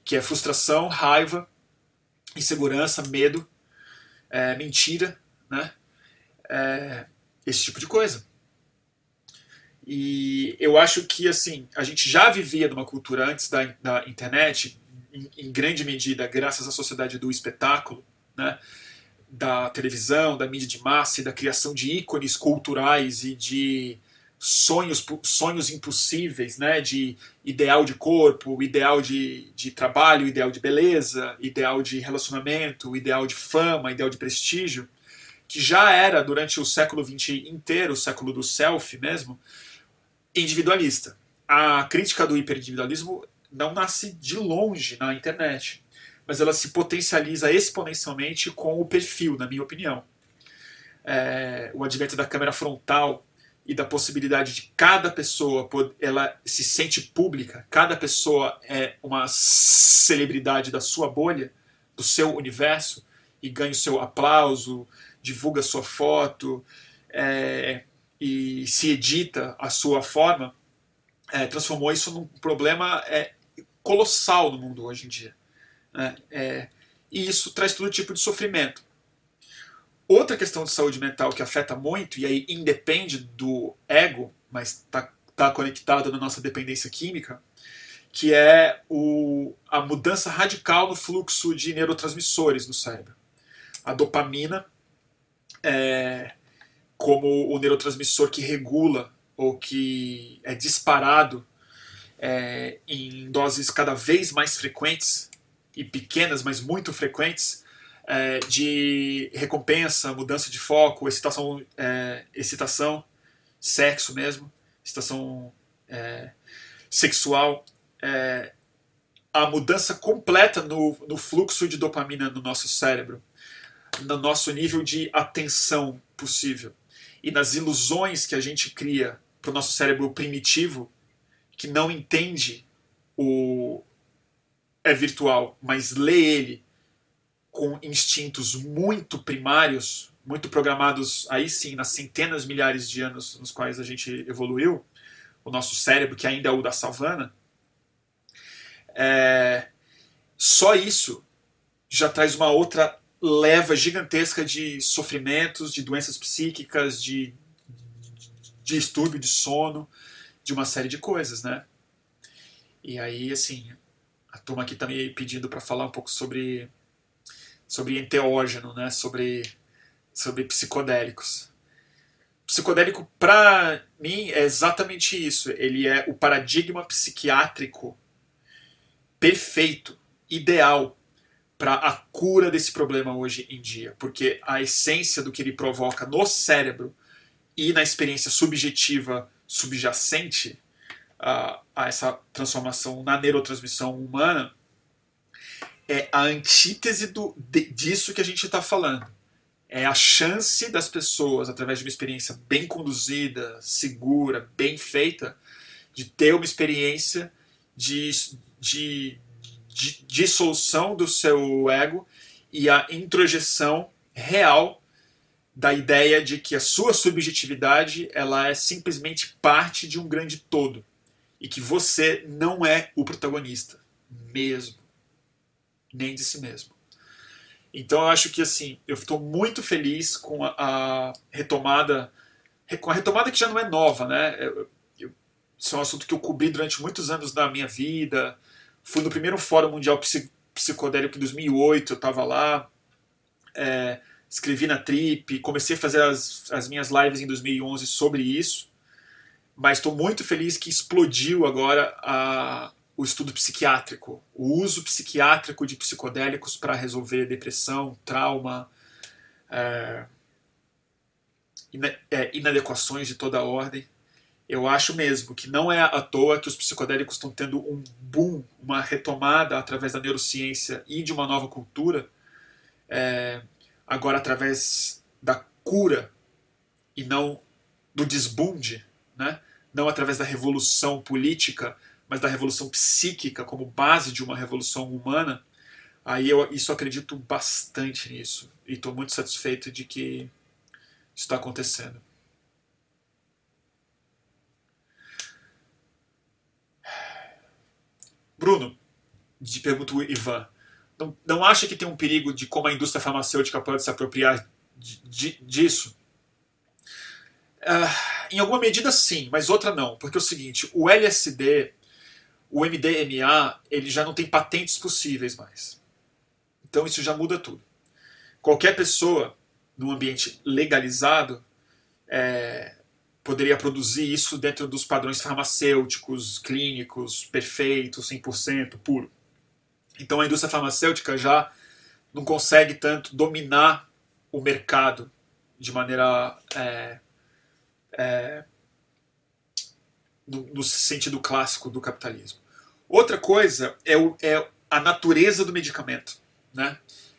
Que é frustração, raiva, insegurança, medo, é, mentira, né? É, esse tipo de coisa. E eu acho que assim a gente já vivia numa cultura antes da, da internet, em, em grande medida graças à sociedade do espetáculo, né? Da televisão, da mídia de massa e da criação de ícones culturais e de sonhos, sonhos impossíveis, né? de ideal de corpo, ideal de, de trabalho, ideal de beleza, ideal de relacionamento, ideal de fama, ideal de prestígio, que já era durante o século XX inteiro, o século do self mesmo, individualista. A crítica do hiperindividualismo não nasce de longe na internet mas ela se potencializa exponencialmente com o perfil, na minha opinião. É, o advento da câmera frontal e da possibilidade de cada pessoa, ela se sente pública, cada pessoa é uma celebridade da sua bolha, do seu universo, e ganha o seu aplauso, divulga sua foto é, e se edita a sua forma, é, transformou isso num problema é, colossal no mundo hoje em dia. Né? É, e isso traz todo tipo de sofrimento. Outra questão de saúde mental que afeta muito, e aí independe do ego, mas está tá conectado na nossa dependência química, que é o, a mudança radical no fluxo de neurotransmissores no cérebro. A dopamina, é, como o neurotransmissor que regula ou que é disparado é, em doses cada vez mais frequentes e pequenas, mas muito frequentes, é, de recompensa, mudança de foco, excitação, é, excitação sexo mesmo, excitação é, sexual, é, a mudança completa no, no fluxo de dopamina no nosso cérebro, no nosso nível de atenção possível. E nas ilusões que a gente cria para o nosso cérebro primitivo que não entende o, é virtual, mas lê ele com instintos muito primários, muito programados aí sim nas centenas, milhares de anos nos quais a gente evoluiu, o nosso cérebro que ainda é o da savana, é, só isso já traz uma outra leva gigantesca de sofrimentos, de doenças psíquicas, de, de distúrbio de sono, de uma série de coisas, né? E aí, assim, a turma aqui está me pedindo para falar um pouco sobre, sobre enteógeno, né? sobre, sobre psicodélicos. Psicodélico, para mim, é exatamente isso. Ele é o paradigma psiquiátrico perfeito, ideal para a cura desse problema hoje em dia, porque a essência do que ele provoca no cérebro e na experiência subjetiva subjacente a, a essa transformação na neurotransmissão humana é a antítese do, de, disso que a gente está falando. É a chance das pessoas, através de uma experiência bem conduzida, segura, bem feita, de ter uma experiência de, de, de dissolução do seu ego e a introjeção real da ideia de que a sua subjetividade ela é simplesmente parte de um grande todo e que você não é o protagonista mesmo, nem de si mesmo. Então eu acho que assim, eu estou muito feliz com a, a, retomada, com a retomada que já não é nova, né? Eu, eu, isso é um assunto que eu cobri durante muitos anos da minha vida. Fui no primeiro Fórum Mundial Psicodélico em 2008, eu estava lá, é, escrevi na Trip, comecei a fazer as, as minhas lives em 2011 sobre isso mas estou muito feliz que explodiu agora a, o estudo psiquiátrico, o uso psiquiátrico de psicodélicos para resolver depressão, trauma, é, é, inadequações de toda ordem. Eu acho mesmo que não é à toa que os psicodélicos estão tendo um boom, uma retomada através da neurociência e de uma nova cultura, é, agora através da cura e não do desbunde, né? não através da revolução política, mas da revolução psíquica como base de uma revolução humana, aí eu isso acredito bastante nisso e estou muito satisfeito de que isso está acontecendo. Bruno, de pergunta o Ivan, não, não acha que tem um perigo de como a indústria farmacêutica pode se apropriar de, de, disso? Uh, em alguma medida sim, mas outra não. Porque é o seguinte, o LSD, o MDMA, ele já não tem patentes possíveis mais. Então isso já muda tudo. qualquer pessoa num ambiente legalizado é, poderia produzir isso dentro dos padrões farmacêuticos, clínicos, perfeitos, 100% puro. Então a indústria farmacêutica já não consegue tanto dominar o mercado de maneira é, é, no, no, sentido clássico do capitalismo. Outra coisa é, o, é a natureza do medicamento. Né?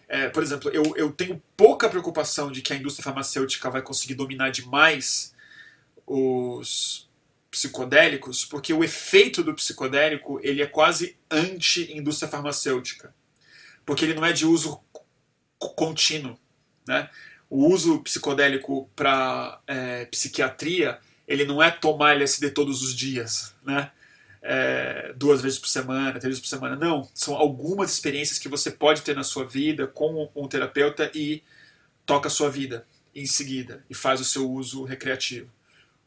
É, por exemplo, eu, eu tenho pouca preocupação de que a indústria farmacêutica vai conseguir dominar demais os psicodélicos, porque o efeito do psicodélico ele é quase anti-indústria farmacêutica, porque ele não é de uso contínuo. Né? O uso psicodélico para é, psiquiatria ele não é tomar LSD todos os dias, né? É, duas vezes por semana, três vezes por semana. Não, são algumas experiências que você pode ter na sua vida com um terapeuta e toca a sua vida em seguida e faz o seu uso recreativo.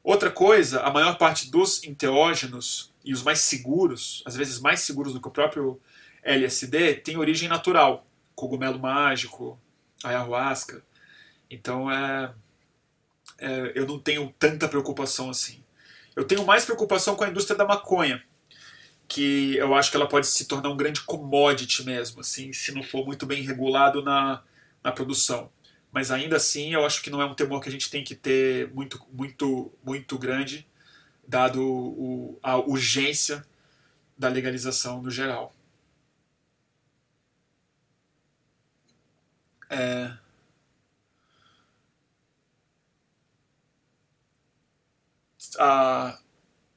Outra coisa, a maior parte dos enteógenos e os mais seguros, às vezes mais seguros do que o próprio LSD, tem origem natural. Cogumelo mágico, ayahuasca. Então é, é, eu não tenho tanta preocupação assim. Eu tenho mais preocupação com a indústria da maconha, que eu acho que ela pode se tornar um grande commodity mesmo, assim, se não for muito bem regulado na, na produção. Mas ainda assim, eu acho que não é um temor que a gente tem que ter muito, muito, muito grande, dado o, a urgência da legalização no geral. É... a,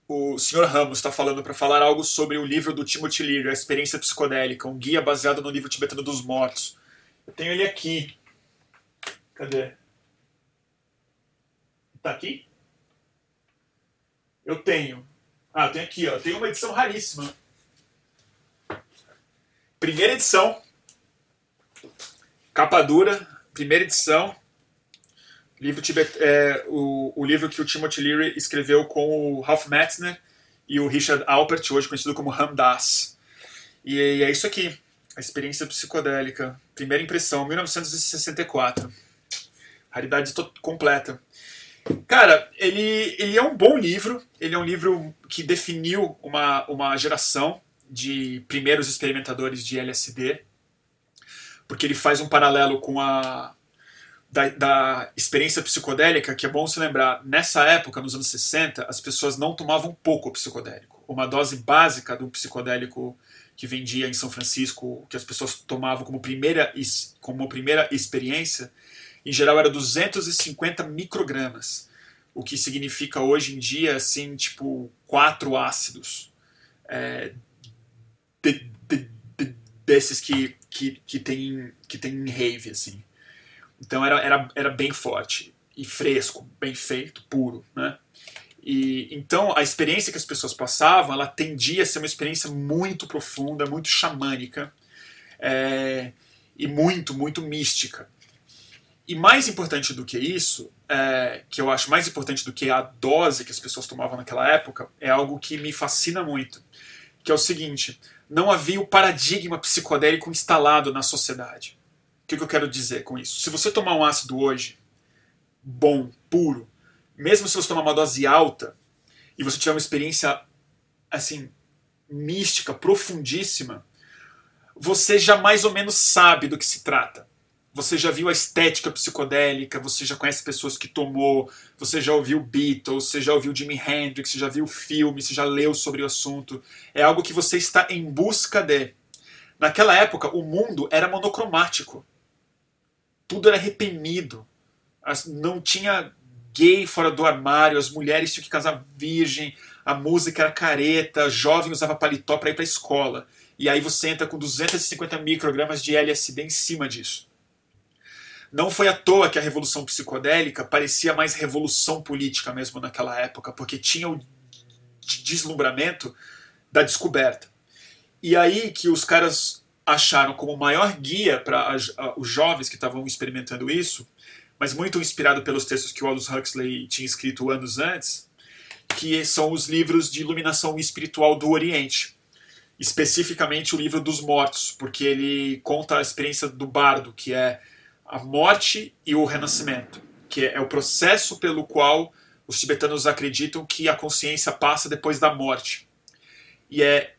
o Sr. Ramos está falando para falar algo sobre o livro do Timothy Leary, A Experiência Psicodélica, um guia baseado no livro tibetano dos mortos. Eu tenho ele aqui. Cadê? Tá aqui? Eu tenho. Ah, tem aqui, ó. Tem uma edição raríssima. Primeira edição. Capa dura, primeira edição. Livro Tibet, é, o, o livro que o Timothy Leary escreveu com o Ralph Metzner e o Richard Alpert, hoje conhecido como Ramdas. E, e é isso aqui, a experiência psicodélica, primeira impressão, 1964. Raridade completa. Cara, ele, ele é um bom livro, ele é um livro que definiu uma, uma geração de primeiros experimentadores de LSD, porque ele faz um paralelo com a, da, da, experiência psicodélica, que é bom se lembrar, nessa época, nos anos 60, as pessoas não tomavam pouco psicodélico. Uma dose básica do psicodélico que vendia em São Francisco, que as pessoas tomavam como primeira, como primeira experiência, em geral era 250 microgramas, o que significa hoje em dia, assim, tipo, quatro ácidos. É, de, de, de, desses que, que, que, tem, que tem em rave, assim. Então era, era, era bem forte e fresco, bem feito, puro, né? E então a experiência que as pessoas passavam, ela tendia a ser uma experiência muito profunda, muito xamânica é, e muito, muito mística. E mais importante do que isso, é, que eu acho mais importante do que a dose que as pessoas tomavam naquela época, é algo que me fascina muito, que é o seguinte: não havia o paradigma psicodélico instalado na sociedade que, que eu quero dizer com isso? Se você tomar um ácido hoje, bom, puro, mesmo se você tomar uma dose alta e você tiver uma experiência assim mística, profundíssima, você já mais ou menos sabe do que se trata. Você já viu a estética psicodélica, você já conhece pessoas que tomou, você já ouviu Beatles, você já ouviu Jimi Hendrix, você já viu filme, você já leu sobre o assunto. É algo que você está em busca de. Naquela época, o mundo era monocromático tudo era reprimido. Não tinha gay fora do armário, as mulheres tinham que casar virgem, a música era careta, jovem usava paletó para ir para a escola. E aí você entra com 250 microgramas de LSD em cima disso. Não foi à toa que a revolução psicodélica parecia mais revolução política mesmo naquela época, porque tinha o deslumbramento da descoberta. E aí que os caras acharam como maior guia para os jovens que estavam experimentando isso, mas muito inspirado pelos textos que Aldous Huxley tinha escrito anos antes, que são os livros de iluminação espiritual do Oriente, especificamente o livro dos mortos, porque ele conta a experiência do bardo, que é a morte e o renascimento, que é o processo pelo qual os tibetanos acreditam que a consciência passa depois da morte. E, é,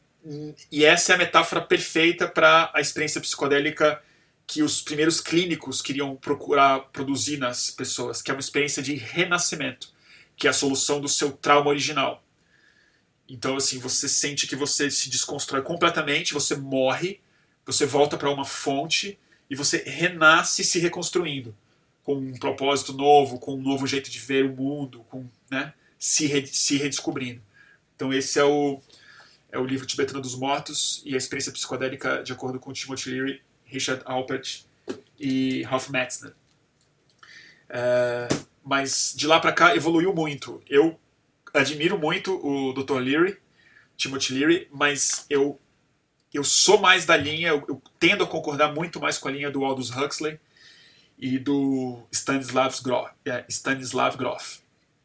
e essa é a metáfora perfeita para a experiência psicodélica que os primeiros clínicos queriam procurar produzir nas pessoas, que é uma experiência de renascimento, que é a solução do seu trauma original. Então, assim, você sente que você se desconstrói completamente, você morre, você volta para uma fonte e você renasce se reconstruindo com um propósito novo, com um novo jeito de ver o mundo, com né, se, re, se redescobrindo. Então esse é o, é o livro Tibetano dos Mortos e a experiência psicodélica de acordo com Timothy Leary, Richard Alpert e Ralph Metzner. É, mas de lá para cá evoluiu muito. Eu admiro muito o Dr. Leary, Timothy Leary, mas eu eu sou mais da linha, eu, eu, tendo a concordar muito mais com a linha do Aldous Huxley e do Stanislav Grof, é, Stanislav Grof,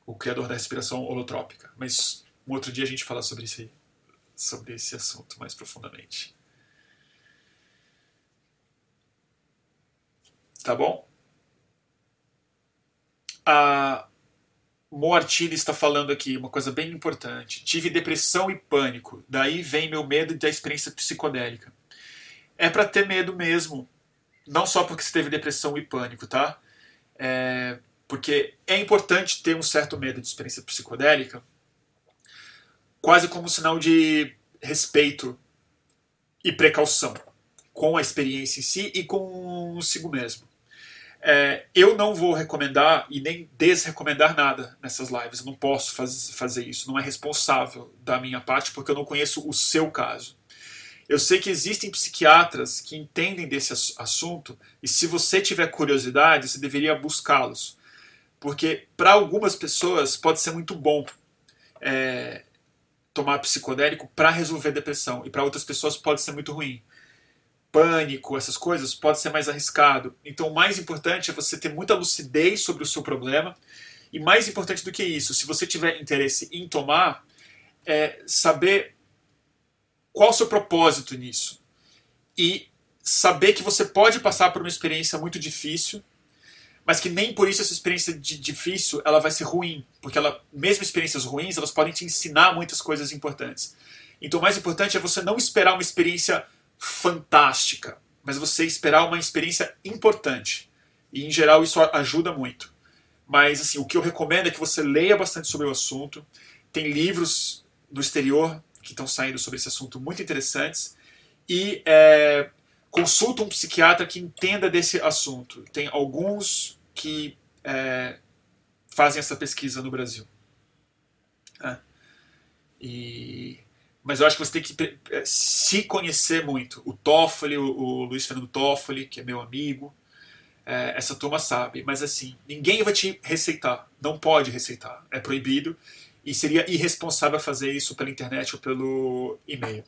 o criador da respiração holotrópica. Mas um outro dia a gente fala sobre esse, sobre esse assunto mais profundamente. Tá bom? A Moartini está falando aqui uma coisa bem importante. Tive depressão e pânico, daí vem meu medo da experiência psicodélica. É para ter medo mesmo, não só porque você teve depressão e pânico, tá? É, porque é importante ter um certo medo de experiência psicodélica, quase como um sinal de respeito e precaução com a experiência em si e consigo mesmo. É, eu não vou recomendar e nem desrecomendar nada nessas lives. Eu não posso faz, fazer isso. Não é responsável da minha parte porque eu não conheço o seu caso. Eu sei que existem psiquiatras que entendem desse assunto e se você tiver curiosidade, você deveria buscá-los. Porque para algumas pessoas pode ser muito bom é, tomar psicodélico para resolver depressão e para outras pessoas pode ser muito ruim. Pânico, essas coisas, pode ser mais arriscado. Então, o mais importante é você ter muita lucidez sobre o seu problema. E mais importante do que isso, se você tiver interesse em tomar, é saber qual o seu propósito nisso? E saber que você pode passar por uma experiência muito difícil, mas que nem por isso essa experiência de difícil ela vai ser ruim, porque ela, mesmo experiências ruins, elas podem te ensinar muitas coisas importantes. Então, o mais importante é você não esperar uma experiência fantástica, mas você esperar uma experiência importante. E em geral isso ajuda muito. Mas assim, o que eu recomendo é que você leia bastante sobre o assunto. Tem livros do exterior que estão saindo sobre esse assunto muito interessantes e é, consulta um psiquiatra que entenda desse assunto. Tem alguns que é, fazem essa pesquisa no Brasil. É. E, mas eu acho que você tem que é, se conhecer muito. O Toffoli, o, o Luiz Fernando Toffoli, que é meu amigo, é, essa turma sabe. Mas assim, ninguém vai te receitar. Não pode receitar. É proibido e seria irresponsável fazer isso pela internet ou pelo e-mail.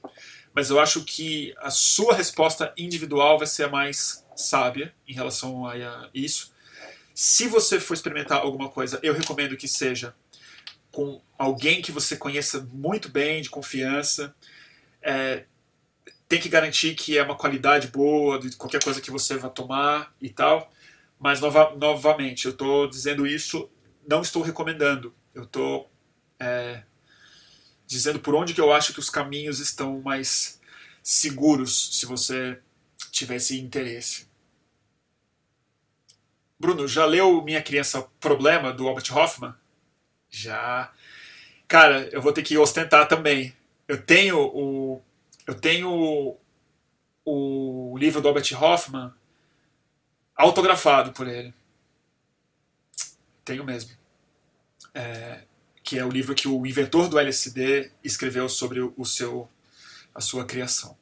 Mas eu acho que a sua resposta individual vai ser a mais sábia em relação a isso. Se você for experimentar alguma coisa, eu recomendo que seja com alguém que você conheça muito bem, de confiança. É, tem que garantir que é uma qualidade boa de qualquer coisa que você vai tomar e tal. Mas, nova, novamente, eu estou dizendo isso, não estou recomendando. Eu estou é, dizendo por onde que eu acho que os caminhos estão mais seguros, se você tivesse interesse. Bruno, já leu Minha Criança Problema, do Albert Hoffman? Já. Cara, eu vou ter que ostentar também. Eu tenho o. Eu tenho o livro do Albert Hoffman autografado por ele. Tenho mesmo. É, que é o livro que o inventor do LSD escreveu sobre o seu, a sua criação.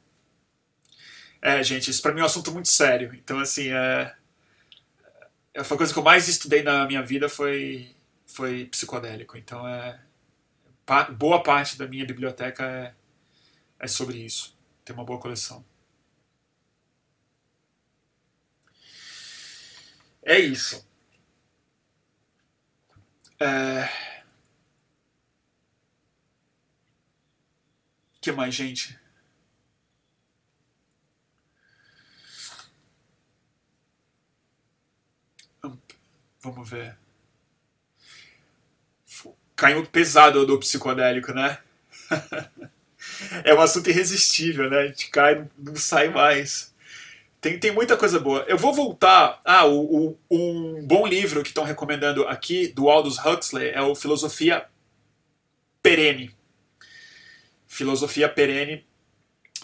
É, gente, isso para mim é um assunto muito sério. Então, assim, é, foi a coisa que eu mais estudei na minha vida foi, foi psicodélico. Então, é, pa, boa parte da minha biblioteca é, é sobre isso. Tem uma boa coleção. É isso. É... que mais, gente? Vamos ver. Caiu pesado do psicodélico, né? *laughs* é um assunto irresistível, né? A gente cai, não sai mais. Tem, tem muita coisa boa. Eu vou voltar. Ah, o, o um bom livro que estão recomendando aqui, do Aldous Huxley, é o Filosofia Perene. Filosofia Perene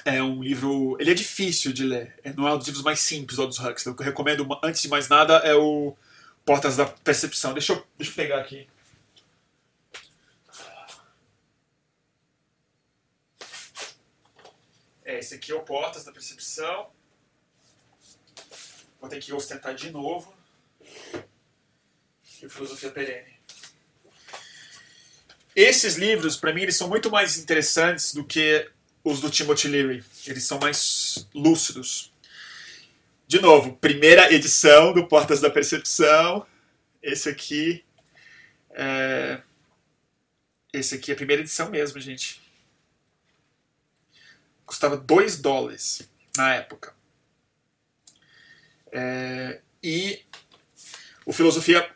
é um livro. Ele é difícil de ler. Não é um dos livros mais simples do Aldous Huxley. O que eu recomendo, antes de mais nada, é o Portas da Percepção. Deixa eu, deixa eu pegar aqui. É, esse aqui é o Portas da Percepção. Vou ter que ostentar de novo. E Filosofia Perene. Esses livros, para mim, eles são muito mais interessantes do que os do Timothy Leary. Eles são mais lúcidos. De novo, primeira edição do Portas da Percepção. Esse aqui é... Esse aqui é a primeira edição mesmo, gente custava 2 dólares na época. É, e o Filosofia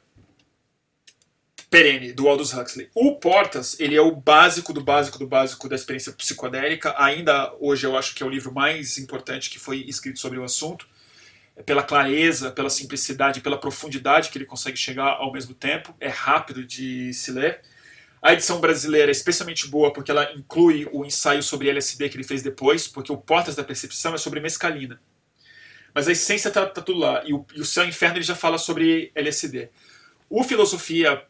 Perene, do Aldous Huxley. O Portas, ele é o básico do básico do básico da experiência psicodélica. Ainda hoje eu acho que é o livro mais importante que foi escrito sobre o assunto. Pela clareza, pela simplicidade, pela profundidade que ele consegue chegar ao mesmo tempo. É rápido de se ler. A edição brasileira é especialmente boa porque ela inclui o ensaio sobre LSD que ele fez depois, porque o Portas da Percepção é sobre mescalina. Mas a essência está tá tudo lá. E o, e o Céu e o Inferno ele já fala sobre LSD. O Filosofia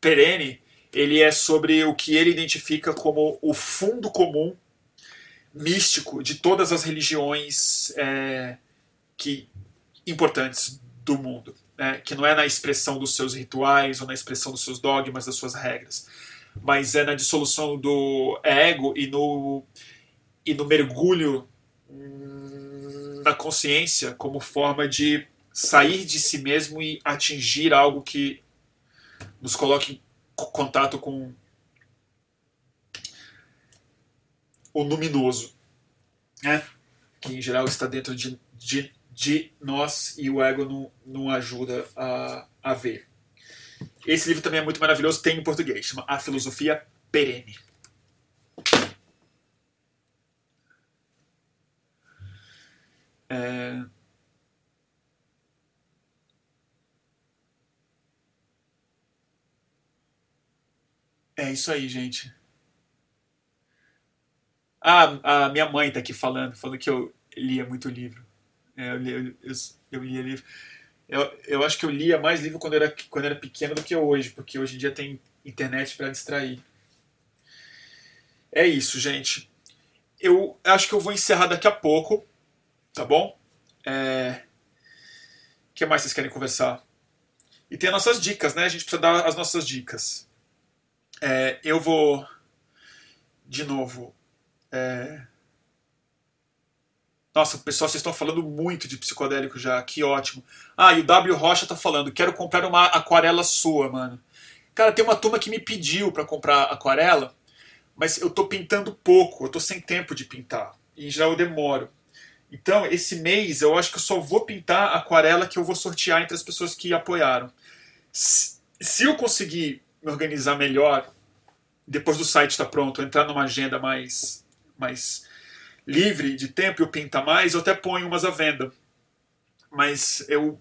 Perene, ele é sobre o que ele identifica como o fundo comum místico de todas as religiões é, que importantes do mundo né, que não é na expressão dos seus rituais ou na expressão dos seus dogmas, das suas regras, mas é na dissolução do ego e no, e no mergulho na consciência como forma de sair de si mesmo e atingir algo que nos coloque em contato com o luminoso, né? que em geral está dentro de, de de nós e o ego não, não ajuda a, a ver. Esse livro também é muito maravilhoso, tem em português, chama A Filosofia Perene. É... é isso aí, gente. Ah, a minha mãe está aqui falando, falando que eu lia muito livro. É, eu, li, eu, eu lia livro. Eu, eu acho que eu lia mais livro quando era, quando era pequeno do que hoje, porque hoje em dia tem internet para distrair. É isso, gente. Eu acho que eu vou encerrar daqui a pouco, tá bom? É... O que mais vocês querem conversar? E tem as nossas dicas, né? A gente precisa dar as nossas dicas. É, eu vou, de novo, é, nossa, pessoal, vocês estão falando muito de psicodélico já, que ótimo. Ah, e o W Rocha tá falando, quero comprar uma aquarela sua, mano. Cara, tem uma turma que me pediu para comprar aquarela, mas eu tô pintando pouco, eu tô sem tempo de pintar. E já eu demoro. Então, esse mês eu acho que eu só vou pintar aquarela que eu vou sortear entre as pessoas que apoiaram. Se eu conseguir me organizar melhor, depois do site estar tá pronto, entrar numa agenda mais, mais livre de tempo eu pinta mais, eu até ponho umas à venda. Mas eu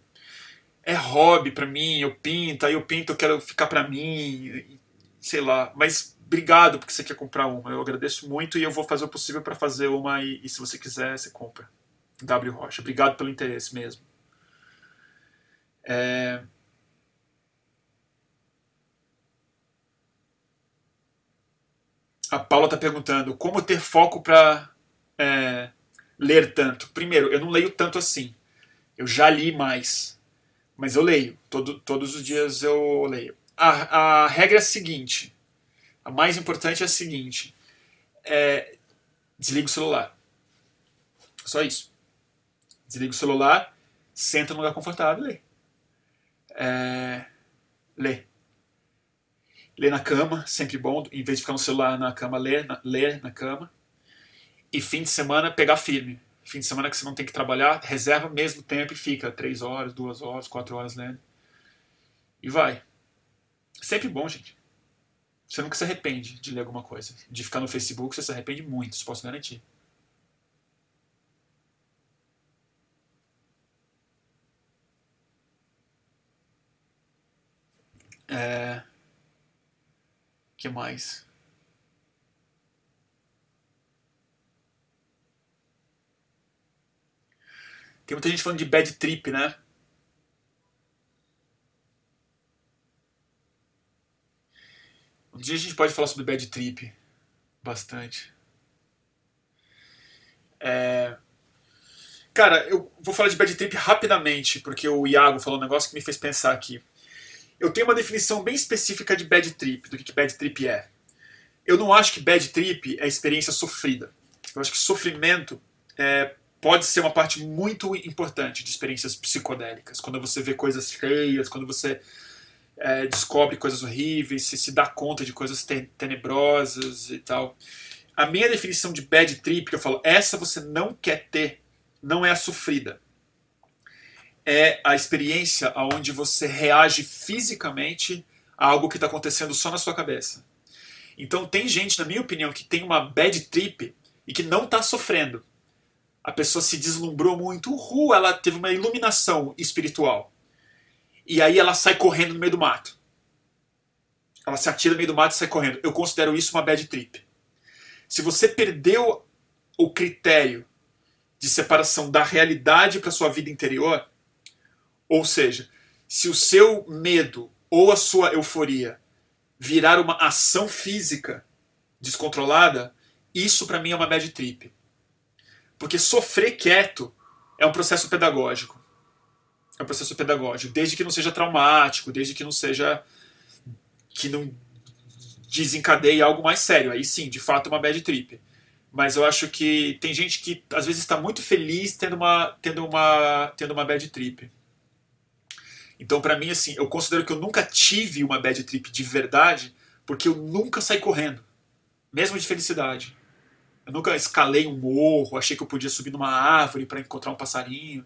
é hobby para mim, eu pinto, aí eu pinto, eu quero ficar para mim, sei lá. Mas obrigado porque você quer comprar uma. Eu agradeço muito e eu vou fazer o possível para fazer uma e, e, se você quiser, você compra. W Rocha. Obrigado pelo interesse mesmo. É... A Paula está perguntando como ter foco para é, ler tanto. Primeiro, eu não leio tanto assim. Eu já li mais. Mas eu leio. Todo, todos os dias eu leio. A, a regra é a seguinte. A mais importante é a seguinte. É, desliga o celular. Só isso. Desliga o celular, senta num lugar confortável e lê. É, lê. Lê na cama, sempre bom. Em vez de ficar no celular na cama, lê na, lê na cama e fim de semana pegar firme. Fim de semana que você não tem que trabalhar, reserva mesmo tempo e fica três horas, duas horas, quatro horas lendo. E vai. Sempre bom, gente. Você nunca se arrepende de ler alguma coisa. De ficar no Facebook, você se arrepende muito, isso posso garantir. É... que mais? Tem muita gente falando de bad trip, né? Um dia a gente pode falar sobre bad trip. Bastante. É... Cara, eu vou falar de bad trip rapidamente, porque o Iago falou um negócio que me fez pensar aqui. Eu tenho uma definição bem específica de bad trip, do que bad trip é. Eu não acho que bad trip é experiência sofrida. Eu acho que sofrimento é, pode ser uma parte muito importante de experiências psicodélicas. Quando você vê coisas feias, quando você é, descobre coisas horríveis, se se dá conta de coisas tenebrosas e tal. A minha definição de bad trip, que eu falo, essa você não quer ter, não é a sofrida. É a experiência onde você reage fisicamente a algo que está acontecendo só na sua cabeça. Então tem gente, na minha opinião, que tem uma bad trip e que não está sofrendo. A pessoa se deslumbrou muito, uhul, ela teve uma iluminação espiritual e aí ela sai correndo no meio do mato. Ela se atira no meio do mato e sai correndo. Eu considero isso uma bad trip. Se você perdeu o critério de separação da realidade para sua vida interior, ou seja, se o seu medo ou a sua euforia virar uma ação física descontrolada, isso para mim é uma bad trip. Porque sofrer quieto é um processo pedagógico é um processo pedagógico, desde que não seja traumático, desde que não seja que não desencadeie algo mais sério. Aí sim, de fato, é uma bad trip. Mas eu acho que tem gente que às vezes está muito feliz tendo uma tendo uma tendo uma bad trip. Então, para mim, assim, eu considero que eu nunca tive uma bad trip de verdade, porque eu nunca saí correndo, mesmo de felicidade. Eu nunca escalei um morro, achei que eu podia subir numa árvore para encontrar um passarinho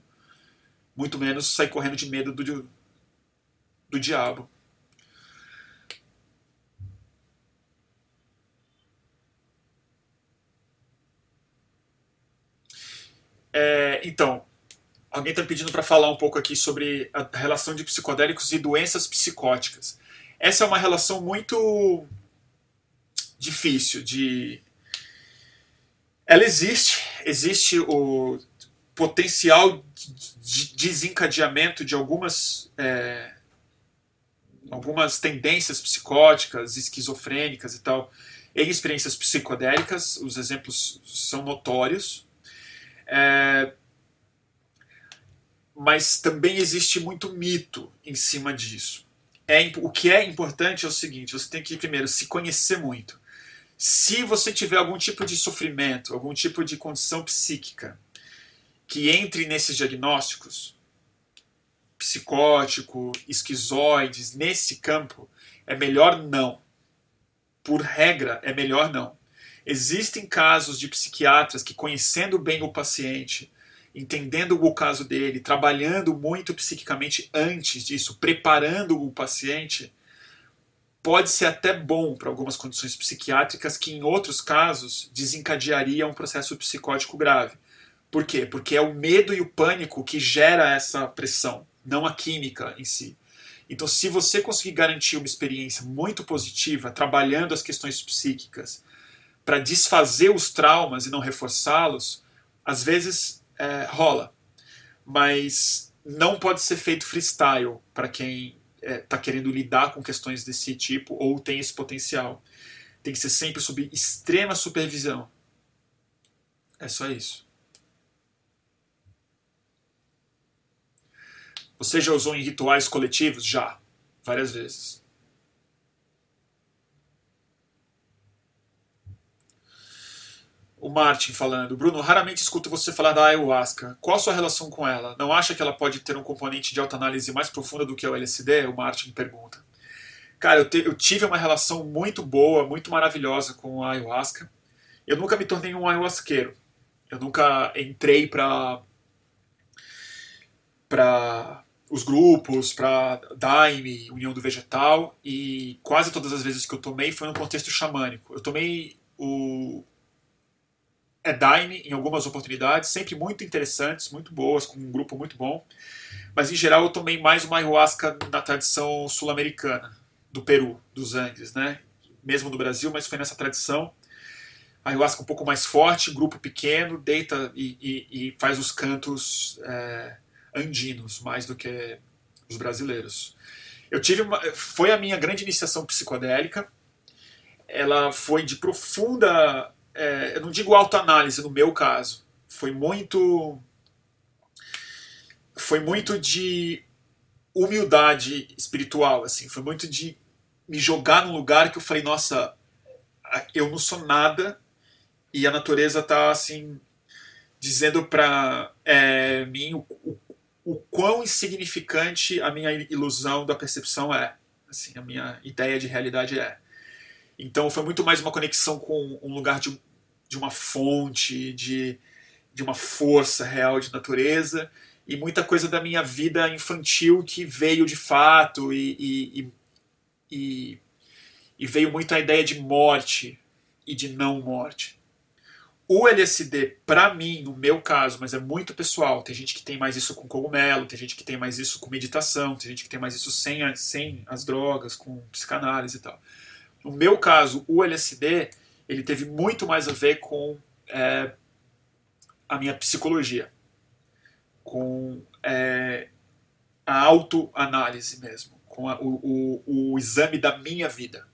muito menos sair correndo de medo do, do diabo. É, então, alguém está pedindo para falar um pouco aqui sobre a relação de psicodélicos e doenças psicóticas. Essa é uma relação muito difícil de. Ela existe, existe o potencial de desencadeamento de algumas, é, algumas tendências psicóticas, esquizofrênicas e tal, em experiências psicodélicas, os exemplos são notórios. É, mas também existe muito mito em cima disso. É, o que é importante é o seguinte: você tem que, primeiro, se conhecer muito. Se você tiver algum tipo de sofrimento, algum tipo de condição psíquica que entre nesses diagnósticos, psicótico, esquizoides, nesse campo, é melhor não. Por regra, é melhor não. Existem casos de psiquiatras que, conhecendo bem o paciente, entendendo o caso dele, trabalhando muito psiquicamente antes disso, preparando o paciente, pode ser até bom para algumas condições psiquiátricas que, em outros casos, desencadearia um processo psicótico grave. Por quê? Porque é o medo e o pânico que gera essa pressão, não a química em si. Então, se você conseguir garantir uma experiência muito positiva, trabalhando as questões psíquicas, para desfazer os traumas e não reforçá-los, às vezes é, rola. Mas não pode ser feito freestyle para quem está é, tá querendo lidar com questões desse tipo ou tem esse potencial. Tem que ser sempre sob extrema supervisão. É só isso. Você já usou em rituais coletivos? Já, várias vezes. O Martin falando, Bruno, raramente escuto você falar da ayahuasca. Qual a sua relação com ela? Não acha que ela pode ter um componente de autoanálise mais profunda do que o LSD? O Martin pergunta. Cara, eu, te, eu tive uma relação muito boa, muito maravilhosa com a ayahuasca. Eu nunca me tornei um ayahuasqueiro. Eu nunca entrei para para os grupos, para Daime, União do Vegetal, e quase todas as vezes que eu tomei foi no contexto xamânico. Eu tomei o é Daime em algumas oportunidades, sempre muito interessantes, muito boas, com um grupo muito bom. Mas em geral eu tomei mais uma ayahuasca na tradição sul-americana, do Peru, dos Andes, né? Mesmo no Brasil, mas foi nessa tradição. A ayahuasca um pouco mais forte, grupo pequeno, deita e, e, e faz os cantos é, andinos, mais do que os brasileiros. Eu tive uma, foi a minha grande iniciação psicodélica. Ela foi de profunda é, eu não digo autoanálise no meu caso, foi muito foi muito de humildade espiritual, assim, foi muito de me jogar num lugar que eu falei, nossa, eu não sou nada e a natureza tá assim dizendo para é, mim o, o, o, quão insignificante a minha ilusão da percepção é, assim, a minha ideia de realidade é. Então foi muito mais uma conexão com um lugar de, de uma fonte, de, de uma força real de natureza, e muita coisa da minha vida infantil que veio de fato, e, e, e, e veio muito a ideia de morte e de não morte. O LSD, para mim, no meu caso, mas é muito pessoal. Tem gente que tem mais isso com cogumelo, tem gente que tem mais isso com meditação, tem gente que tem mais isso sem, sem as drogas, com psicanálise e tal. No meu caso, o LSD ele teve muito mais a ver com é, a minha psicologia, com é, a autoanálise mesmo, com a, o, o, o, exame da minha vida.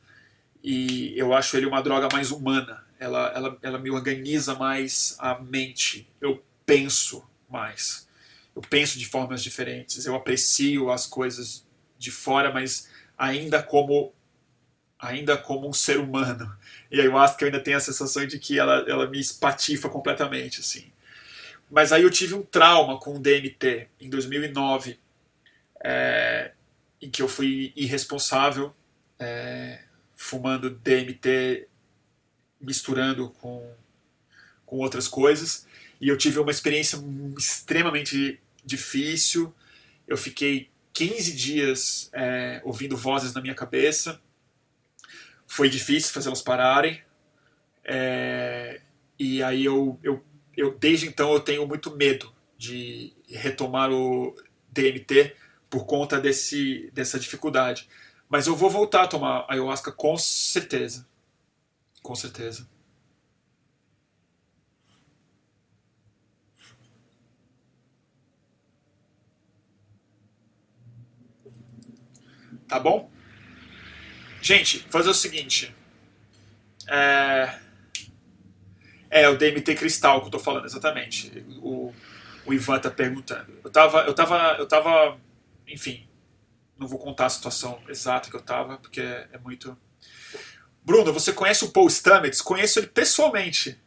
E eu acho ele uma droga mais humana. Ela, ela, ela me organiza mais a mente. Eu penso mais. Eu penso de formas diferentes. Eu aprecio as coisas de fora, mas ainda como ainda como um ser humano. E a ayahuasca eu ainda tenho a sensação de que ela, ela me espatifa completamente, assim. Mas aí eu tive um trauma com o DMT em 2009, é, em que eu fui irresponsável, é, fumando DMT, misturando com, com outras coisas. E eu tive uma experiência extremamente difícil. Eu fiquei 15 dias é, ouvindo vozes na minha cabeça foi difícil fazê-las pararem. É, e aí eu, eu, eu, desde então, eu tenho muito medo de retomar o DMT por conta desse, dessa dificuldade. Mas eu vou voltar a tomar ayahuasca com certeza. Com certeza. Tá bom? Gente, fazer o seguinte. É, é o DMT cristal que eu tô falando, exatamente. O, o Ivan tá perguntando. Eu tava, eu tava, eu tava, enfim, não vou contar a situação exata que eu tava, porque é, muito. Bruno, você conhece o Paul Stamets? Conheço ele pessoalmente.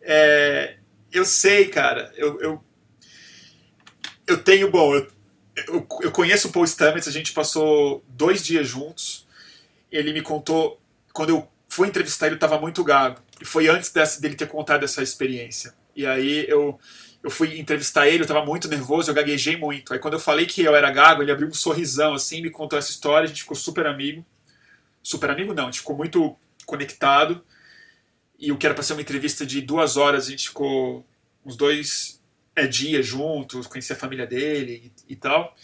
É, eu sei, cara. Eu, eu, eu tenho, bom, eu, eu, eu conheço o Paul Stamets, a gente passou dois dias juntos. Ele me contou, quando eu fui entrevistar ele, estava muito gago. E foi antes desse, dele ter contado essa experiência. E aí eu, eu fui entrevistar ele, eu estava muito nervoso, eu gaguejei muito. Aí quando eu falei que eu era gago, ele abriu um sorrisão assim, me contou essa história, a gente ficou super amigo. Super amigo não, a gente ficou muito conectado. E o que era para ser uma entrevista de duas horas, a gente ficou uns dois é, dia juntos, conheci a família dele e, e tal.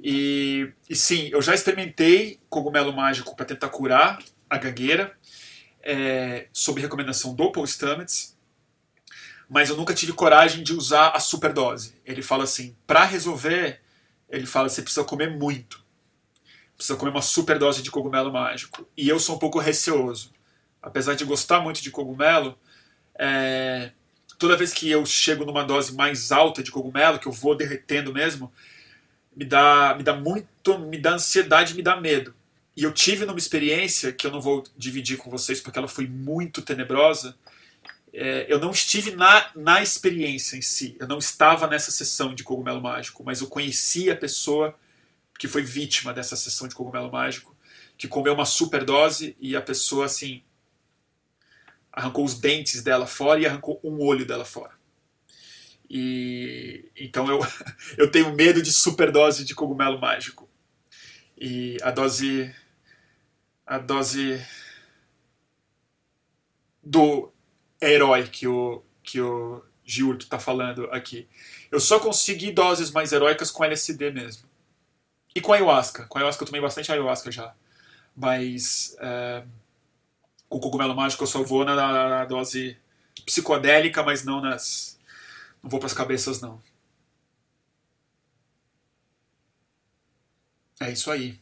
E, e, sim, eu já experimentei cogumelo mágico para tentar curar a gagueira, é, sob recomendação do Paul Stamets, mas eu nunca tive coragem de usar a superdose. Ele fala assim, para resolver, ele fala você precisa comer muito, precisa comer uma superdose de cogumelo mágico. E eu sou um pouco receoso, apesar de gostar muito de cogumelo, é, toda vez que eu chego numa dose mais alta de cogumelo, que eu vou derretendo mesmo, me dá, me dá muito, me dá ansiedade, me dá medo. E eu tive numa experiência que eu não vou dividir com vocês porque ela foi muito tenebrosa. É, eu não estive na, na experiência em si, eu não estava nessa sessão de cogumelo mágico, mas eu conheci a pessoa que foi vítima dessa sessão de cogumelo mágico, que comeu uma superdose e a pessoa assim arrancou os dentes dela fora e arrancou um olho dela fora. E então eu, *laughs* eu tenho medo de superdose de cogumelo mágico. E a dose a dose do herói que o que o Gilto está falando aqui. Eu só consegui doses mais heróicas com LSD mesmo. E com ayahuasca. Com ayahuasca eu tomei bastante ayahuasca já. Mas é, com cogumelo mágico eu só vou na, na dose psicodélica, mas não nas. Não vou para as cabeças, não. É isso aí.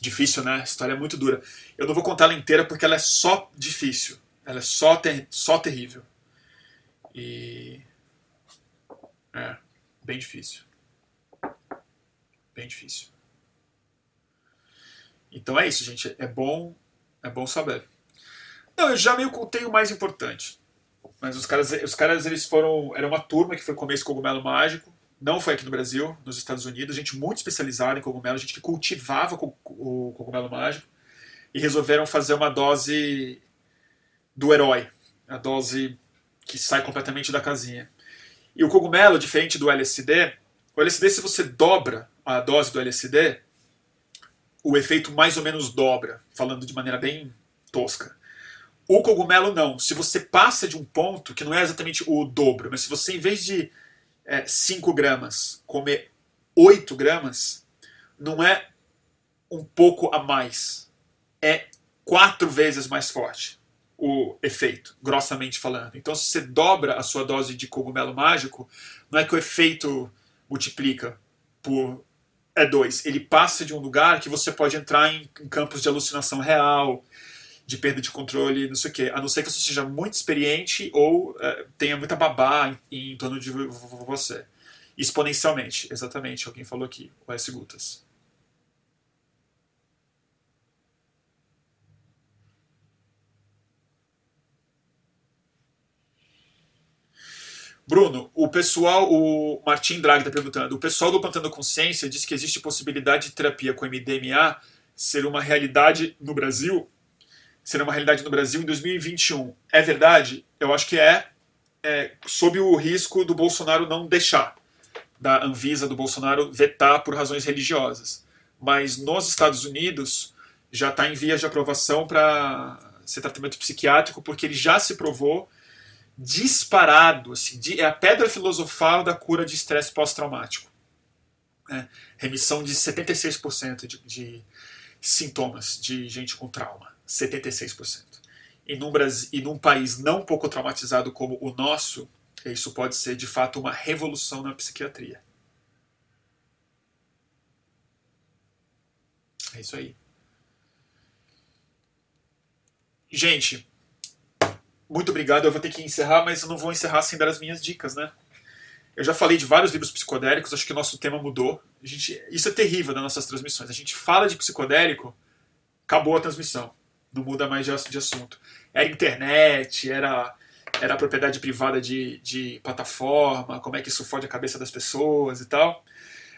Difícil, né? A história é muito dura. Eu não vou contar ela inteira porque ela é só difícil. Ela é só, ter... só terrível. E. É, bem difícil. Bem difícil. Então é isso, gente. É bom, é bom saber. Não, eu já meio contei o mais importante. Mas os caras, os caras eles foram. Era uma turma que foi comer esse cogumelo mágico. Não foi aqui no Brasil, nos Estados Unidos. Gente muito especializada em cogumelo, gente que cultivava o cogumelo mágico. E resolveram fazer uma dose do herói. A dose que sai completamente da casinha. E o cogumelo, diferente do LSD, o LSD, se você dobra a dose do LSD, o efeito mais ou menos dobra, falando de maneira bem tosca. O cogumelo não. Se você passa de um ponto, que não é exatamente o dobro, mas se você, em vez de é, 5 gramas, comer 8 gramas, não é um pouco a mais. É quatro vezes mais forte o efeito, grossamente falando. Então, se você dobra a sua dose de cogumelo mágico, não é que o efeito multiplica por é dois. Ele passa de um lugar que você pode entrar em, em campos de alucinação real, de perda de controle, não sei o quê. A não ser que você seja muito experiente ou é, tenha muita babá em, em torno de você. Exponencialmente, exatamente, alguém falou aqui, o S. Gutas. Bruno, o pessoal, o Martim Draghi está perguntando, o pessoal do Plantando Consciência diz que existe possibilidade de terapia com MDMA ser uma realidade no Brasil será uma realidade no Brasil em 2021. É verdade? Eu acho que é, é sob o risco do Bolsonaro não deixar, da Anvisa do Bolsonaro vetar por razões religiosas. Mas nos Estados Unidos já está em vias de aprovação para ser tratamento psiquiátrico, porque ele já se provou disparado, assim, de, é a pedra filosofal da cura de estresse pós-traumático. É, remissão de 76% de, de sintomas de gente com trauma. 76%. E num, Brasil, e num país não pouco traumatizado como o nosso, isso pode ser de fato uma revolução na psiquiatria. É isso aí. Gente, muito obrigado. Eu vou ter que encerrar, mas eu não vou encerrar sem dar as minhas dicas, né? Eu já falei de vários livros psicodélicos, acho que o nosso tema mudou. A gente, isso é terrível nas nossas transmissões. A gente fala de psicodélico, acabou a transmissão não muda mais de, assunto. Era internet, era, era propriedade privada de, de plataforma, como é que isso fode a cabeça das pessoas e tal.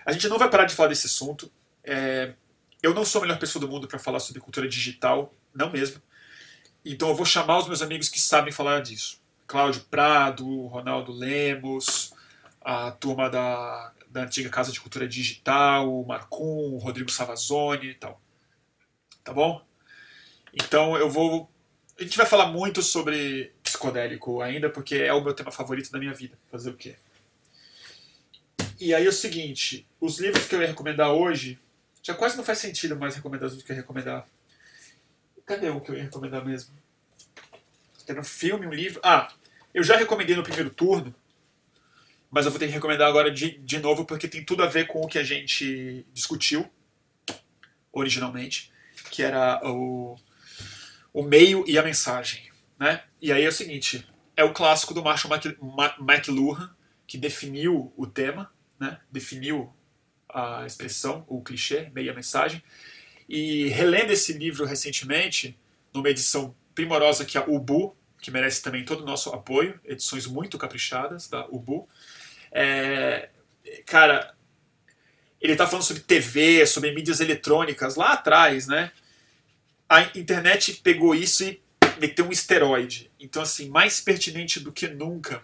A gente não vai parar de falar desse assunto. É, eu não sou a melhor pessoa do mundo para falar sobre cultura digital, não mesmo. Então eu vou chamar os meus amigos que sabem falar disso. Cláudio Prado, Ronaldo Lemos, a turma da, da antiga Casa de Cultura Digital, o Marcum, o Rodrigo Savazone e tal. Tá bom? Então eu vou. A gente vai falar muito sobre psicodélico ainda, porque é o meu tema favorito da minha vida. Fazer o quê? E aí é o seguinte: os livros que eu ia recomendar hoje. Já quase não faz sentido mais recomendar os livros que eu ia recomendar. Cadê o que eu ia recomendar mesmo? Era um filme, um livro. Ah, eu já recomendei no primeiro turno, mas eu vou ter que recomendar agora de, de novo porque tem tudo a ver com o que a gente discutiu originalmente, que era o o meio e a mensagem. Né? E aí é o seguinte: é o clássico do Marshall McLuhan, que definiu o tema, né? definiu a expressão, o clichê, meio e a mensagem. E relendo esse livro recentemente, numa edição primorosa que é a Ubu, que merece também todo o nosso apoio, edições muito caprichadas da Ubu. É, cara, ele está falando sobre TV, sobre mídias eletrônicas lá atrás, né? A internet pegou isso e meteu um esteroide. Então, assim, mais pertinente do que nunca,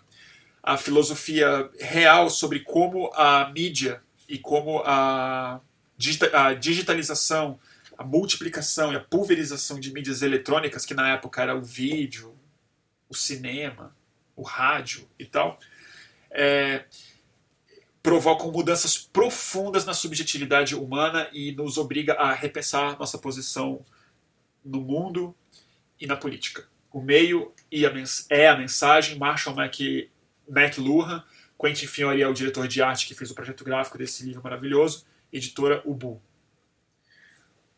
a filosofia real sobre como a mídia e como a, a digitalização, a multiplicação e a pulverização de mídias eletrônicas, que na época era o vídeo, o cinema, o rádio e tal, é, provocam mudanças profundas na subjetividade humana e nos obriga a repensar nossa posição no mundo e na política. O meio e a é a mensagem. Marshall Mac McLuhan, Quentin Fiore é o diretor de arte que fez o projeto gráfico desse livro maravilhoso, editora Ubu.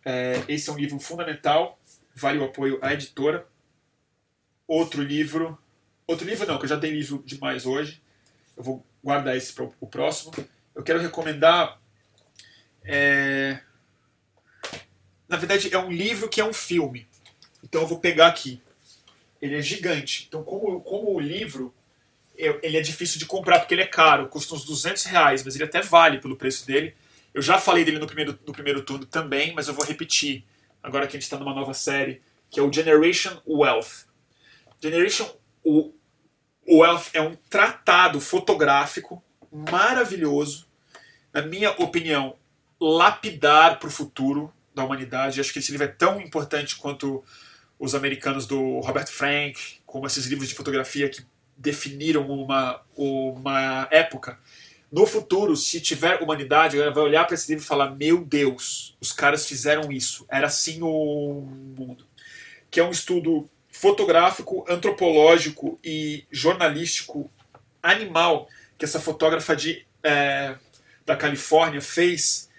É, esse é um livro fundamental, vale o apoio à editora. Outro livro, outro livro não, que eu já dei livro demais hoje, eu vou guardar esse para o próximo. Eu quero recomendar. É... Na verdade, é um livro que é um filme. Então eu vou pegar aqui. Ele é gigante. Então, como, como o livro, ele é difícil de comprar porque ele é caro, custa uns 200 reais, mas ele até vale pelo preço dele. Eu já falei dele no primeiro, no primeiro turno também, mas eu vou repetir agora que a gente está numa nova série, que é o Generation Wealth. Generation Wealth é um tratado fotográfico maravilhoso, na minha opinião, lapidar para o futuro da humanidade. Acho que esse livro é tão importante quanto os americanos do Robert Frank, como esses livros de fotografia que definiram uma, uma época. No futuro, se tiver humanidade, vai olhar para esse livro e falar: Meu Deus, os caras fizeram isso. Era assim o mundo. Que é um estudo fotográfico, antropológico e jornalístico animal que essa fotógrafa de, é, da Califórnia fez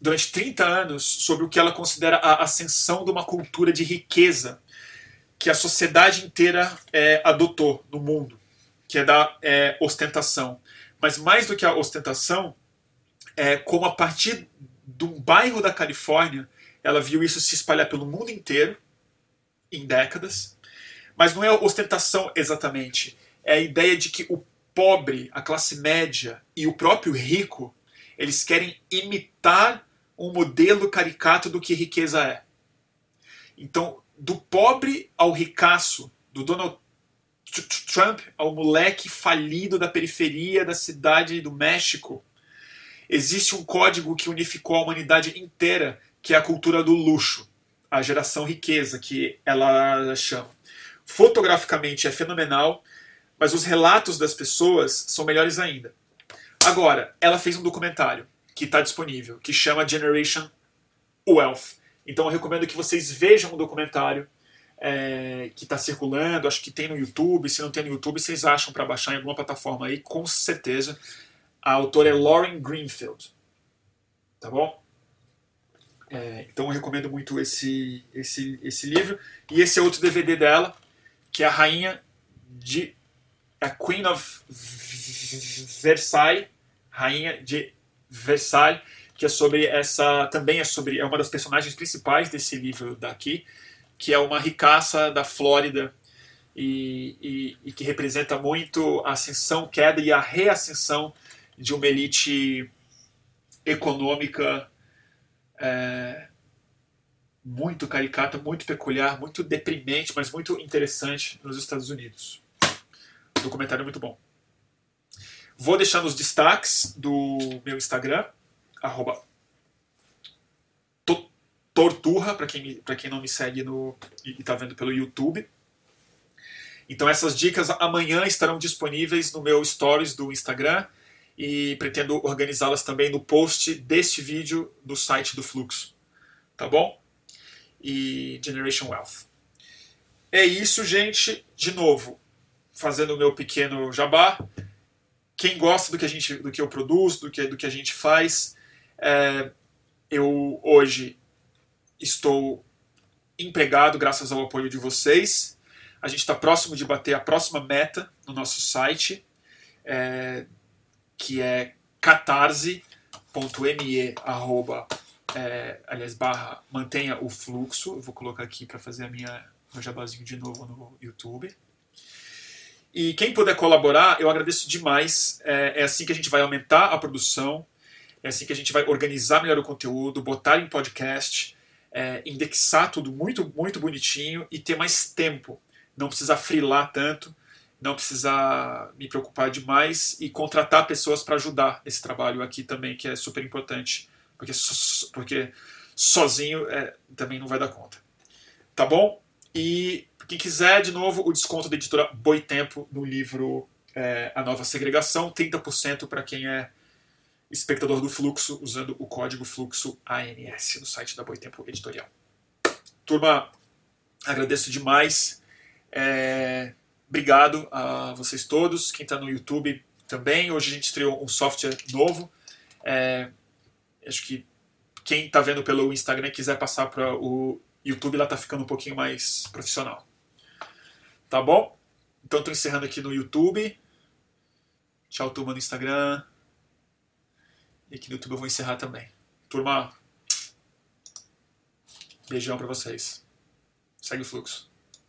durante 30 anos sobre o que ela considera a ascensão de uma cultura de riqueza que a sociedade inteira é, adotou no mundo, que é da é, ostentação. Mas mais do que a ostentação, é como a partir de um bairro da Califórnia, ela viu isso se espalhar pelo mundo inteiro em décadas. Mas não é ostentação exatamente. É a ideia de que o pobre, a classe média e o próprio rico, eles querem imitar um modelo caricato do que riqueza é. Então, do pobre ao ricaço, do Donald Trump ao moleque falido da periferia da cidade do México, existe um código que unificou a humanidade inteira, que é a cultura do luxo, a geração riqueza, que ela chama. Fotograficamente é fenomenal, mas os relatos das pessoas são melhores ainda. Agora, ela fez um documentário que está disponível, que chama Generation Wealth. Então eu recomendo que vocês vejam o documentário é, que está circulando, acho que tem no YouTube. Se não tem no YouTube, vocês acham para baixar em alguma plataforma aí, com certeza. A autora é Lauren Greenfield. Tá bom? É, então eu recomendo muito esse, esse, esse livro. E esse é outro DVD dela, que é a Rainha de. A Queen of Versailles, Rainha de Versalhes, que é sobre essa. Também é sobre. É uma das personagens principais desse livro daqui, que é uma ricaça da Flórida e, e, e que representa muito a ascensão, queda e a reascensão de uma elite econômica é, muito caricata, muito peculiar, muito deprimente, mas muito interessante nos Estados Unidos. O documentário é muito bom. Vou deixar nos destaques do meu Instagram, arroba torturra, para quem, quem não me segue no, e está vendo pelo YouTube. Então essas dicas amanhã estarão disponíveis no meu stories do Instagram e pretendo organizá-las também no post deste vídeo do site do Fluxo. Tá bom? E Generation Wealth. É isso, gente. De novo, fazendo o meu pequeno jabá quem gosta do que a gente, do que eu produzo, do que, do que a gente faz, é, eu hoje estou empregado graças ao apoio de vocês. A gente está próximo de bater a próxima meta no nosso site, é, que é catarse.me é, aliás, barra mantenha o fluxo. Eu vou colocar aqui para fazer a minha meu jabazinho de novo no YouTube. E quem puder colaborar, eu agradeço demais. É, é, assim que a gente vai aumentar a produção, é assim que a gente vai organizar melhor o conteúdo, botar em podcast, é, indexar tudo muito, muito bonitinho e ter mais tempo. Não precisar frilar tanto não precisar me preocupar demais e contratar pessoas para ajudar esse trabalho aqui também, que é super importante, porque, porque sozinho é, também não vai dar conta. Tá bom? E quem quiser, de novo, o desconto da editora Boitempo no livro é, A Nova Segregação, 30% para quem é espectador do fluxo, usando o código fluxo ANS no site da Boitempo Editorial. Turma, agradeço demais. É, obrigado a vocês todos. Quem está no YouTube também. Hoje a gente estreou um software novo. É, acho que quem está vendo pelo Instagram quiser passar para o YouTube, lá está ficando um pouquinho mais profissional. Tá bom? Então estou encerrando aqui no YouTube. Tchau, turma no Instagram. E aqui no YouTube eu vou encerrar também. Turma, beijão para vocês. Segue o fluxo.